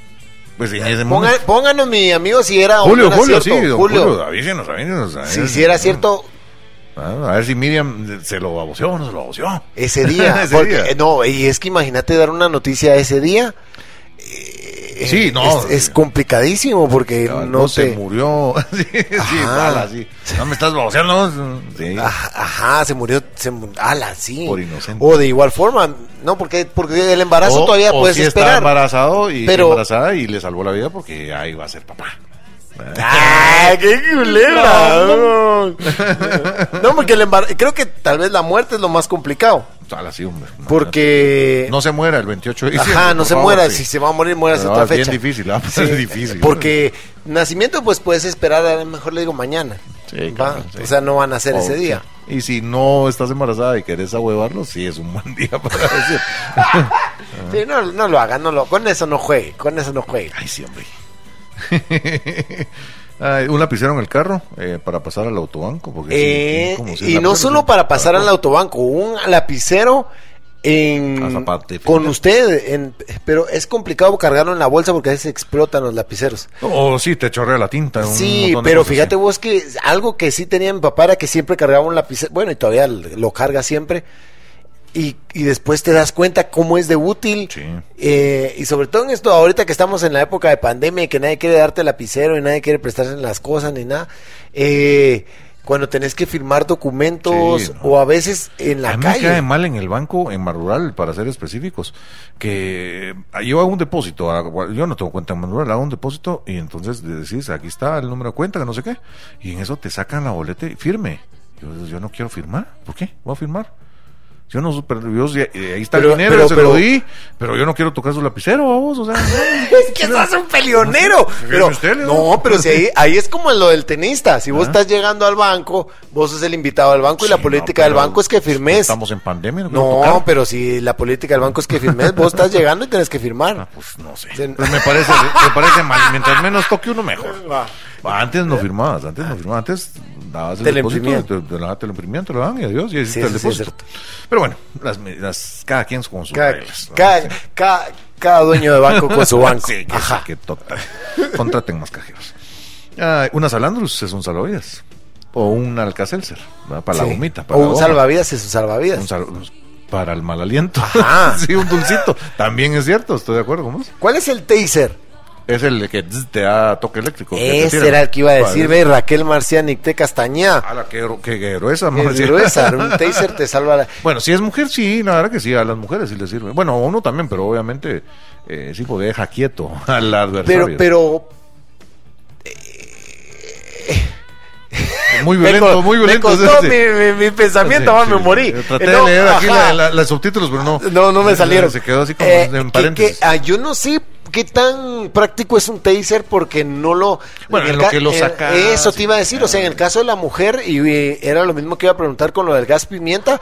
D: Pues en ese
C: Ponga- pónganos, mi amigo, si era o
D: Julio,
C: no era
D: Julio, sí,
C: cierto.
D: don
C: Julio.
D: Julio, avísenos, avísenos.
C: Si, si era cierto
D: Ah, A ver si Miriam se lo baboseó o no se lo baboseó.
C: ese día. (laughs)
D: Ese
C: porque,
D: día.
C: eh, No, y es que imagínate dar una noticia ese día. eh,
D: Sí, no.
C: Es, es complicadísimo porque
D: Cabal,
C: no
D: se
C: te...
D: murió. (laughs) sí, sí, sí. No me estás baboseando. Sí.
C: Ajá, ajá, se murió, se ala, sí.
D: Por inocente.
C: O de igual forma, no, porque, porque el embarazo
D: O-
C: todavía
D: o
C: puedes
D: sí está
C: esperar.
D: embarazado y
C: Pero-
D: embarazada y le salvó la vida porque ahí va a ser papá.
C: ¡Ay, qué culebra! (laughs) No, No, porque el embarazo, creo que tal vez la muerte es lo más complicado.
D: Sala, sí, hombre.
C: Porque...
D: No se muera el 28 de diciembre.
C: Ajá, no se
D: favor,
C: muera,
D: sí.
C: si se va a morir, muera
D: Pero
C: otra
D: es bien
C: fecha.
D: difícil, pues (laughs) es difícil.
C: Porque nacimiento, pues puedes esperar, a lo mejor le digo mañana.
D: Sí,
C: ¿va?
D: claro, sí.
C: O sea, no van a
D: Oh,
C: ese día.
D: Y si no estás embarazada y querés ahuevarlo, sí es un buen (laughs) día para decir. (laughs)
C: Sí, no, no lo hagan, no lo, con eso no juegue, con eso no juegue.
D: Ay, sí, hombre. Ay, un lapicero en el carro eh, para pasar al autobanco. Porque
C: Eh,
D: sí,
C: y no solo para pasar al autobanco, un lapicero en
D: zapate,
C: con usted, en- pero es complicado cargarlo en la bolsa porque a veces explotan los lapiceros.
D: O sí, te chorrea la tinta.
C: Sí, pero fíjate vos que algo que sí tenía mi papá era que siempre cargaba un lapicero, bueno, y todavía lo carga siempre, y, y después te das cuenta cómo es de útil,
D: Sí.
C: eh, y sobre todo en esto, ahorita que estamos en la época de pandemia y que nadie quiere darte lapicero y nadie quiere prestarse las cosas ni nada, eh, cuando tenés que firmar documentos
D: Sí, no.
C: o a veces en la
D: a mí
C: calle.
D: me cae mal en el banco, en Marural, para ser específicos, que yo hago un depósito, hago- yo no tengo cuenta en Marural, hago un depósito y entonces decís, aquí está el número de cuenta, que no sé qué, y en eso te sacan la boleta y firme. Yo, yo no quiero firmar, ¿por qué? ¿Voy a firmar? Yo no, pero yo, sí, eh, ahí está
C: Pero-
D: el dinero,
C: pero-
D: yo se
C: pero-
D: lo di, pero yo no quiero tocar su lapicero, vamos, o sea, no. (laughs)
C: Es que sos un peleonero.
D: Fíjese
C: Pero, no, pero si ahí, ahí es como lo del tenista. Si vos
D: Ah.
C: estás llegando al banco, vos sos el invitado al banco y la política
D: no,
C: del banco es que firmes.
D: Estamos en pandemia, no
C: No,
D: tocar.
C: pero si la política del banco es que firmes, vos estás llegando y tenés que
D: Ah,
C: firmar.
D: pues no sé. Pues me parece, me parece mal. Mientras menos toque uno mejor. (laughs)
C: Va.
D: Antes no firmabas, antes no firmabas, antes el
C: Te
D: depósito, te, te lo- te lo imprimían, te lo dan y adiós, y
C: Sí,
D: el
C: sí, sí, es
D: depósito. Pero bueno, las, las, cada quien con sus
C: Cada,
D: reglas. ¿no?
C: cada, cada, cada dueño de banco con su (laughs) banco.
D: Sí, que,
C: Ajá.
D: que total. Contraten más cajeros. Ah, una salandrus es un salvavidas. O un alcacelser, ¿verdad? para la gomita. Para
C: o un salvavidas es un salvavidas.
D: Un sal- para el mal aliento.
C: Ajá. (laughs)
D: sí, un dulcito. También es cierto, estoy de acuerdo con vos.
C: ¿Cuál es el taser?
D: Es el que te da toque eléctrico. que
C: Ese era el que iba a decir, ve, Raquel Marcianic te castañá.
D: Ala, qué, gru- qué gruesa.
C: Es gruesa, un (laughs) taser te salva la...
D: Bueno, si es mujer, sí, la verdad que sí, a las mujeres sí les sirve. Bueno, a uno también, pero obviamente eh, sí, porque deja quieto (laughs) al adversario.
C: Pero, pero (laughs)
D: muy violento,
C: co-
D: muy violento.
C: Me costó mi, mi- mi pensamiento,
D: Sí,
C: va,
D: sí,
C: me morí.
D: Traté de leer aquí
C: ajá.
D: la- la- los subtítulos, pero no.
C: No, no me salieron.
D: Se quedó así como
C: Eh,
D: en
C: que-
D: paréntesis.
C: que, ah, yo no sé qué tan práctico es un taser porque no lo...
D: Bueno, en
C: el
D: lo
C: ca-
D: que lo
C: eh,
D: sacas,
C: Eso te iba a decir, o sea, en el caso de la mujer, y eh, era lo mismo que iba a preguntar con lo del gas pimienta,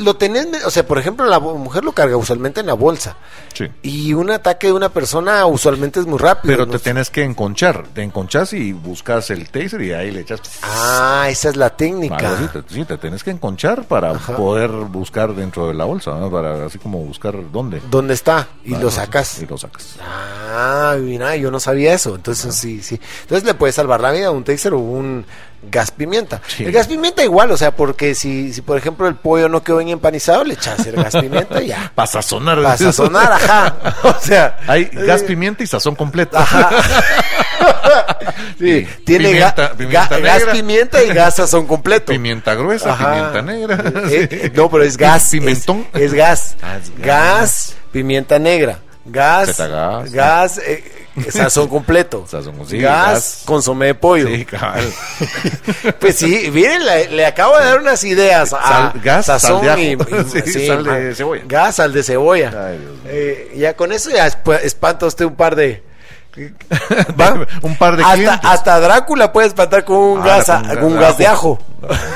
C: lo tenés, o sea, por ejemplo, la mujer lo carga usualmente en la bolsa.
D: Sí.
C: Y un ataque de una persona usualmente es muy rápido.
D: Pero
C: ¿no?
D: te tenés que enconchar. Te enconchás y buscas el taser y ahí le echas.
C: Ah, esa es la técnica.
D: Te, sí, te tenés que enconchar para
C: Ajá.
D: poder buscar dentro de la bolsa, ¿no? para así como buscar dónde.
C: ¿Dónde está? Y lo sacas.
D: Y lo sacas.
C: Ah, mira, yo no sabía eso. Entonces, sí, sí. Entonces le puede salvar la vida a un taser o un gas pimienta.
D: Sí.
C: El gas pimienta igual, o sea, porque si, si por ejemplo el pollo no quedó bien empanizado, le echas el gas pimienta y ya. (laughs)
D: Para sazonar.
C: Vas a sonar, ajá. (laughs) O sea,
D: Hay gas,
C: eh,
D: pimienta y sazón completo. (laughs)
C: Sí, tiene
D: Pimienta-
C: ga-
D: pimienta
C: ga- gas pimienta y gas sazón completo.
D: Pimienta gruesa,
C: Ajá.
D: pimienta negra.
C: Eh,
D: sí.
C: eh, no, pero es gas.
D: Pimentón.
C: Es, es gas.
D: Ah, es gas.
C: gas. pimienta negra. Gas.
D: Zetagas.
C: Gas. eh, (laughs) sazón completo.
D: Sazón, sí,
C: gas,
D: gas.
C: consomé de pollo.
D: Sí, cabal. (laughs)
C: Pues sí, miren, le, le acabo de dar unas ideas. a
D: Sal- gas,
C: sazón
D: sal de
C: y,
D: ajo. (laughs)
C: y-
D: Sí, sal de
C: man.
D: cebolla.
C: Gas, sal de cebolla.
D: Ay, Dios mío.
C: Eh, ya con eso ya esp- espanta usted un par de. ¿Va?
D: Un par de
C: hasta, hasta Drácula puede espantar con un,
D: Ah,
C: gas,
D: con
C: un gas de ajo.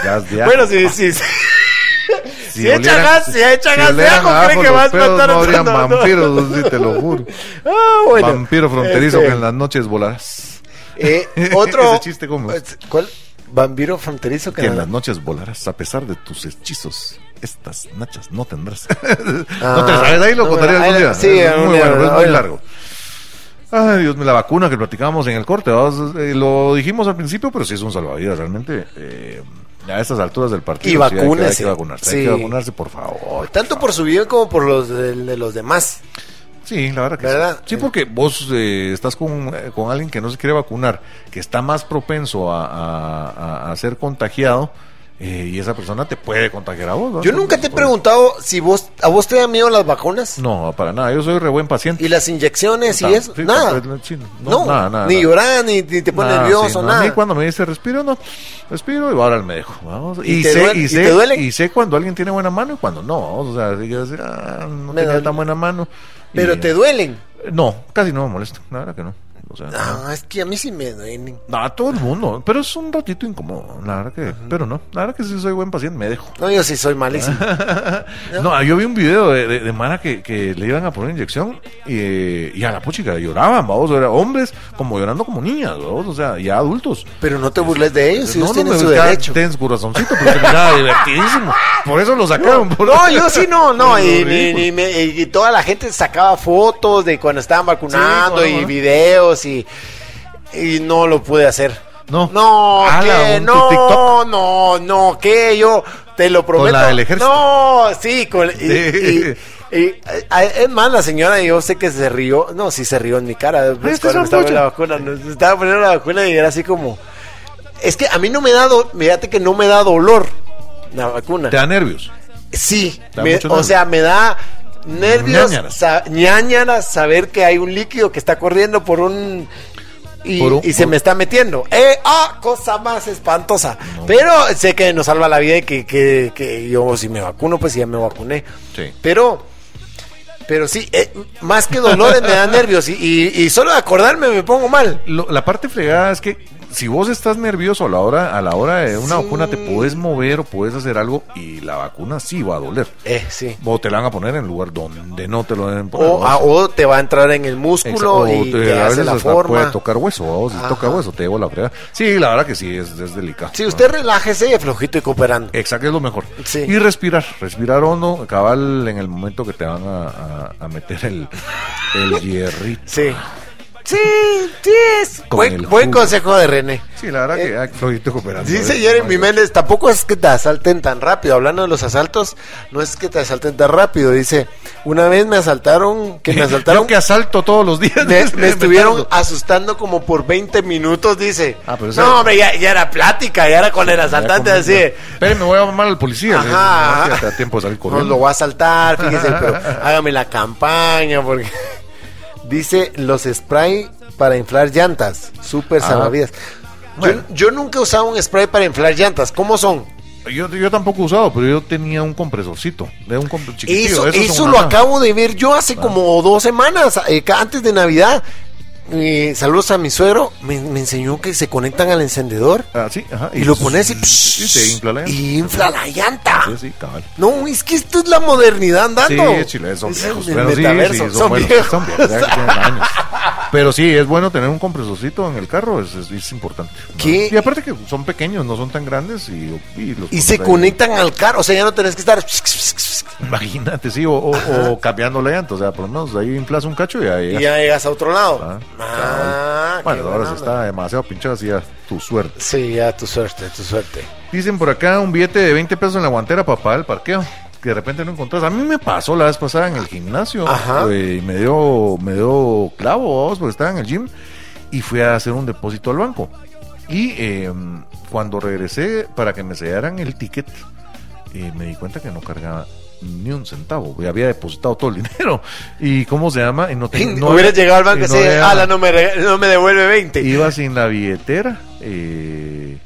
D: Gas de ajo.
C: Bueno, sí, sí. sí.
D: Si
C: Si echa gas, si echa
D: si
C: gas cree que
D: los
C: va a espantar
D: No habrían
C: todo.
D: vampiros, (laughs) sí, te lo juro.
C: Ah, bueno.
D: Vampiro fronterizo
C: Este,
D: que en las noches volarás.
C: Eh, (laughs) otro.
D: Ese chiste, ¿cómo es?
C: ¿Cuál? Vampiro fronterizo que
D: Que en las noches volarás a pesar de tus hechizos. Estas nachas no tendrás.
C: Ah, (laughs)
D: no te sabes, ahí lo
C: no,
D: contaré algún día.
C: sí,
D: es muy bueno, es muy largo. Ay, Dios mío, la vacuna que platicábamos en el corte. Eh, lo dijimos al principio, pero sí es un salvavidas, realmente. eh, a estas alturas del partido.
C: Y
D: sí hay que-
C: vacúnese.
D: vacunarse, hay
C: Sí.
D: que vacunarse, por favor.
C: Tanto por su bien como por los de, de los demás.
D: Sí, la verdad que
C: ¿Verdad?
D: sí. Sí, porque vos eh, estás con, eh, con alguien que no se quiere vacunar, que está más propenso a, a- a- a ser contagiado, eh, y esa persona te puede contagiar a vos. ¿no?
C: Yo nunca te he
D: Por-
C: preguntado si vos a vos te dan miedo las vacunas
D: No, para nada. Yo soy re buen paciente.
C: y las inyecciones y eso.
D: sí,
C: nada.
D: pues, sí,
C: No,
D: no, nada, nada,
C: ni llorar, ni, ni te pones
D: Nada,
C: nervioso,
D: sí,
C: nada.
D: A mí cuando me dice respiro, no. Respiro y ahora me dejo. Vamos.
C: ¿Y
D: Y,
C: te
D: sé,
C: duele-
D: y,
C: y
D: sé,
C: te duele?
D: y sé cuando alguien tiene buena mano y cuando no. O sea, si quieres decir, ah, no
C: Me
D: tenía
C: duele.
D: tan buena mano.
C: Pero
D: Y-
C: te duelen.
D: No, casi no me molesta. La verdad que no. O sea, no.
C: Ah, es que a mí sí me duelen.
D: No, a todo el mundo, pero es un ratito incómodo, la verdad que, pero no, la verdad que si soy buen paciente, me dejo.
C: No, yo sí soy malísimo. (laughs)
D: No, yo vi un video de, de, de Mara que, que le iban a poner inyección y, eh, y a la puchica lloraban, vamos, era hombres como llorando como niñas, vamos, o sea, ya adultos.
C: Pero no te burles de ellos, si
D: no,
C: ellos
D: no,
C: tienen su derecho.
D: Tens corazoncito, pero miraba divertidísimo. Por eso lo sacaron. por-
C: No, yo sí no, no, y, ni me- y toda la gente sacaba fotos de cuando estaban vacunando
D: Sí,
C: y
D: bueno.
C: videos y, y no lo pude hacer.
D: No.
C: No,
D: un
C: no, no, no, que yo te lo prometo.
D: la del ejército.
C: No, sí, con, y,
D: Sí.
C: y- y- es más, la señora, yo sé que se rió, no, sí se rió en mi cara, pues, cuando me
D: es
C: estaba poniendo la vacuna, nos estaba poniendo la vacuna y era así como, es que a mí no me da, do- fíjate que no me da dolor la vacuna.
D: Te da nervios.
C: Sí,
D: Da
C: me- o sea, me da nervios,
D: Ñáñaras.
C: sa- saber que hay un líquido que está corriendo por un... Y,
D: Por un-
C: y se
D: por-
C: me está metiendo. ¡Eh! ¡Ah! Cosa más espantosa. Pero sé que nos salva la vida y que, que, que yo si me vacuno, pues ya me vacuné.
D: Sí.
C: Pero... Pero sí, eh, más que dolores me da (laughs) nervios y, y- y solo de acordarme me pongo mal.
D: Lo- la parte fregada es que si vos estás nervioso a la hora, a la hora de una
C: Sí.
D: vacuna, te puedes mover o puedes hacer algo y la vacuna sí va a doler.
C: Eh, sí.
D: O te la van a poner en el lugar donde no te lo deben poner.
C: O,
D: ¿no?
C: ah, o te va a entrar en el músculo
D: o
C: y
D: te-
C: te
D: a
C: hace
D: veces
C: la forma.
D: puede tocar hueso, o si
C: Ajá.
D: toca hueso te llevo la fregada. Sí, la verdad que sí, es, es delicado.
C: Sí, usted relájese y flojito y cooperando.
D: Exacto, es lo mejor.
C: Sí.
D: Y respirar, respirar hondo, cabal en el momento que te van a, a- a meter el, el hierrito.
C: Sí. Sí, sí, es
D: Con
C: buen, consejo de René.
D: Sí, la verdad que hay flojito cooperando.
C: Dice
D: ¿eh?
C: Jeremy Méndez, tampoco es que te asalten tan rápido. Hablando de los asaltos, no es que te asalten tan rápido. Dice, una vez me asaltaron, que me (laughs)
D: Yo
C: asaltaron,
D: que asalto todos los días.
C: me,
D: dice, (laughs)
C: me estuvieron asustando como por 20 minutos, dice.
D: Ah, pero
C: no, hombre, ya, ya era plática, ya era con el asaltante así.
D: Espere, me voy a llamar al policía.
C: Ajá,
D: No, tiempo de salir
C: No
D: corriendo.
C: lo voy a saltar, fíjese, pero (laughs) hágame la campaña porque dice los spray para inflar llantas, súper
D: Ah.
C: salvavidas.
D: Bueno.
C: Yo, yo nunca he usado un spray para inflar llantas, ¿cómo son?
D: Yo, yo tampoco he usado, pero yo tenía un compresorcito. De un chiquitillo.
C: Eso, eso lo acabo de ver yo hace como dos semanas, eh, antes de Navidad. Eh, saludos a mi suegro, me, me enseñó que se conectan al encendedor
D: Ah, sí, ajá.
C: y, lo pones y,
D: Sí, te infla la llanta.
C: y infla la llanta.
D: Sí, sí, cabal.
C: No, es que esto es la modernidad andando.
D: Sí, Chile, son viejos.
C: el
D: Pero sí,
C: metaverso,
D: son,
C: son
D: buenos,
C: viejos.
D: son viejos, años. Pero sí, es bueno tener un compresorcito en el carro, es, es, es importante. ¿no?
C: ¿Qué?
D: Y aparte que son pequeños, no son tan grandes y, y los
C: Y se
D: ahí.
C: conectan al carro, o sea, ya no tenés que estar.
D: Imagínate, sí, o, o, o cambiando la llanta, o sea, por lo menos ahí inflas un cacho y ahí
C: Y ya llegas a otro lado.
D: Ah,
C: Ah,
D: Bueno, ahora
C: onda.
D: está demasiado pinchado, así ya tu suerte.
C: Sí, ya tu suerte, tu suerte.
D: Dicen por acá un billete de 20 pesos en la guantera para pagar el parqueo. Que de repente no encontrás. A mí me pasó la vez pasada en el gimnasio.
C: Ajá.
D: güey, y me dio, me dio clavo, vamos, porque estaba en el gym. Y fui a hacer un depósito al banco. Y eh, cuando regresé para que me sellaran el ticket, eh, me di cuenta que no cargaba ni un centavo. había depositado todo el dinero. (laughs) ¿Y cómo se llama? Y (laughs) no, ten- no
C: Hubieras
D: había-
C: llegado al banco y
D: no
C: decir,
D: había-
C: ala, no me, reg- no me devuelve 20.
D: Iba sin la billetera eh,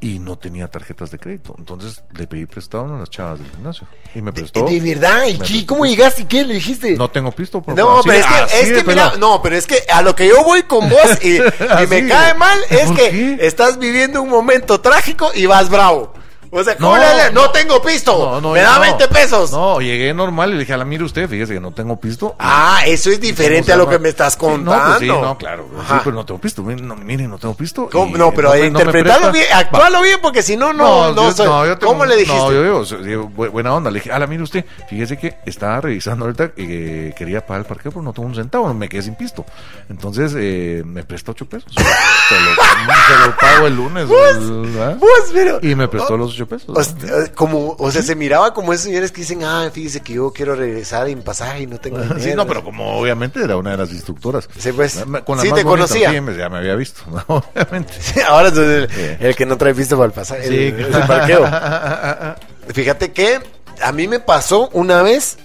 D: y no tenía tarjetas de crédito. Entonces le pedí prestado a una de las chavas del gimnasio. Y me prestó.
C: de verdad, ¿y qué? ¿cómo llegaste? ¿Y qué le dijiste?
D: No tengo pisto. por
C: No, pero es que, es
D: de
C: que mira, no, pero es que a lo que yo voy con vos y, (laughs) me cae mal es
D: ¿por
C: que
D: qué?
C: estás viviendo un momento trágico y vas bravo. O sea, ¿cómo
D: No,
C: le? No,
D: no.
C: tengo pisto.
D: No, no,
C: Me da
D: no.
C: 20 pesos.
D: No, llegué normal y le dije, a la mire usted, fíjese que no tengo pisto.
C: Ah, eso es diferente a lo que me estás
D: Sí, no,
C: contando.
D: pues sí, no, claro. Sí,
C: Ajá.
D: pero no tengo pisto. Mire, No, tengo pisto.
C: No, pero interpretalo
D: presta.
C: bien, actualo bien, porque si no, no, no,
D: yo-
C: soy-
D: yo tengo-
C: ¿Cómo le dijiste?
D: No, yo digo, buena onda. Le dije, ala, mire usted, fíjese que estaba revisando ahorita y que quería pagar el parqueo, pero no tengo un centavo, me quedé sin pisto. Entonces, eh, me presta ocho pesos. (laughs) se, lo, se lo pago el lunes.
C: Pues, pero-
D: Y me prestó los ocho pesos.
C: O sea, como, o sea, se miraba como esos señores que dicen, ah, fíjese que yo quiero regresar en pasaje y no tengo dinero. (laughs)
D: Sí, no, pero como obviamente era una de las instructoras.
C: Sí, pues.
D: Con la
C: Sí,
D: más
C: te
D: bonita,
C: conocía.
D: Sí, ya me había visto, (laughs) ¿no? obviamente.
C: Ahora es el,
D: Sí.
C: el que no trae pisto para el pasaje.
D: Sí,
C: el, el parqueo. (laughs) Fíjate que a mí me pasó una vez,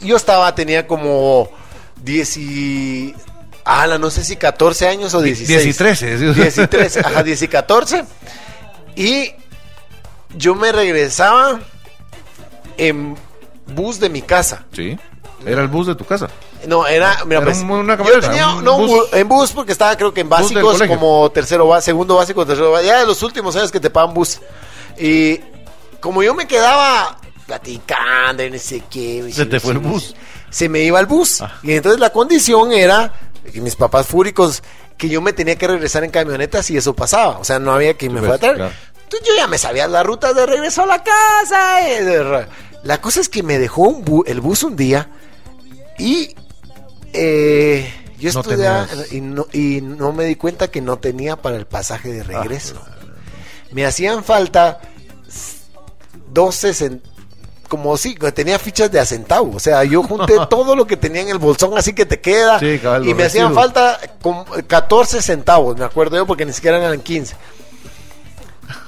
C: yo estaba, tenía como 10 y... ala, no sé si 14 años o 16.
D: 10 y 13. sí.
C: 10 y 13, ajá, 10 y 14. Y yo me regresaba en bus de mi casa.
D: Sí. Era el bus de tu casa.
C: No, era, mira,
D: Era
C: pues,
D: un- una
C: yo
D: camioneta,
C: tenía,
D: un
C: no,
D: bus.
C: bu- en bus porque estaba creo que en básicos como tercero segundo básico, tercero básico, ya de los últimos años que te pagan bus. Y como yo me quedaba platicando y no sé qué.
D: Se te fue el bus.
C: Se me iba el bus.
D: Ah.
C: Y entonces la condición era, y mis papás fúricos, que yo me tenía que regresar en camionetas y eso pasaba. O sea, no había quien me
D: pues,
C: fuera a traer.
D: claro.
C: Entonces yo ya me sabía la ruta de regreso a la casa. eh, La cosa es que me dejó un bu- el bus un día y eh, yo
D: No
C: estudiaba y, no, y no me di cuenta que no tenía para el pasaje de regreso. me hacían falta 12 cen- como si tenía fichas de a centavo, o sea, yo junté (laughs) todo lo que tenía en el bolsón, así que te queda,
D: Sí,
C: y me hacían falta como 14 centavos, me acuerdo yo, porque ni siquiera eran 15.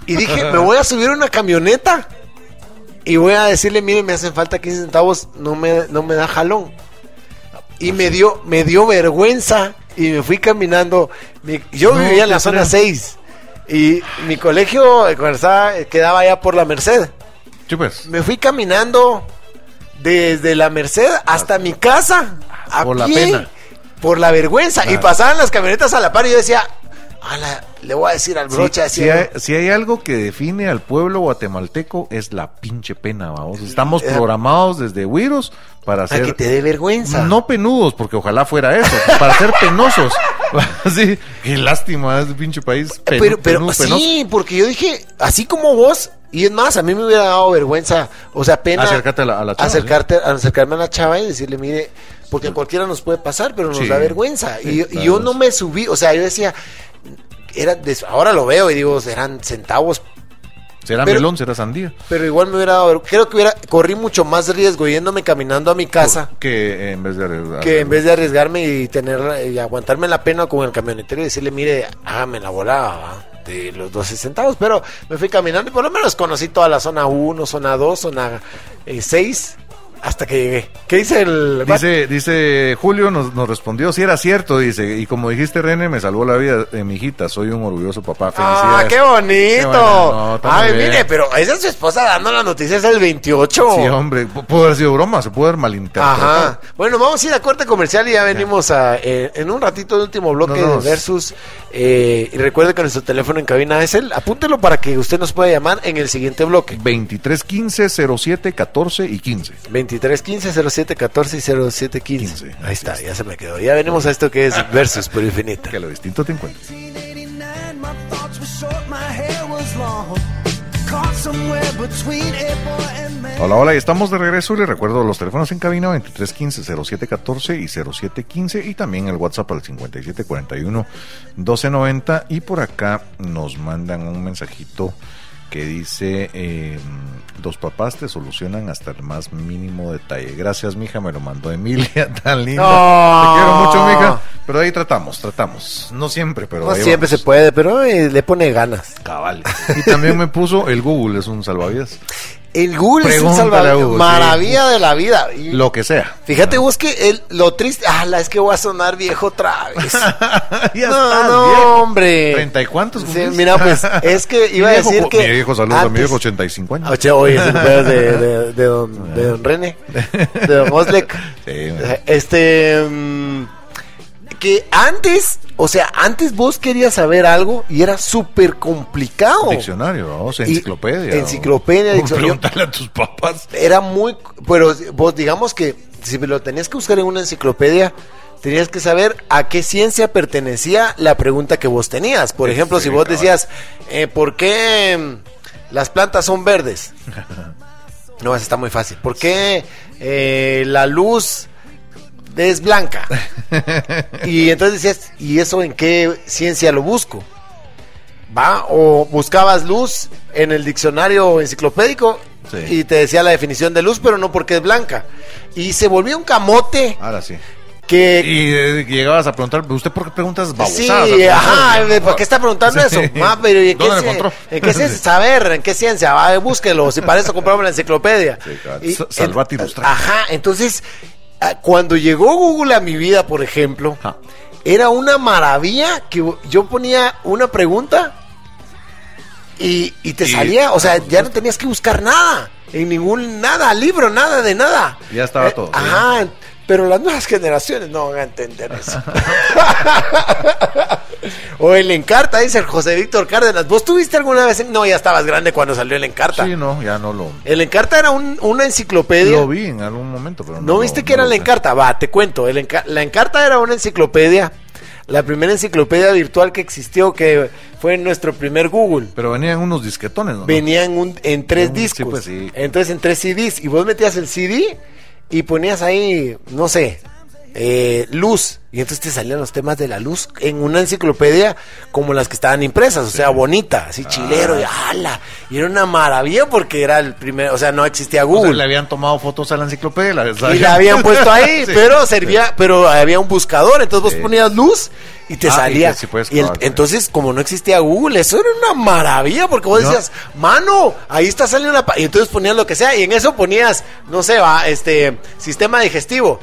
C: Y dije, me voy a subir a una camioneta y voy a decirle, mire, me hacen falta 15 centavos, no me, no me da jalón. Y me dio, me dio vergüenza y me fui caminando. Mi- yo
D: No,
C: vivía en la zona
D: creo.
C: 6 y mi colegio quedaba allá por la Merced.
D: Pues.
C: Me fui caminando desde la Merced hasta mi casa. a
D: Por la
C: pie,
D: pena.
C: Por la vergüenza. Y
D: Claro.
C: pasaban las camionetas a la par y yo decía, "Ala, le voy a decir al brocha.
D: Si, si hay, si hay algo que define al pueblo guatemalteco es la pinche pena, vamos. Estamos
C: Eh,
D: programados desde Wiros para
C: para que
D: ser
C: te dé vergüenza.
D: no penudos, porque ojalá fuera eso, (laughs) para ser penosos. (laughs) sí, qué lástima ese pinche país.
C: pero, pero sí, porque yo dije, así como vos, y es más, a mí me hubiera dado vergüenza, o sea, pena
D: Acércate a la- a la chava,
C: acercarte, acercarme a la chava y decirle, mire, porque a cualquiera nos puede pasar, pero nos
D: Sí.
C: da vergüenza.
D: Sí,
C: y, y yo no
D: sí.
C: me subí, o sea, yo decía, era ahora lo veo y digo, eran centavos,
D: Será
C: pero-
D: melón, será sandía.
C: pero igual me hubiera dado, creo que hubiera, corrí mucho más riesgo yéndome caminando a mi casa.
D: Que en vez de arriesgar-
C: Que en vez de arriesgarme y tener y aguantarme la pena con el camionetero y decirle, mire, hágame la volada de los 12 centavos, pero me fui caminando y por lo menos conocí toda la zona 1, zona 2, zona 6, hasta que llegué. ¿Qué dice el
D: Dice, dice Julio, nos, nos respondió, si era cierto, dice, y como dijiste René, me salvó la vida de mi hijita, soy un orgulloso papá,
C: Ah, qué bonito.
D: Qué
C: Ay,
D: muy bien.
C: mire, pero esa es su esposa dando las noticias el 28.
D: Sí, hombre, pu- pudo haber sido broma, se pudo haber malinterpretado.
C: Ajá. Bueno, vamos a ir a corte comercial y ya venimos a, eh, en un ratito el último bloque de Versus. eh, y recuerde que nuestro teléfono en cabina es el. Apúntelo para que usted nos pueda llamar en el siguiente bloque.
D: 23 15 07 14 y 15.
C: 23 15 07 14 y 07 15.
D: 15.
C: Ahí está, ya se me quedó. Ya venimos a esto que es Versus por Infinita.
D: Que lo distinto te encuentres.
G: 1989, my thoughts were short, my hair was long. Caught somewhere between a boy and man.
D: Hola, hola, y estamos de regreso. Les recuerdo los teléfonos en cabina 23 15 07 14 y 07 15 y también el WhatsApp al 57 41 12 90. Y por acá nos mandan un mensajito que dice: eh, Dos papás te solucionan hasta el más mínimo detalle. Gracias, mija, me lo mandó Emilia, (laughs) tan linda.
C: Oh.
D: Te quiero mucho, mija. Pero ahí tratamos, tratamos. No siempre, pero
C: No
D: ahí
C: siempre se puede, pero eh, le pone ganas.
D: Cabal. Y también me puso: El Google es un salvavidas.
C: El Google es un
D: sí.
C: Maravilla de la vida. Y-
D: Lo que sea.
C: Fíjate vos que el, lo triste, ah, es que voy a sonar viejo otra vez. (laughs)
D: ya
C: no,
D: estás,
C: no,
D: viejo.
C: hombre.
D: ¿Treinta y cuántos
C: Sí, mira, pues, (laughs) es que iba a decir que.
D: Mi viejo, saludos a mi
C: antes-
D: viejo, 85 años.
C: Oye, oye, es el cumpleaños de, de, (laughs) de don, de don René, de don Oslek.
D: Sí.
C: Este. mm, que antes, o sea, antes vos querías saber algo y era súper complicado.
D: Diccionario, ¿no? O sea,
C: Y-
D: enciclopedia.
C: enciclopedia,
D: ¿no?
C: diccionario.
D: Preguntarle a tus papás.
C: Era muy, pero vos digamos que si lo tenías que buscar en una enciclopedia, tenías que saber a qué ciencia pertenecía la pregunta que vos tenías. Por ejemplo,
D: Sí,
C: si vos decías, eh, ¿por qué mm, las plantas son verdes? (laughs) No, eso está muy fácil. ¿Por qué eh, la luz es blanca? (laughs) Y entonces decías, ¿y eso en qué ciencia lo busco? ¿Va? O buscabas luz en el diccionario enciclopédico
D: Sí.
C: y te decía la definición de luz, pero no porque es blanca. Y se volvió un camote
D: Ahora sí.
C: que...
D: Y eh, llegabas a preguntar, ¿usted por qué preguntas
C: Sí,
D: babosadas?
C: ajá, ¿de ¿por qué está preguntando
D: Sí.
C: eso? Ah, pero ¿y en qué,
D: ¿Dónde
C: cien-
D: encontró?
C: ¿en qué (laughs) ciencia? Saber, ¿en qué ciencia? Va, búsquelo, si para eso compramos la enciclopedia.
D: Sí, claro.
C: Y- en-. Ajá, entonces, ah, cuando llegó Google a mi vida, por ejemplo,
D: Ajá.
C: era una maravilla que yo ponía una pregunta y, y te
D: Y-
C: salía, o sea, ya no tenías que buscar nada, en ningún nada, libro, nada de nada.
D: Ya estaba
C: Eh,
D: todo.
C: Ajá, pero las nuevas generaciones no van a entender eso. (laughs) o el Encarta, dice el José Víctor Cárdenas. ¿Vos tuviste alguna vez? en- No, ya estabas grande cuando salió el Encarta.
D: Sí, no, ya no lo...
C: El Encarta era un- una enciclopedia.
D: Lo vi en algún momento, pero no
C: ¿No
D: lo-
C: viste que
D: no
C: era
D: sé.
C: Encarta? Va, te cuento. El Enca- la Encarta era una enciclopedia, la primera enciclopedia virtual que existió, que fue nuestro primer Google.
D: Pero venían unos disquetones, ¿no?
C: Venía en, un- en tres
D: Sí,
C: discos.
D: pues sí.
C: Entonces en tres CDs. Y vos metías el CD y ponías ahí, no sé, eh, luz. Y entonces te salían los temas de la luz en una enciclopedia como las que estaban impresas. O sea, bonita, así chilero. Y,
D: Ah.
C: ala, y era una maravilla porque era el primer, o sea, no existía
D: O sea,
C: Google.
D: le habían tomado fotos a la enciclopedia la,
C: y la habían puesto ahí, (laughs)
D: Sí.
C: pero servía, pero había un buscador, entonces vos
D: Sí.
C: ponías luz y te
D: Ah, y
C: salía.
D: puedes
C: Y el-
D: sí.
C: entonces, como no existía Google, eso era una maravilla, porque vos
D: No.
C: decías, mano, ahí está saliendo una... pa-", Y entonces ponías lo que sea, y en eso ponías, no sé, va, este, sistema digestivo,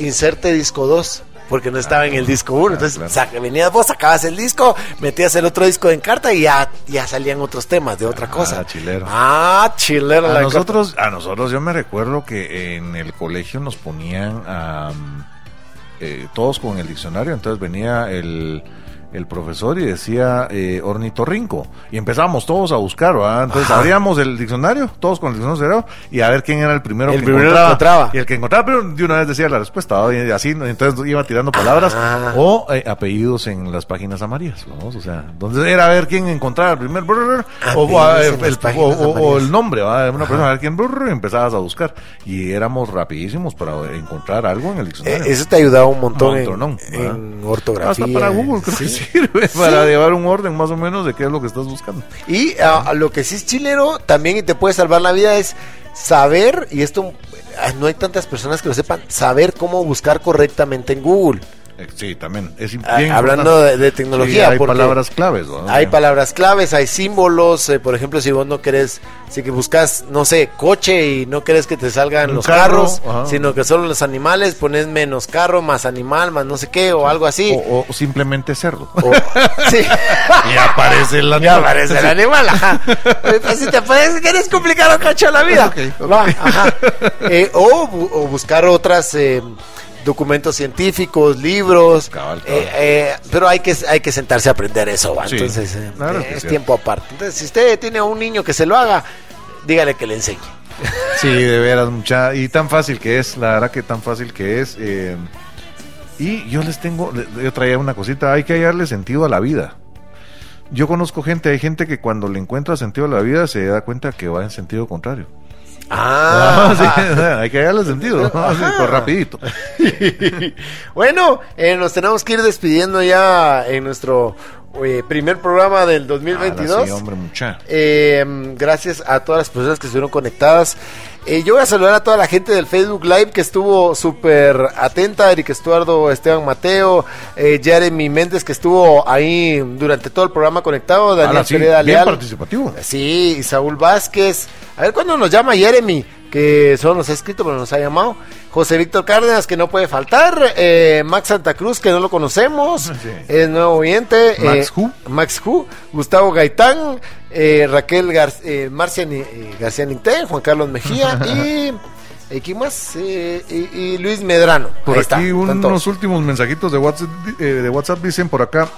C: inserte disco 2. Porque no estaba en el disco 1. Entonces,
D: claro.
C: saca- venías vos, sacabas el disco, metías el otro disco en carta y ya, ya salían otros temas de otra
D: Ah,
C: cosa.
D: chilero.
C: Ah, chilero.
D: A
C: la
D: nosotros, a nosotros yo me recuerdo que en el colegio nos ponían eh, todos con el diccionario, entonces venía el, el profesor y decía eh, ornitorrinco y empezábamos todos a buscar, ¿verdad? entonces
C: Ajá.
D: abríamos el diccionario, todos con el diccionario cerrado y a ver quién era el primero
C: El
D: que
C: primero que
D: encontraba.
C: encontraba.
D: y el que encontraba, pero de una vez decía la respuesta, ¿verdad? y así, entonces iba tirando palabras o eh, apellidos en las páginas amarillas, vamos, o sea, entonces era a ver quién encontraba el primer brr, o, eh, el- o- o- nombre de una persona, a ver quién brr, y empezabas a buscar. Y éramos rapidísimos para encontrar algo en el
C: Eh,
D: diccionario.
C: eso te ayudaba un montón en,
D: Montón,
C: en
D: ¿verdad?
C: ortografía.
D: Hasta para Google creo
C: Sí.
D: que sirve, para llevar un orden más o menos de qué es lo que estás buscando.
C: Y ah, lo que sí es chilero también y te puede salvar la vida es saber, y esto ah, no hay tantas personas que lo sepan, saber cómo buscar correctamente en Google.
D: Eh, Sí, también. Es
C: Ah,
D: bien
C: hablando de, de tecnología.
D: Sí, hay palabras claves. ¿no?
C: Hay palabras claves, hay símbolos. eh, por ejemplo, si vos no querés, si que buscas, no sé, coche y no querés que te salgan los
D: carro,
C: carros,
D: ajá.
C: sino que solo los animales, pones menos carro, más animal, más no sé qué, o algo así.
D: O, o simplemente cerdo.
C: O- sí. (laughs)
D: y aparece el (laughs) animal.
C: aparece el animal, ajá. (laughs) Pues, si te parece, quieres complicar un cacho la vida.
D: Ok, ok.
C: Va, ajá. Eh, o, o buscar otras eh, documentos científicos, libros.
D: Cabal, cabal.
C: eh, eh, pero hay que, hay que sentarse a aprender eso, ¿va?
D: Sí,
C: Entonces, eh,
D: claro
C: eh, es tiempo aparte. Entonces, si usted tiene a un niño que se lo haga, dígale que le enseñe.
D: Sí, de veras, mucha. Y tan fácil que es, la verdad que tan fácil que es. eh, y yo les tengo, yo traía una cosita, hay que hallarle sentido a la vida. Yo conozco gente, hay gente que cuando le encuentra sentido a la vida se da cuenta que va en sentido contrario.
C: Ah, (laughs)
D: sí, hay que hallarle sentido, ¿no? Así,
C: Ajá.
D: pues, rapidito. (laughs)
C: bueno, eh, nos tenemos que ir despidiendo ya en nuestro eh, primer programa del 2022.
D: Ahora sí, hombre, mucha.
C: Eh, gracias a todas las personas que estuvieron conectadas. Eh, yo voy a saludar a toda la gente del Facebook Live que estuvo súper atenta, Eric Estuardo, Esteban Mateo, eh, Jeremy Méndez que estuvo ahí durante todo el programa conectado, Daniel
D: Ahora sí,
C: Pereda
D: bien
C: Leal.
D: participativo.
C: Sí, y Saúl Vázquez. A ver cuándo nos llama Jeremy, que solo nos ha escrito, pero nos ha llamado. José Víctor Cárdenas, que no puede faltar. Eh, Max Santa Cruz, que no lo conocemos.
D: Sí.
C: Es nuevo oyente.
D: Max
C: eh. Max Who. Gustavo Gaitán. eh, Raquel Gar eh, Marcia eh, García Nintén. Juan Carlos Mejía. (laughs) y Eh, ¿Quién más? Eh, y, y Luis Medrano.
D: Por
C: Ahí
D: aquí
C: está,
D: unos últimos mensajitos de WhatsApp, eh, de WhatsApp dicen por acá.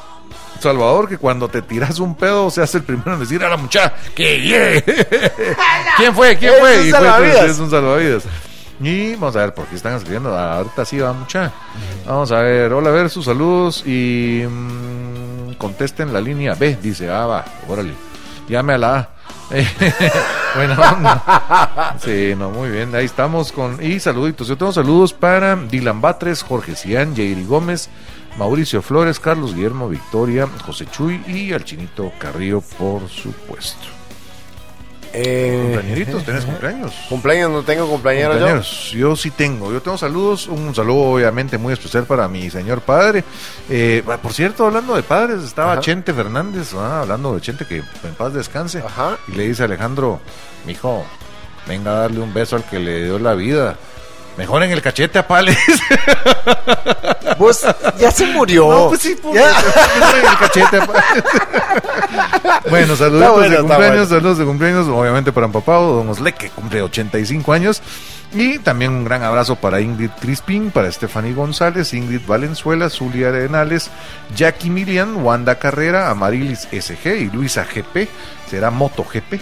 D: Salvador, que cuando te tiras un pedo se hace el primero en decir a la muchacha que yeah". (laughs) ¿Quién fue? ¿Quién
C: Es
D: fue?
C: un
D: Y fue,
C: salvavidas.
D: es un salvavidas. Y vamos a ver por qué están escribiendo. Ah, Ahorita sí va mucha. Vamos a ver. Hola, a ver sus saludos y mm, contesten la línea B. Dice, ah, va, órale. Llame a la A. (laughs) Buena (laughs) onda. Sí, no, muy bien. Ahí estamos con. Y saluditos. Yo tengo saludos para Dylan Batres, Jorge Cian, Jairi Gómez, Mauricio Flores, Carlos Guillermo Victoria, José Chuy y al Chinito Carrillo, por supuesto.
C: Eh,
D: Compañeritos, ¿tenés cumpleaños?
C: cumpleaños, no tengo cumpleaños yo.
D: Yo sí tengo. Yo tengo saludos. Un saludo, obviamente, muy especial para mi señor padre. Eh, por cierto, hablando de padres, estaba
C: Ajá.
D: Chente Fernández, ah, hablando de Chente, que en paz descanse.
C: Ajá.
D: Y le dice a Alejandro, mijo, venga a darle un beso al que le dio la vida. Mejor en el cachete a Pales. (laughs)
C: Vos, ya se murió.
D: No, pues sí, pues,
C: Ya.
D: mejor en el cachete a Pales. (laughs) bueno, saludos de cumpleaños, saludos de cumpleaños, obviamente para papá, don Osle, que cumple 85 años. Y también un gran abrazo para Ingrid Crispin, para Stephanie González, Ingrid Valenzuela, Zulia Arenales, Jackie Miriam, Wanda Carrera, Amarilis SG y Luisa GP, será Moto GP.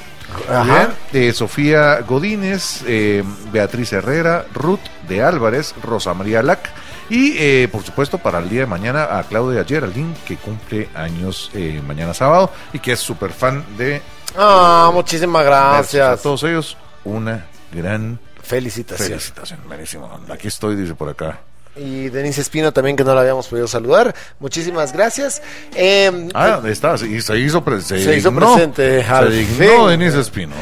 C: Ajá.
D: Bien, eh, Sofía Godínez, eh, Beatriz Herrera, Ruth de Álvarez, Rosa María Lac y eh, por supuesto para el día de mañana a Claudia Geraldine que cumple años eh, mañana sábado y que es súper fan de
C: Ah, muchísimas
D: a
C: gracias.
D: todos ellos. Una gran
C: Felicitaciones.
D: felicitación. Buenísimo. Aquí estoy, dice por acá.
C: Y Denise Espino también, que no la habíamos podido saludar. Muchísimas gracias. Eh,
D: Ah, está, se hizo, pre- se
C: Se hizo
D: dignó,
C: presente,
D: Se
C: al
D: dignó
C: fin.
D: Denise Espino.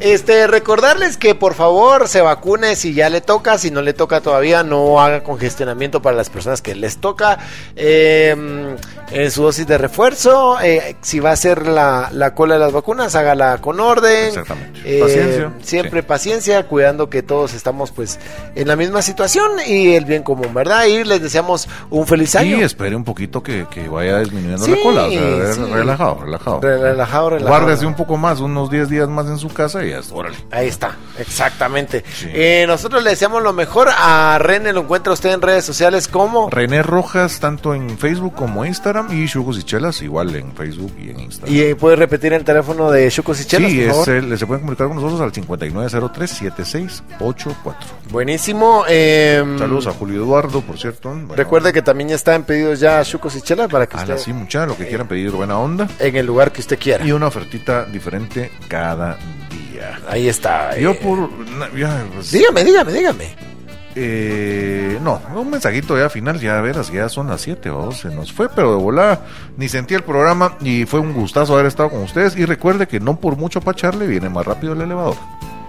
C: Este, recordarles que por favor se vacune si ya le toca, si no le toca todavía, no haga congestionamiento para las personas que les toca. Eh, en su dosis de refuerzo, eh, si va a ser la, la cola de las vacunas, hágala con orden.
D: Exactamente.
C: Eh,
D: Paciencia,
C: Siempre
D: sí.
C: paciencia, cuidando que todos estamos pues en la misma situación y el bien común, ¿verdad? Y les deseamos un feliz año.
D: Y espere un poquito que, que vaya disminuyendo
C: Sí,
D: la cola. O sea,
C: sí.
D: relajado, relajado.
C: Re- relajado, relajado.
D: Guárdese un poco más, unos 10 días más en su casa y ya, órale.
C: Ahí está, exactamente.
D: Sí.
C: Eh, nosotros le deseamos lo mejor. A René lo encuentra usted en redes sociales como...
D: René Rojas, tanto en Facebook como Instagram, y Chugos y Chelas, igual en Facebook y en Instagram.
C: Y eh, puede repetir el teléfono de Chucos y Chelas,
D: sí,
C: por favor?
D: el- se pueden comunicar con nosotros al 5903-7684.
C: Buenísimo. eh,
D: Saludos a Julio Eduardo, por cierto. Bueno,
C: Recuerde que también ya están pedidos ya Chucos y Chelas para que
D: A
C: usted...
D: la sí, mucha, lo que quieran pedir, buena onda.
C: En el lugar que usted quiera.
D: Y una ofertita diferente cada día.
C: Ahí está.
D: Yo
C: eh.
D: por... ya, pues,
C: Dígame, dígame, dígame.
D: Eh, no, un mensajito ya final, ya verás, ya son las 7 o se nos fue, pero de volada ni sentí el programa y fue un gustazo haber estado con ustedes. Y recuerde que no por mucho pacharle viene más rápido el elevador.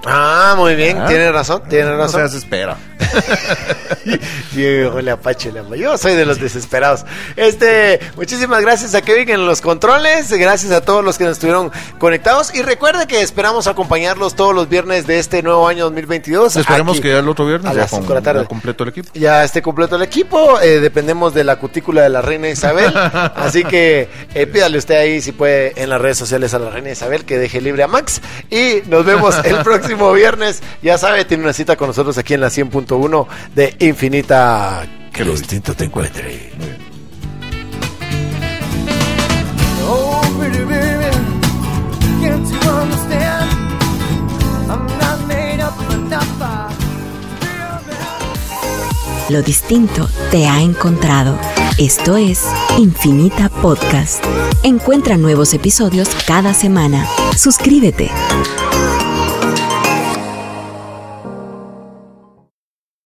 C: Ah, muy bien,
D: Ah.
C: tiene razón, tiene
D: No
C: razón.
D: se espera.
C: Viejo, le apache. Yo soy de los desesperados. Este, muchísimas gracias a Kevin en los controles, gracias a todos los que nos estuvieron conectados y recuerde que esperamos acompañarlos todos los viernes de este nuevo año 2022.
D: Esperemos
C: aquí.
D: que ya el otro viernes
C: a
D: ya,
C: las
D: con,
C: cinco de la tarde.
D: ya completo el equipo.
C: Ya esté completo el equipo, eh, dependemos de la cutícula de la reina Isabel, (laughs) así que eh, pídale usted ahí si puede en las redes sociales a la reina Isabel que deje libre a Max y nos vemos el próximo (laughs) viernes, ya sabe, tiene una cita con nosotros aquí en la 100.1 de Infinita, que lo distinto te encuentre.
D: Muy bien.
G: Oh, pretty baby, can't you understand? I'm not made up enough. I-
A: Lo distinto te ha encontrado. Esto es Infinita Podcast. Encuentra nuevos episodios cada semana. Suscríbete.